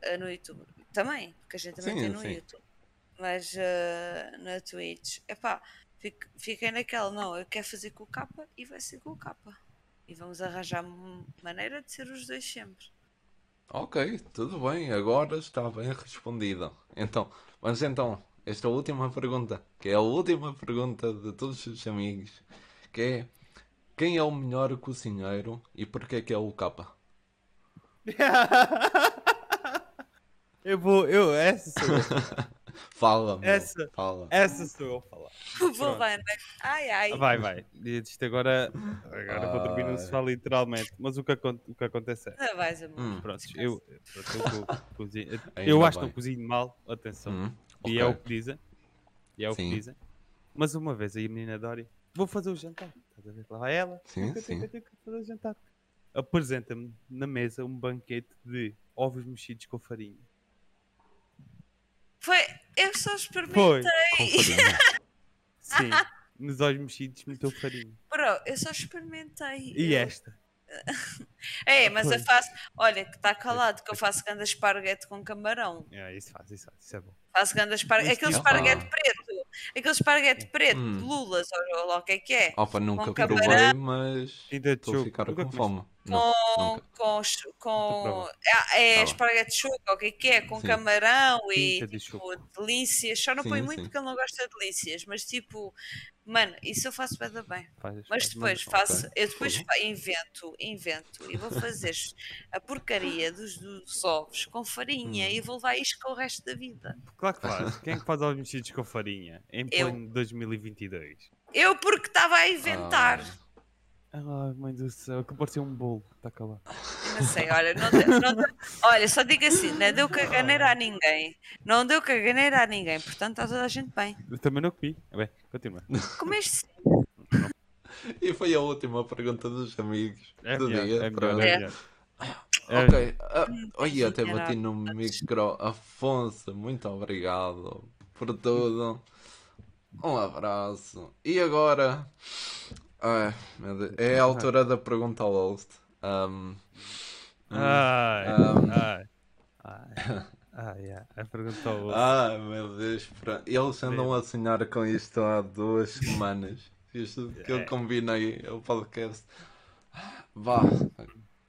Speaker 2: ah, no YouTube também, porque a gente também
Speaker 1: Sim,
Speaker 2: tem no
Speaker 1: sim.
Speaker 2: YouTube, mas na Twitch, epá, fico- fiquei naquela, não, eu quero fazer com o capa e vai ser com o capa. E vamos arranjar maneira de ser os dois sempre.
Speaker 1: Ok, tudo bem. Agora está bem respondida. Então, vamos então. Esta última pergunta, que é a última pergunta de todos os amigos, que é quem é o melhor cozinheiro e porquê que é o capa? <laughs>
Speaker 3: eu vou, eu, essa sou eu. <laughs> <laughs>
Speaker 1: Fala, meu,
Speaker 3: Essa-
Speaker 1: fala.
Speaker 3: Essa sou eu a falar. <laughs>
Speaker 2: Vou né? Ai ai.
Speaker 3: Vai, vai. Isto agora, agora vou dormir no
Speaker 1: Ai.
Speaker 3: sofá literalmente. Mas o que, acon- o que acontece é.
Speaker 2: Ah, vais, amor.
Speaker 1: Hum.
Speaker 3: Pronto, eu, eu, co- <laughs> cozinho- eu acho que não cozinho mal, atenção.
Speaker 1: Hum,
Speaker 3: E é o que dizem. E é o
Speaker 1: Sim.
Speaker 3: que dizem. Mas uma vez aí a menina Dori, vou fazer o jantar. Estás a ver? Lá vai ela.
Speaker 1: Sim,
Speaker 3: "Eu tenho-
Speaker 1: sim.
Speaker 3: eu tenho que fazer o jantar. Apresenta-me na mesa um banquete de ovos mexidos com farinha.
Speaker 2: Foi, eu só experimentei. <laughs>
Speaker 3: Sim. Nos ovos mexidos meteu farinha.
Speaker 2: Bro, eu só experimentei.
Speaker 3: E
Speaker 2: Eu-
Speaker 3: esta? <laughs>
Speaker 2: É, mas eu faço. Olha, que está calado, que eu faço ganda esparguete com camarão.
Speaker 3: É, isso faz, isso faz. Isso é bom.
Speaker 2: Faço ganda esparguete. Aquele esparguete preto. Aquele esparguete preto,
Speaker 1: Hum.
Speaker 2: de lulas, ou ou lá o que é que é.
Speaker 1: Opa, nunca
Speaker 2: Com
Speaker 1: provei,
Speaker 2: camarão.
Speaker 1: mas estou a ficar
Speaker 3: Nunca
Speaker 1: com fome. Não,
Speaker 2: Com. com, com é, é
Speaker 1: Tá
Speaker 2: esparguete de chuca, o que é que é? Com
Speaker 1: Sim.
Speaker 2: camarão e
Speaker 3: Pinta de
Speaker 2: tipo, delícias. Só não
Speaker 1: Sim,
Speaker 2: põe muito
Speaker 1: sim.
Speaker 2: porque ele não gosta de delícias. Mas tipo, mano, isso eu faço bem bem.
Speaker 3: Faz,
Speaker 2: Mas
Speaker 3: faz,
Speaker 2: depois
Speaker 3: manda.
Speaker 2: faço, eu depois fa- invento, invento e vou fazer a porcaria dos, dos ovos com farinha
Speaker 1: Hum.
Speaker 2: e vou levar isto com o resto da vida.
Speaker 3: Claro que faz. Quem é que faz ovos mexidos com farinha? Em
Speaker 2: Eu.
Speaker 3: pleno 2022.
Speaker 2: Eu porque estava a inventar.
Speaker 1: Ah,
Speaker 3: Ai, mãe do céu, que parecia um bolo. Está calado.
Speaker 2: Não sei, olha, não deu- não deu- olha, só digo assim, não deu caganeira a ninguém. Não deu caganeira a ninguém, portanto está toda a gente bem.
Speaker 3: Eu também não comi. Bem, continua.
Speaker 2: Comeste sim.
Speaker 1: E foi a última pergunta dos amigos
Speaker 3: É
Speaker 1: do
Speaker 3: melhor,
Speaker 1: dia.
Speaker 3: é melhor, é
Speaker 2: É.
Speaker 3: melhor. É,
Speaker 1: Ok, ah, oi, até bati no micro. Afonso, muito obrigado por tudo. Um abraço. E agora? Meu Deus, é a altura da pergunta ao host. Um,
Speaker 3: Ai,
Speaker 1: Um,
Speaker 3: ai, ai, ai, ai, a pergunta ao outro.
Speaker 1: Ai meu Deus, eles andam a sonhar com isto há duas <laughs> semanas. Isto que eu
Speaker 3: É.
Speaker 1: combinei o podcast. Vá,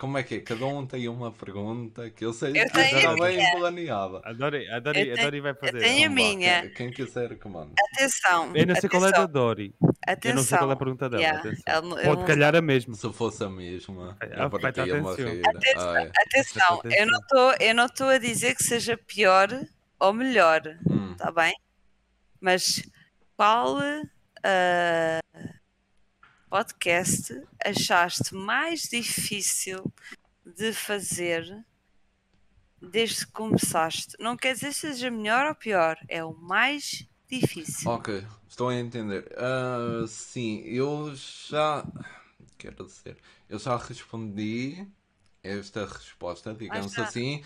Speaker 1: como é que é? Cada um tem uma pergunta que eu sei
Speaker 2: Eu
Speaker 1: que
Speaker 2: a
Speaker 1: bem planeada.
Speaker 3: A Dori, a Dori,
Speaker 2: Eu
Speaker 3: a
Speaker 2: tenho-
Speaker 3: vai fazer.
Speaker 2: tenho a minha.
Speaker 1: Quem, quem quiser comanda.
Speaker 2: Atenção.
Speaker 3: Eu não sei qual é da
Speaker 2: atenção,
Speaker 3: Dori.
Speaker 2: Atenção.
Speaker 3: Eu não sei qual é a pergunta dela.
Speaker 2: Yeah,
Speaker 3: atenção.
Speaker 2: eu
Speaker 3: Pode
Speaker 2: não-
Speaker 3: calhar a mesma.
Speaker 1: Se fosse a mesma,
Speaker 3: Ah,
Speaker 1: eu partia uma
Speaker 3: atenção.
Speaker 1: rir.
Speaker 2: Atenção,
Speaker 1: Ai,
Speaker 2: Atenção, eu não estou eu não estou a dizer que seja pior ou melhor,
Speaker 1: hum,
Speaker 2: está bem? Mas qual ah, podcast achaste mais difícil de fazer desde que começaste? Não quer dizer seja melhor ou pior, é o mais difícil.
Speaker 1: Ok, estou a entender. Ah, sim, eu já. Quero dizer, eu já respondi esta resposta, digamos assim,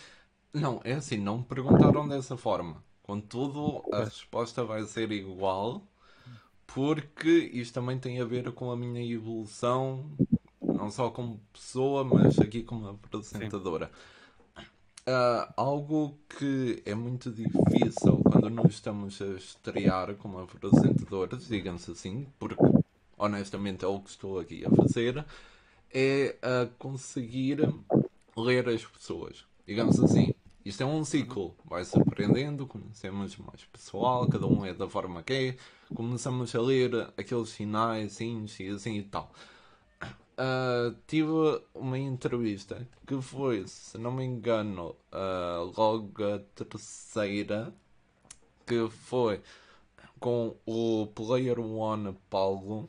Speaker 1: Não, é assim, não me perguntaram dessa forma. Contudo, a resposta vai ser igual, porque isto também tem a ver com a minha evolução, não só como pessoa, mas aqui como apresentadora. Uh, algo que é muito difícil quando nós estamos a estrear como apresentadores, digamos assim, porque honestamente é o que estou aqui a fazer, é a conseguir ler as pessoas. Digamos assim, isto é um ciclo, vai se aprendendo, conhecemos mais pessoal, cada um é da forma que é, começamos a ler aqueles sinais, assim, e assim e tal. Uh, tive uma entrevista que foi, se não me engano, uh, logo a terceira, que foi com o Player One Paulo.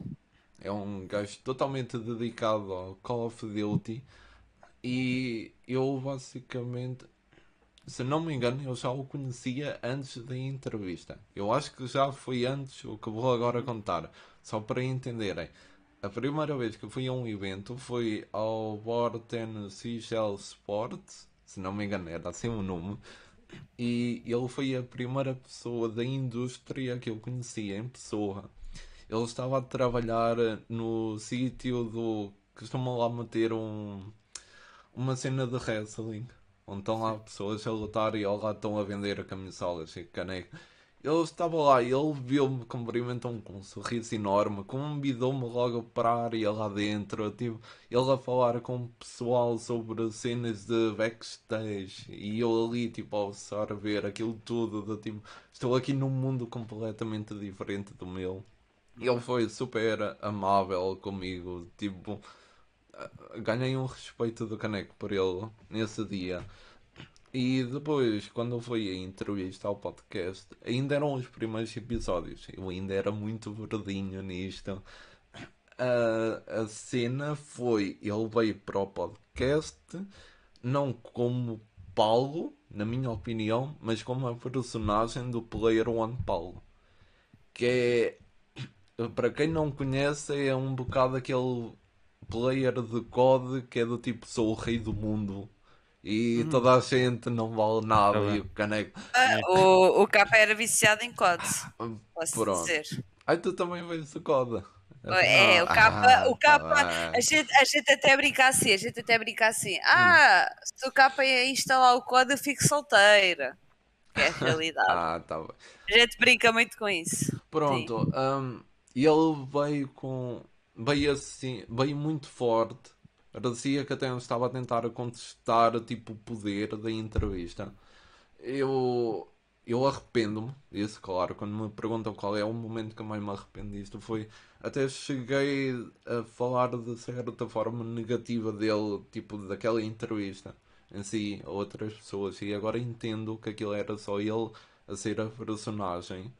Speaker 1: É um gajo totalmente dedicado ao Call of Duty. E eu basicamente, se não me engano, eu já o conhecia antes da entrevista. Eu acho que já foi antes o que vou agora contar, só para entenderem. A primeira vez que fui a um evento foi ao Borten Seashell Sports, se não me engano era assim o nome, e ele foi a primeira pessoa da indústria que eu conhecia em pessoa. Ele estava a trabalhar no sítio do. costumam lá meter um, uma cena de wrestling, onde estão lá pessoas a lutar e lá estão a vender camisolas e caneco. Ele estava lá e ele viu-me, cumprimentou-me com um sorriso enorme, convidou-me logo a área lá dentro. Tipo, ele a falar com o pessoal sobre cenas de backstage e eu ali, tipo, a absorver aquilo tudo. De, tipo, estou aqui num mundo completamente diferente do meu. E ele foi super amável comigo, tipo, ganhei um respeito do caneco por ele nesse dia. E depois, quando foi a entrevista ao podcast, ainda eram os primeiros episódios. Eu ainda era muito verdinho nisto. A, a cena foi: ele veio para o podcast, não como Paulo, na minha opinião, mas como a personagem do Player One Paulo. Que é, para quem não conhece, é um bocado aquele player de COD que é do tipo: sou o rei do mundo e hum. toda a gente não vale nada tá e o caneco.
Speaker 2: Ah, o, o capa era viciado em COD, posso Pronto. dizer.
Speaker 1: Aí tu também vês o COD.
Speaker 2: É, o capa, ah, o capa tá a, gente, a gente até brinca assim, a gente até brinca assim, ah, hum. se o capa instalar o COD eu fico solteira. Que é a realidade. <laughs>
Speaker 1: ah, tá bem.
Speaker 2: A gente brinca muito com isso.
Speaker 1: Pronto, um, e ele veio com. Veio assim, veio muito forte Parecia que até estava a tentar contestar tipo, o poder da entrevista. Eu, eu arrependo-me disso, claro. Quando me perguntam qual é o momento que mais me arrependo disto, foi. Até cheguei a falar de certa forma negativa dele, tipo, daquela entrevista em si, a outras pessoas. E agora entendo que aquilo era só ele a ser a personagem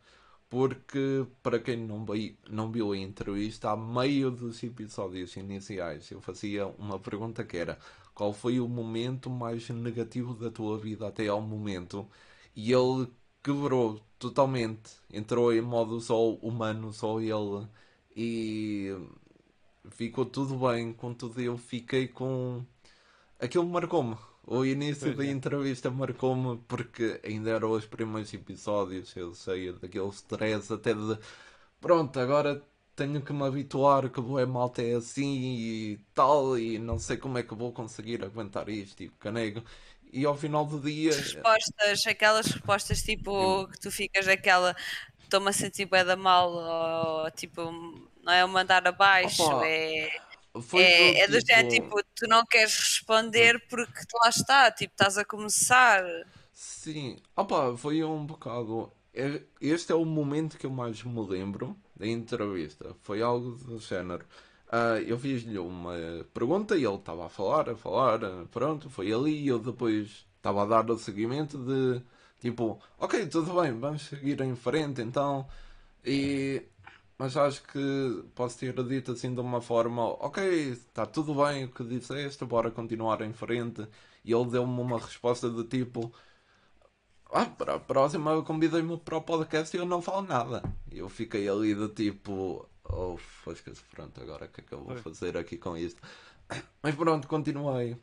Speaker 1: porque para quem não, vi, não viu a entrevista, a meio dos episódios iniciais eu fazia uma pergunta que era qual foi o momento mais negativo da tua vida até ao momento? E ele quebrou totalmente, entrou em modo só humano, só ele. E ficou tudo bem, contudo eu fiquei com aquilo marcou-me o início da é. entrevista marcou-me porque ainda eram os primeiros episódios, eu sei daquele stress até de pronto, agora tenho que me habituar que o malta é assim e tal, e não sei como é que vou conseguir aguentar isto, tipo, canego. E ao final do dia.
Speaker 2: Respostas, aquelas respostas tipo que tu ficas aquela estou-me a sentir bem da mal, ou tipo, não é o mandar abaixo, Opa. é foi é, é do género, tipo, tu não queres responder porque lá está, tipo, estás a começar.
Speaker 1: Sim, opa, foi um bocado. É, este é o momento que eu mais me lembro da entrevista. Foi algo do género. Uh, eu fiz-lhe uma pergunta e ele estava a falar, a falar, pronto, foi ali e eu depois estava a dar o seguimento de tipo, ok, tudo bem, vamos seguir em frente então. E mas acho que posso ter dito assim de uma forma: ok, está tudo bem o que disseste, bora continuar em frente. E ele deu-me uma resposta do tipo: ah, para a próxima convidei-me para o podcast e eu não falo nada. E eu fiquei ali do tipo: oh, fosca pronto, agora o que é que eu vou fazer aqui com isto? <coughs> Mas pronto, continuei.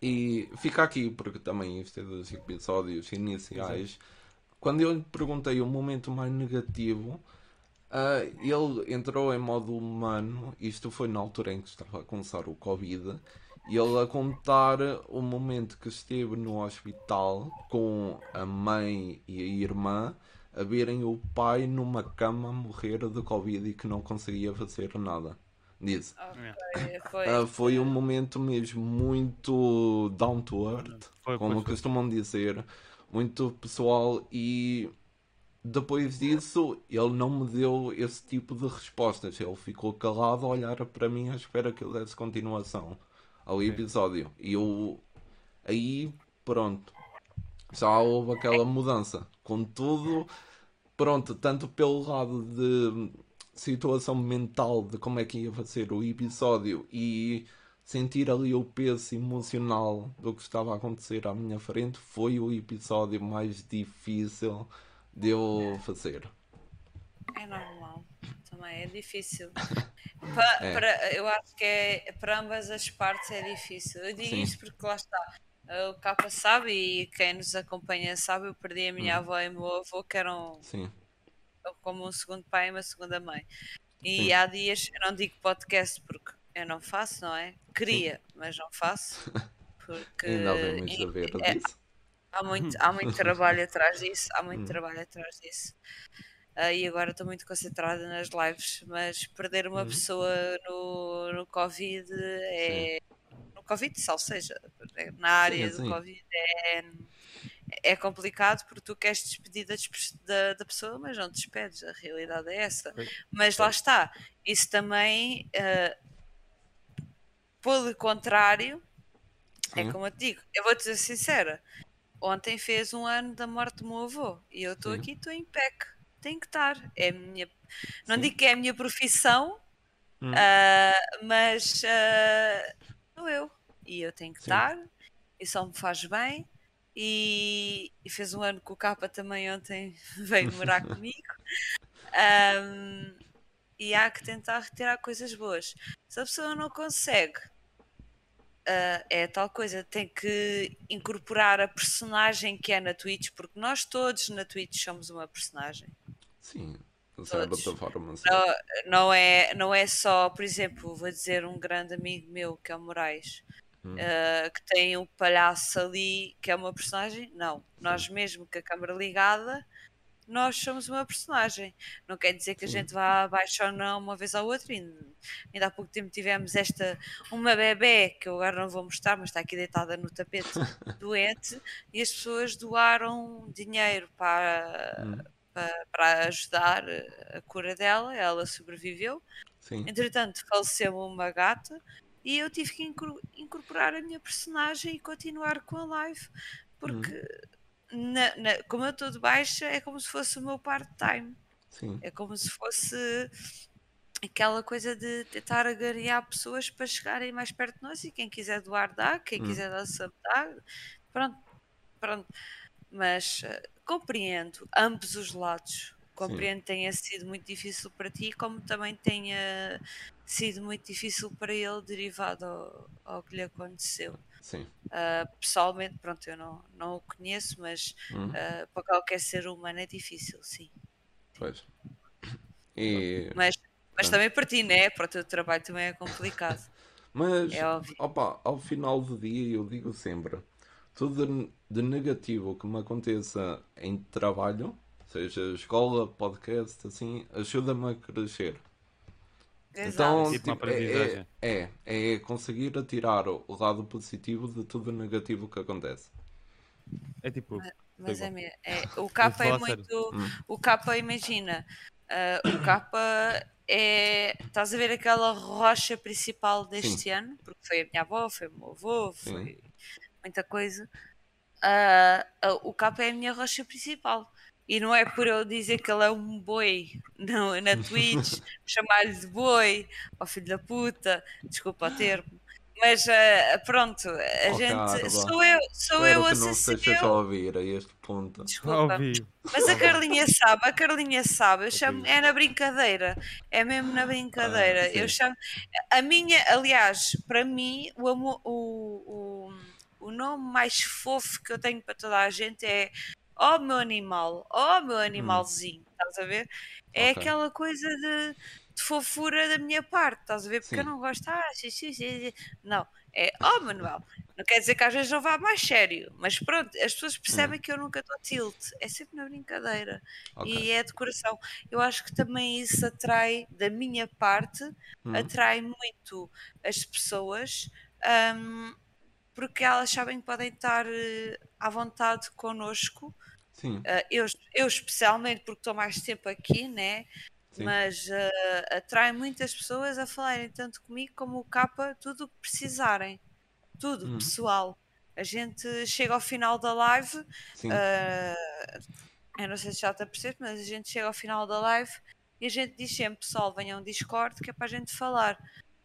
Speaker 1: E fica aqui, porque também isto é dos episódios iniciais. Quando eu lhe perguntei o momento mais negativo, ah, ele entrou em modo humano. Isto foi na altura em que estava a começar o Covid. E ele a contar o momento que esteve no hospital com a mãe e a irmã a verem o pai numa cama morrer de Covid e que não conseguia fazer nada. Disse.
Speaker 2: Ok, foi.
Speaker 1: Ah, foi um momento mesmo muito down to earth,
Speaker 3: Foi,
Speaker 1: como
Speaker 3: foi.
Speaker 1: costumam dizer, muito pessoal e depois disso ele não me deu esse tipo de respostas. Ele ficou calado a olhar para mim à espera que eu desse continuação ao episódio. E eu aí pronto. Já houve aquela mudança. Contudo, pronto, tanto pelo lado de situação mental de como é que ia fazer o episódio e sentir ali o peso emocional do que estava a acontecer à minha frente, foi o episódio mais difícil de eu fazer.
Speaker 2: É normal, também é difícil. <laughs> Pa-
Speaker 1: É.
Speaker 2: para- eu acho que é, para ambas as partes é difícil. Eu digo
Speaker 1: Sim.
Speaker 2: isto porque lá está. O Capa sabe e quem nos acompanha sabe, eu perdi a minha
Speaker 1: Uhum.
Speaker 2: avó e o meu avô, que eram
Speaker 1: Sim,
Speaker 2: como um segundo pai e uma segunda mãe. E
Speaker 1: Sim.
Speaker 2: há dias, eu não digo podcast porque eu não faço, não é? Queria, mas não faço. <laughs> Porque
Speaker 1: ainda bem muito a ver
Speaker 2: é-
Speaker 1: disso.
Speaker 2: Há muito, há muito trabalho atrás disso, há muito
Speaker 1: Hum.
Speaker 2: trabalho atrás disso. Ah, e agora estou muito concentrada nas lives, mas perder uma
Speaker 1: Uhum.
Speaker 2: pessoa no, no Covid é. No Covid, só seja, na área
Speaker 1: sim.
Speaker 2: do Covid é, é complicado porque tu queres despedir da, da, da pessoa, mas não te despedes, a realidade é essa. Mas lá está, isso também, ah, pelo contrário, é
Speaker 1: Sim.
Speaker 2: como eu te digo, eu vou-te ser sincera. Ontem fez um ano da morte do meu avô e eu estou aqui, estou em PEC. Tenho que estar. É minha... Não
Speaker 1: Sim.
Speaker 2: digo que é a minha profissão,
Speaker 1: Hum.
Speaker 2: ah, mas ah, sou eu. E eu tenho que
Speaker 1: Sim.
Speaker 2: estar. E só me faz bem. E, e fez um ano que o Capa também ontem <laughs> veio morar <laughs> comigo. Ahm, e há que tentar retirar coisas boas. Se a pessoa não consegue, ah, é tal coisa, tem que incorporar a personagem que é na Twitch, porque nós todos na Twitch somos uma personagem.
Speaker 1: Sim,
Speaker 2: Todos.
Speaker 1: forma, sim.
Speaker 2: Não, não, é, não é só, por exemplo, vou dizer um grande amigo meu que é o Moraes,
Speaker 1: Hum.
Speaker 2: ah, que tem um palhaço ali que é uma personagem. Não, nós mesmo com a câmara ligada, nós somos uma personagem. Não quer dizer que a gente vá abaixo ou não uma vez ao outro. E ainda há pouco tempo tivemos esta, uma bebê que eu agora não vou mostrar, mas está aqui deitada no tapete, <laughs> doente, e as pessoas doaram dinheiro para,
Speaker 1: Hum.
Speaker 2: para, para ajudar a cura dela. Ela sobreviveu.
Speaker 1: Sim,
Speaker 2: Entretanto, faleceu uma gata e eu tive que incor- incorporar a minha personagem e continuar com a live, porque na- na- como eu estou de baixa, é como se fosse o meu part-time,
Speaker 1: sim,
Speaker 2: é como se fosse aquela coisa de tentar agariar pessoas para chegarem mais perto de nós e quem quiser doar dá, quem
Speaker 1: Hum.
Speaker 2: quiser dar sub dá, pronto, pronto. Mas eh, compreendo ambos os lados. Compreendo que tenha sido muito difícil para ti, como também tenha sido muito difícil para ele, derivado ao, ao que lhe aconteceu.
Speaker 1: Sim.
Speaker 2: Ah, pessoalmente, pronto, eu não, não o conheço, mas
Speaker 1: Hum.
Speaker 2: ah, para qualquer ser humano é difícil, sim.
Speaker 1: Pois. E,
Speaker 2: Mas, mas
Speaker 1: Pronto.
Speaker 2: também para ti, né? Para o teu trabalho também é complicado. <laughs>
Speaker 1: mas,
Speaker 2: É
Speaker 1: opa, ao final do dia eu digo sempre, tudo de negativo que me aconteça em trabalho, seja escola, podcast, assim, ajuda-me a crescer. Então,
Speaker 2: Exato.
Speaker 3: Tipo uma
Speaker 1: tipo, é,
Speaker 3: aprendizagem.
Speaker 1: é, é, é conseguir tirar o lado positivo de tudo negativo que acontece.
Speaker 3: É tipo,
Speaker 2: Mas é, é- <laughs> o capa é muito.
Speaker 1: Hum.
Speaker 2: O capa, imagina, ah, o capa é. Estás a ver aquela rocha principal deste ano? Porque foi a minha avó, foi o meu avô,
Speaker 1: Sim.
Speaker 2: foi muita coisa. Ah, ah, o capa é a minha rocha principal. E não é por eu dizer que ele é um boi não, na Twitch, <laughs> chamar-lhe de boi, ó filho da puta, desculpa o termo. Mas ah, pronto, a
Speaker 1: Oh,
Speaker 2: gente.
Speaker 1: Carla.
Speaker 2: Sou eu, sou eu a ser
Speaker 1: a
Speaker 2: eu.
Speaker 1: ouvir a este ponto.
Speaker 2: Desculpa. Mas a <laughs> Carlinha sabe, a Carlinha sabe, eu chamo, é na brincadeira, é mesmo na brincadeira.
Speaker 1: Ah,
Speaker 2: eu chamo, a minha, aliás, para mim, o, o, o, o nome mais fofo que eu tenho para toda a gente é Oh meu animal, oh meu animalzinho, estás a ver? É
Speaker 1: Ok.
Speaker 2: aquela coisa de, de fofura da minha parte, estás a ver? Porque eu
Speaker 1: Sim.
Speaker 2: não gosto, ah, xixi, xixi, não, é oh Manuel. Não quer dizer que às vezes não vá mais sério, mas pronto, as pessoas percebem que eu nunca dou tilt, é sempre na brincadeira
Speaker 1: Ok.
Speaker 2: e é decoração. Eu acho que também isso atrai, da minha parte,
Speaker 1: Hum.
Speaker 2: atrai muito as pessoas, hum, porque elas sabem que podem estar eh, à vontade connosco.
Speaker 1: Sim,
Speaker 2: Uh, eu, eu especialmente porque estou mais tempo aqui, né?
Speaker 1: Sim.
Speaker 2: Mas uh, atrai muitas pessoas a falarem tanto comigo como o capa, tudo o que precisarem. Tudo,
Speaker 1: Uhum.
Speaker 2: pessoal. A gente chega ao final da live, uh, eu não sei se já está a perceber, mas a gente chega ao final da live e a gente diz sempre, pessoal, venham ao Discord que é para a gente falar.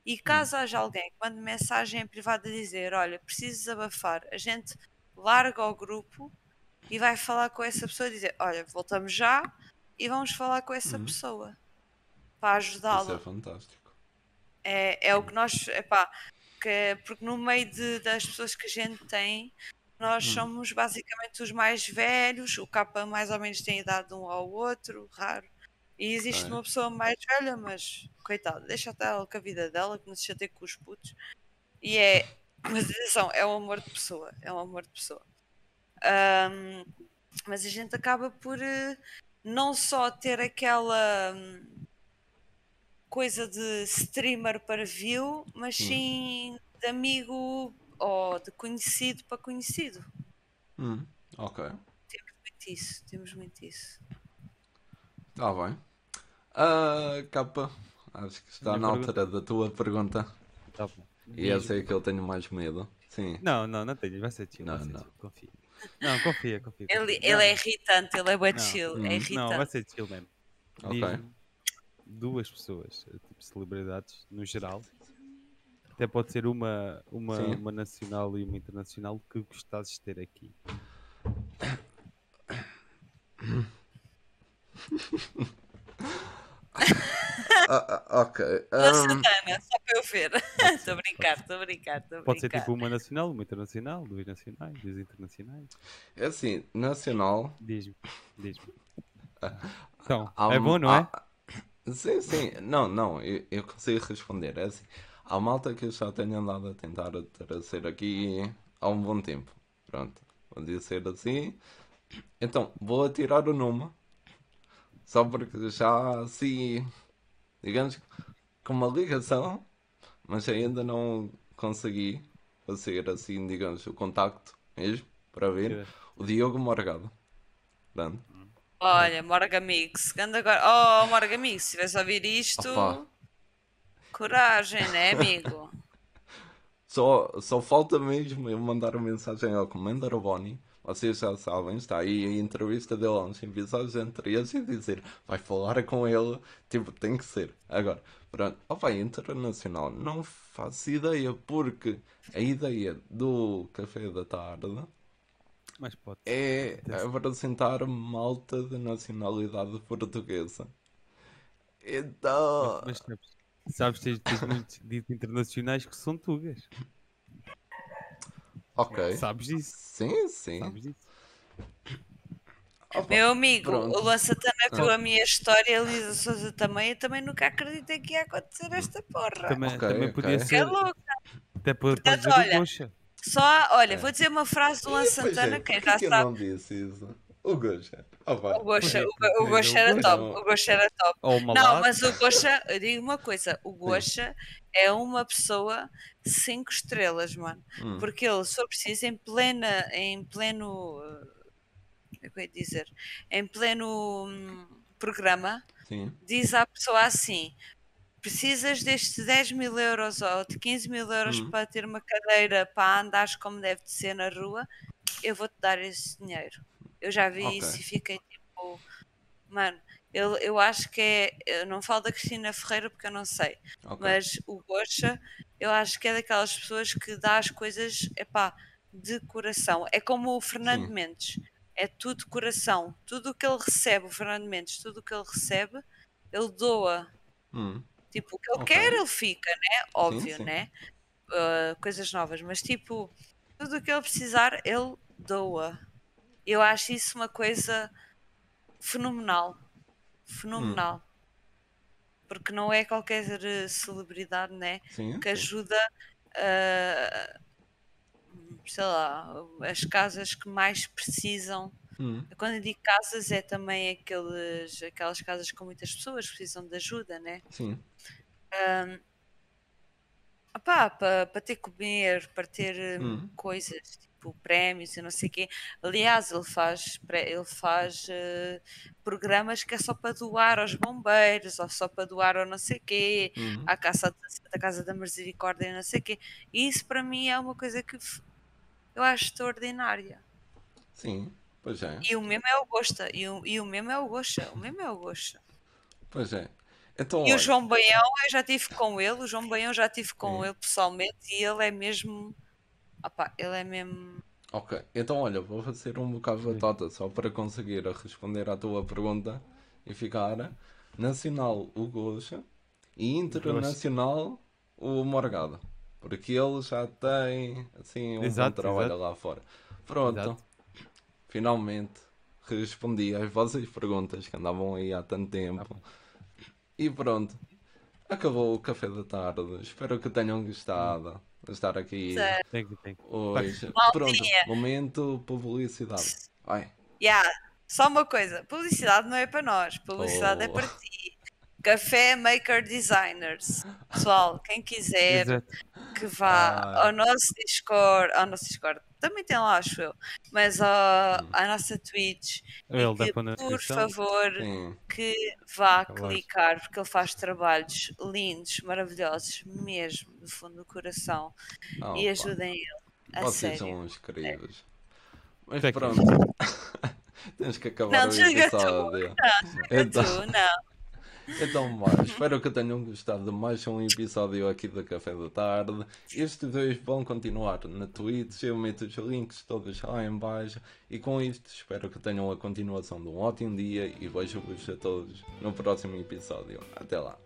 Speaker 2: E caso haja alguém que mande mensagem em privado a dizer, olha, preciso desabafar, a gente larga o grupo e vai falar com essa pessoa e dizer, olha, voltamos já e vamos falar com essa
Speaker 1: Uhum.
Speaker 2: pessoa para
Speaker 1: Isso é
Speaker 2: ajudá-la.
Speaker 1: fantástico.
Speaker 2: É, é o que nós, epá, que, porque no meio de- das pessoas que a gente tem, nós
Speaker 1: Hum.
Speaker 2: somos basicamente os mais velhos, o capa mais ou menos tem idade de um ao outro, raro. E existe
Speaker 1: Ok.
Speaker 2: uma pessoa mais velha, mas coitada, deixa até ela com a vida dela, que não se chateia com os putos. E é, mas atenção, é um amor de pessoa, é um amor de pessoa. Ahm, mas a gente acaba por eh, não só ter aquela hum, coisa de streamer para view, mas
Speaker 1: Hum.
Speaker 2: sim de amigo ou de conhecido para conhecido.
Speaker 1: Hum, ok.
Speaker 2: Muito isso, temos muito isso.
Speaker 1: Está bem. Ah, capa, acho que está
Speaker 3: Minha
Speaker 1: na
Speaker 3: pergunta-
Speaker 1: altura da tua pergunta.
Speaker 3: Tá bom.
Speaker 1: E essa é que eu tenho mais medo. Sim.
Speaker 3: Não, não, não tenho. Vai ser chill.
Speaker 1: Não,
Speaker 3: vai ser
Speaker 1: não.
Speaker 3: chill. Confia. Não, confia, confia.
Speaker 2: Ele,
Speaker 3: confia.
Speaker 2: ele
Speaker 3: Não,
Speaker 2: é irritante, ele é bué de
Speaker 3: Não.
Speaker 2: chill,
Speaker 1: Hum.
Speaker 2: é
Speaker 3: Não,
Speaker 2: irritante.
Speaker 3: vai ser chill mesmo.
Speaker 1: Ok.
Speaker 3: Diz-me duas pessoas, eh, tipo celebridades no geral. Até pode ser uma, uma,
Speaker 1: Sim.
Speaker 3: uma nacional e uma internacional que gostasses de ter aqui. <coughs> <coughs>
Speaker 1: Ah, ah, ok. Ahm,
Speaker 2: Santana, só para eu ver. <laughs> Estou a brincar, estou a brincar, estou a
Speaker 3: Pode ser
Speaker 2: brincar.
Speaker 3: tipo uma nacional, uma internacional, duas nacionais, duas internacionais.
Speaker 1: é assim, nacional.
Speaker 3: Diz-me, diz-me. Então,
Speaker 1: há
Speaker 3: é
Speaker 1: um-
Speaker 3: bom, não é?
Speaker 1: há- Sim, sim. Não, não, eu, eu consigo responder. É assim. Há malta que eu já tenho andado a tentar trazer aqui há um bom tempo. Pronto, vou dizer assim. Então, vou atirar o nome. Só porque já assim, digamos, com uma ligação, mas ainda não consegui fazer assim, digamos, o contacto mesmo, para ver. O Diogo Morgado. Pronto.
Speaker 2: Olha, Morgamix, anda agora. Oh, Morgamix, se estiveres a ouvir isto,
Speaker 1: Opa.
Speaker 2: coragem, né, amigo? <laughs>
Speaker 1: Só, só falta mesmo eu mandar uma mensagem ao Commander Bonnie. Vocês já sabem, está aí a entrevista dele há uns episódios anteriores e dizer vai falar com ele, tipo, tem que ser. Agora, pronto, opa, internacional, não faço ideia, porque a ideia do café da tarde
Speaker 3: Mas
Speaker 1: é apresentar malta de nacionalidade portuguesa. Então,
Speaker 3: Mas sabes, sabes tens, tens muitos ditos internacionais que são tugas.
Speaker 1: Ok.
Speaker 3: Sabes disso?
Speaker 1: Sim, sim.
Speaker 3: Sabes disso?
Speaker 1: Opa,
Speaker 2: Meu amigo,
Speaker 1: Pronto.
Speaker 2: o Luan Santana viu a minha história, a Elisa Souza também, eu também nunca acreditei que ia acontecer esta porra.
Speaker 3: Também,
Speaker 1: Ok,
Speaker 3: também podia
Speaker 2: É
Speaker 3: ser.
Speaker 2: louco.
Speaker 3: Até pode
Speaker 2: Portanto, olha. Só, olha, vou dizer uma frase do Luan
Speaker 1: Pois
Speaker 2: Santana,
Speaker 1: é,
Speaker 2: quem já
Speaker 1: que eu
Speaker 2: sabe.
Speaker 1: não disse isso? O Goxa. Opa,
Speaker 2: O Gosha, o, o Gosha era
Speaker 3: Gosha.
Speaker 2: top, o Gosha era top. Não, mas o Gosha, eu digo uma coisa, o Gosha é uma pessoa 5 estrelas, mano.
Speaker 1: hum,
Speaker 2: Porque ele, se for preciso, em plena, em pleno, eh, como é que eu ia dizer, em pleno hum, programa,
Speaker 1: sim.
Speaker 2: diz à pessoa assim: precisas destes 10 mil euros ou de 15 mil euros
Speaker 1: Hum.
Speaker 2: para ter uma cadeira para andares como deve de ser na rua, eu vou-te dar esse dinheiro. Eu já vi
Speaker 1: Ok.
Speaker 2: isso e fiquei tipo, mano, eu, eu acho que é. Eu não falo da Cristina Ferreira porque eu não sei,
Speaker 1: Ok.
Speaker 2: mas o Gosha, eu acho que é daquelas pessoas que dá as coisas, epá, de coração. É como o Fernando
Speaker 1: Sim.
Speaker 2: Mendes, é tudo coração. Tudo o que ele recebe, o Fernando Mendes, tudo o que ele recebe, ele doa.
Speaker 1: Hum,
Speaker 2: Tipo, o que ele
Speaker 1: Ok.
Speaker 2: quer, ele fica, né? Óbvio,
Speaker 1: sim.
Speaker 2: né? Uh, coisas novas, mas tipo, tudo o que ele precisar, ele doa. Eu acho isso uma coisa fenomenal. Fenomenal. Porque não é qualquer eh, celebridade, né?
Speaker 1: Sim.
Speaker 2: Que ajuda a. sei lá, as casas que mais precisam.
Speaker 1: Hum,
Speaker 2: Quando eu digo casas, é também aqueles, aquelas casas com muitas pessoas que precisam de ajuda, né?
Speaker 1: sim.
Speaker 2: para ter comer, para ter hum,
Speaker 1: Hum.
Speaker 2: coisas, tipo prémios e não sei o quê. Aliás, ele faz, ele faz eh, programas que é só para doar aos bombeiros, ou só para doar ao não sei o quê,
Speaker 1: Hum.
Speaker 2: à casa da Casa da Misericórdia e não sei o quê. E isso para mim é uma coisa que eu acho extraordinária.
Speaker 1: Sim. Pois é.
Speaker 2: E o mesmo é o Gosta, e o, e o mesmo é o Gosta, o mesmo é o Gosta.
Speaker 1: Pois é. Então,
Speaker 2: E o
Speaker 1: olha,
Speaker 2: João Baião, eu já estive com ele, o João Baião já estive com
Speaker 1: Sim.
Speaker 2: ele pessoalmente e ele é mesmo. Opá, ele é mesmo.
Speaker 1: Ok, então olha, vou fazer um bocado de batata só para conseguir responder à tua pergunta e ficar nacional o Goxa e internacional o Morgado. Porque ele já tem assim um
Speaker 3: Exato,
Speaker 1: bom trabalho
Speaker 3: exato.
Speaker 1: lá fora. Pronto,
Speaker 3: Exato.
Speaker 1: finalmente respondi às vossas perguntas que andavam aí há tanto tempo. E pronto, acabou o café da tarde. Espero que tenham gostado estar aqui.
Speaker 2: Certo.
Speaker 3: Tem que, tem que.
Speaker 1: Hoje. Pronto, momento publicidade. Vai.
Speaker 2: Yeah. Só uma coisa: publicidade não é para nós, publicidade é
Speaker 1: Oh.
Speaker 2: para ti. Café Maker Designers. Pessoal, quem quiser
Speaker 3: Exato.
Speaker 2: que vá
Speaker 1: Ah.
Speaker 2: ao nosso Discord, ao nosso Discord, também tem lá, acho eu, mas ao- à nossa Twitch,
Speaker 3: Ele
Speaker 2: e
Speaker 3: dá
Speaker 2: que, por favor,
Speaker 1: Sim.
Speaker 2: que vá
Speaker 3: Tá bem.
Speaker 2: clicar, porque ele faz trabalhos lindos, maravilhosos, mesmo, do fundo do coração.
Speaker 1: Ah,
Speaker 2: e
Speaker 1: pá,
Speaker 2: ajudem ele. A
Speaker 1: Vocês
Speaker 2: sério.
Speaker 1: são uns queridos. Mas
Speaker 3: Tem que-
Speaker 1: pronto. <laughs> Temos que acabar
Speaker 2: Não,
Speaker 1: o
Speaker 2: desliga tu.
Speaker 1: episódio.
Speaker 2: Tu,
Speaker 1: Então,
Speaker 2: não.
Speaker 1: Então mais, espero que tenham gostado de mais um episódio aqui do Café da Tarde. Estes dois vão continuar na Twitch, eu meto os links todos lá em baixo. E com isto espero que tenham a continuação de um ótimo dia e vejo-vos a todos no próximo episódio. Até lá.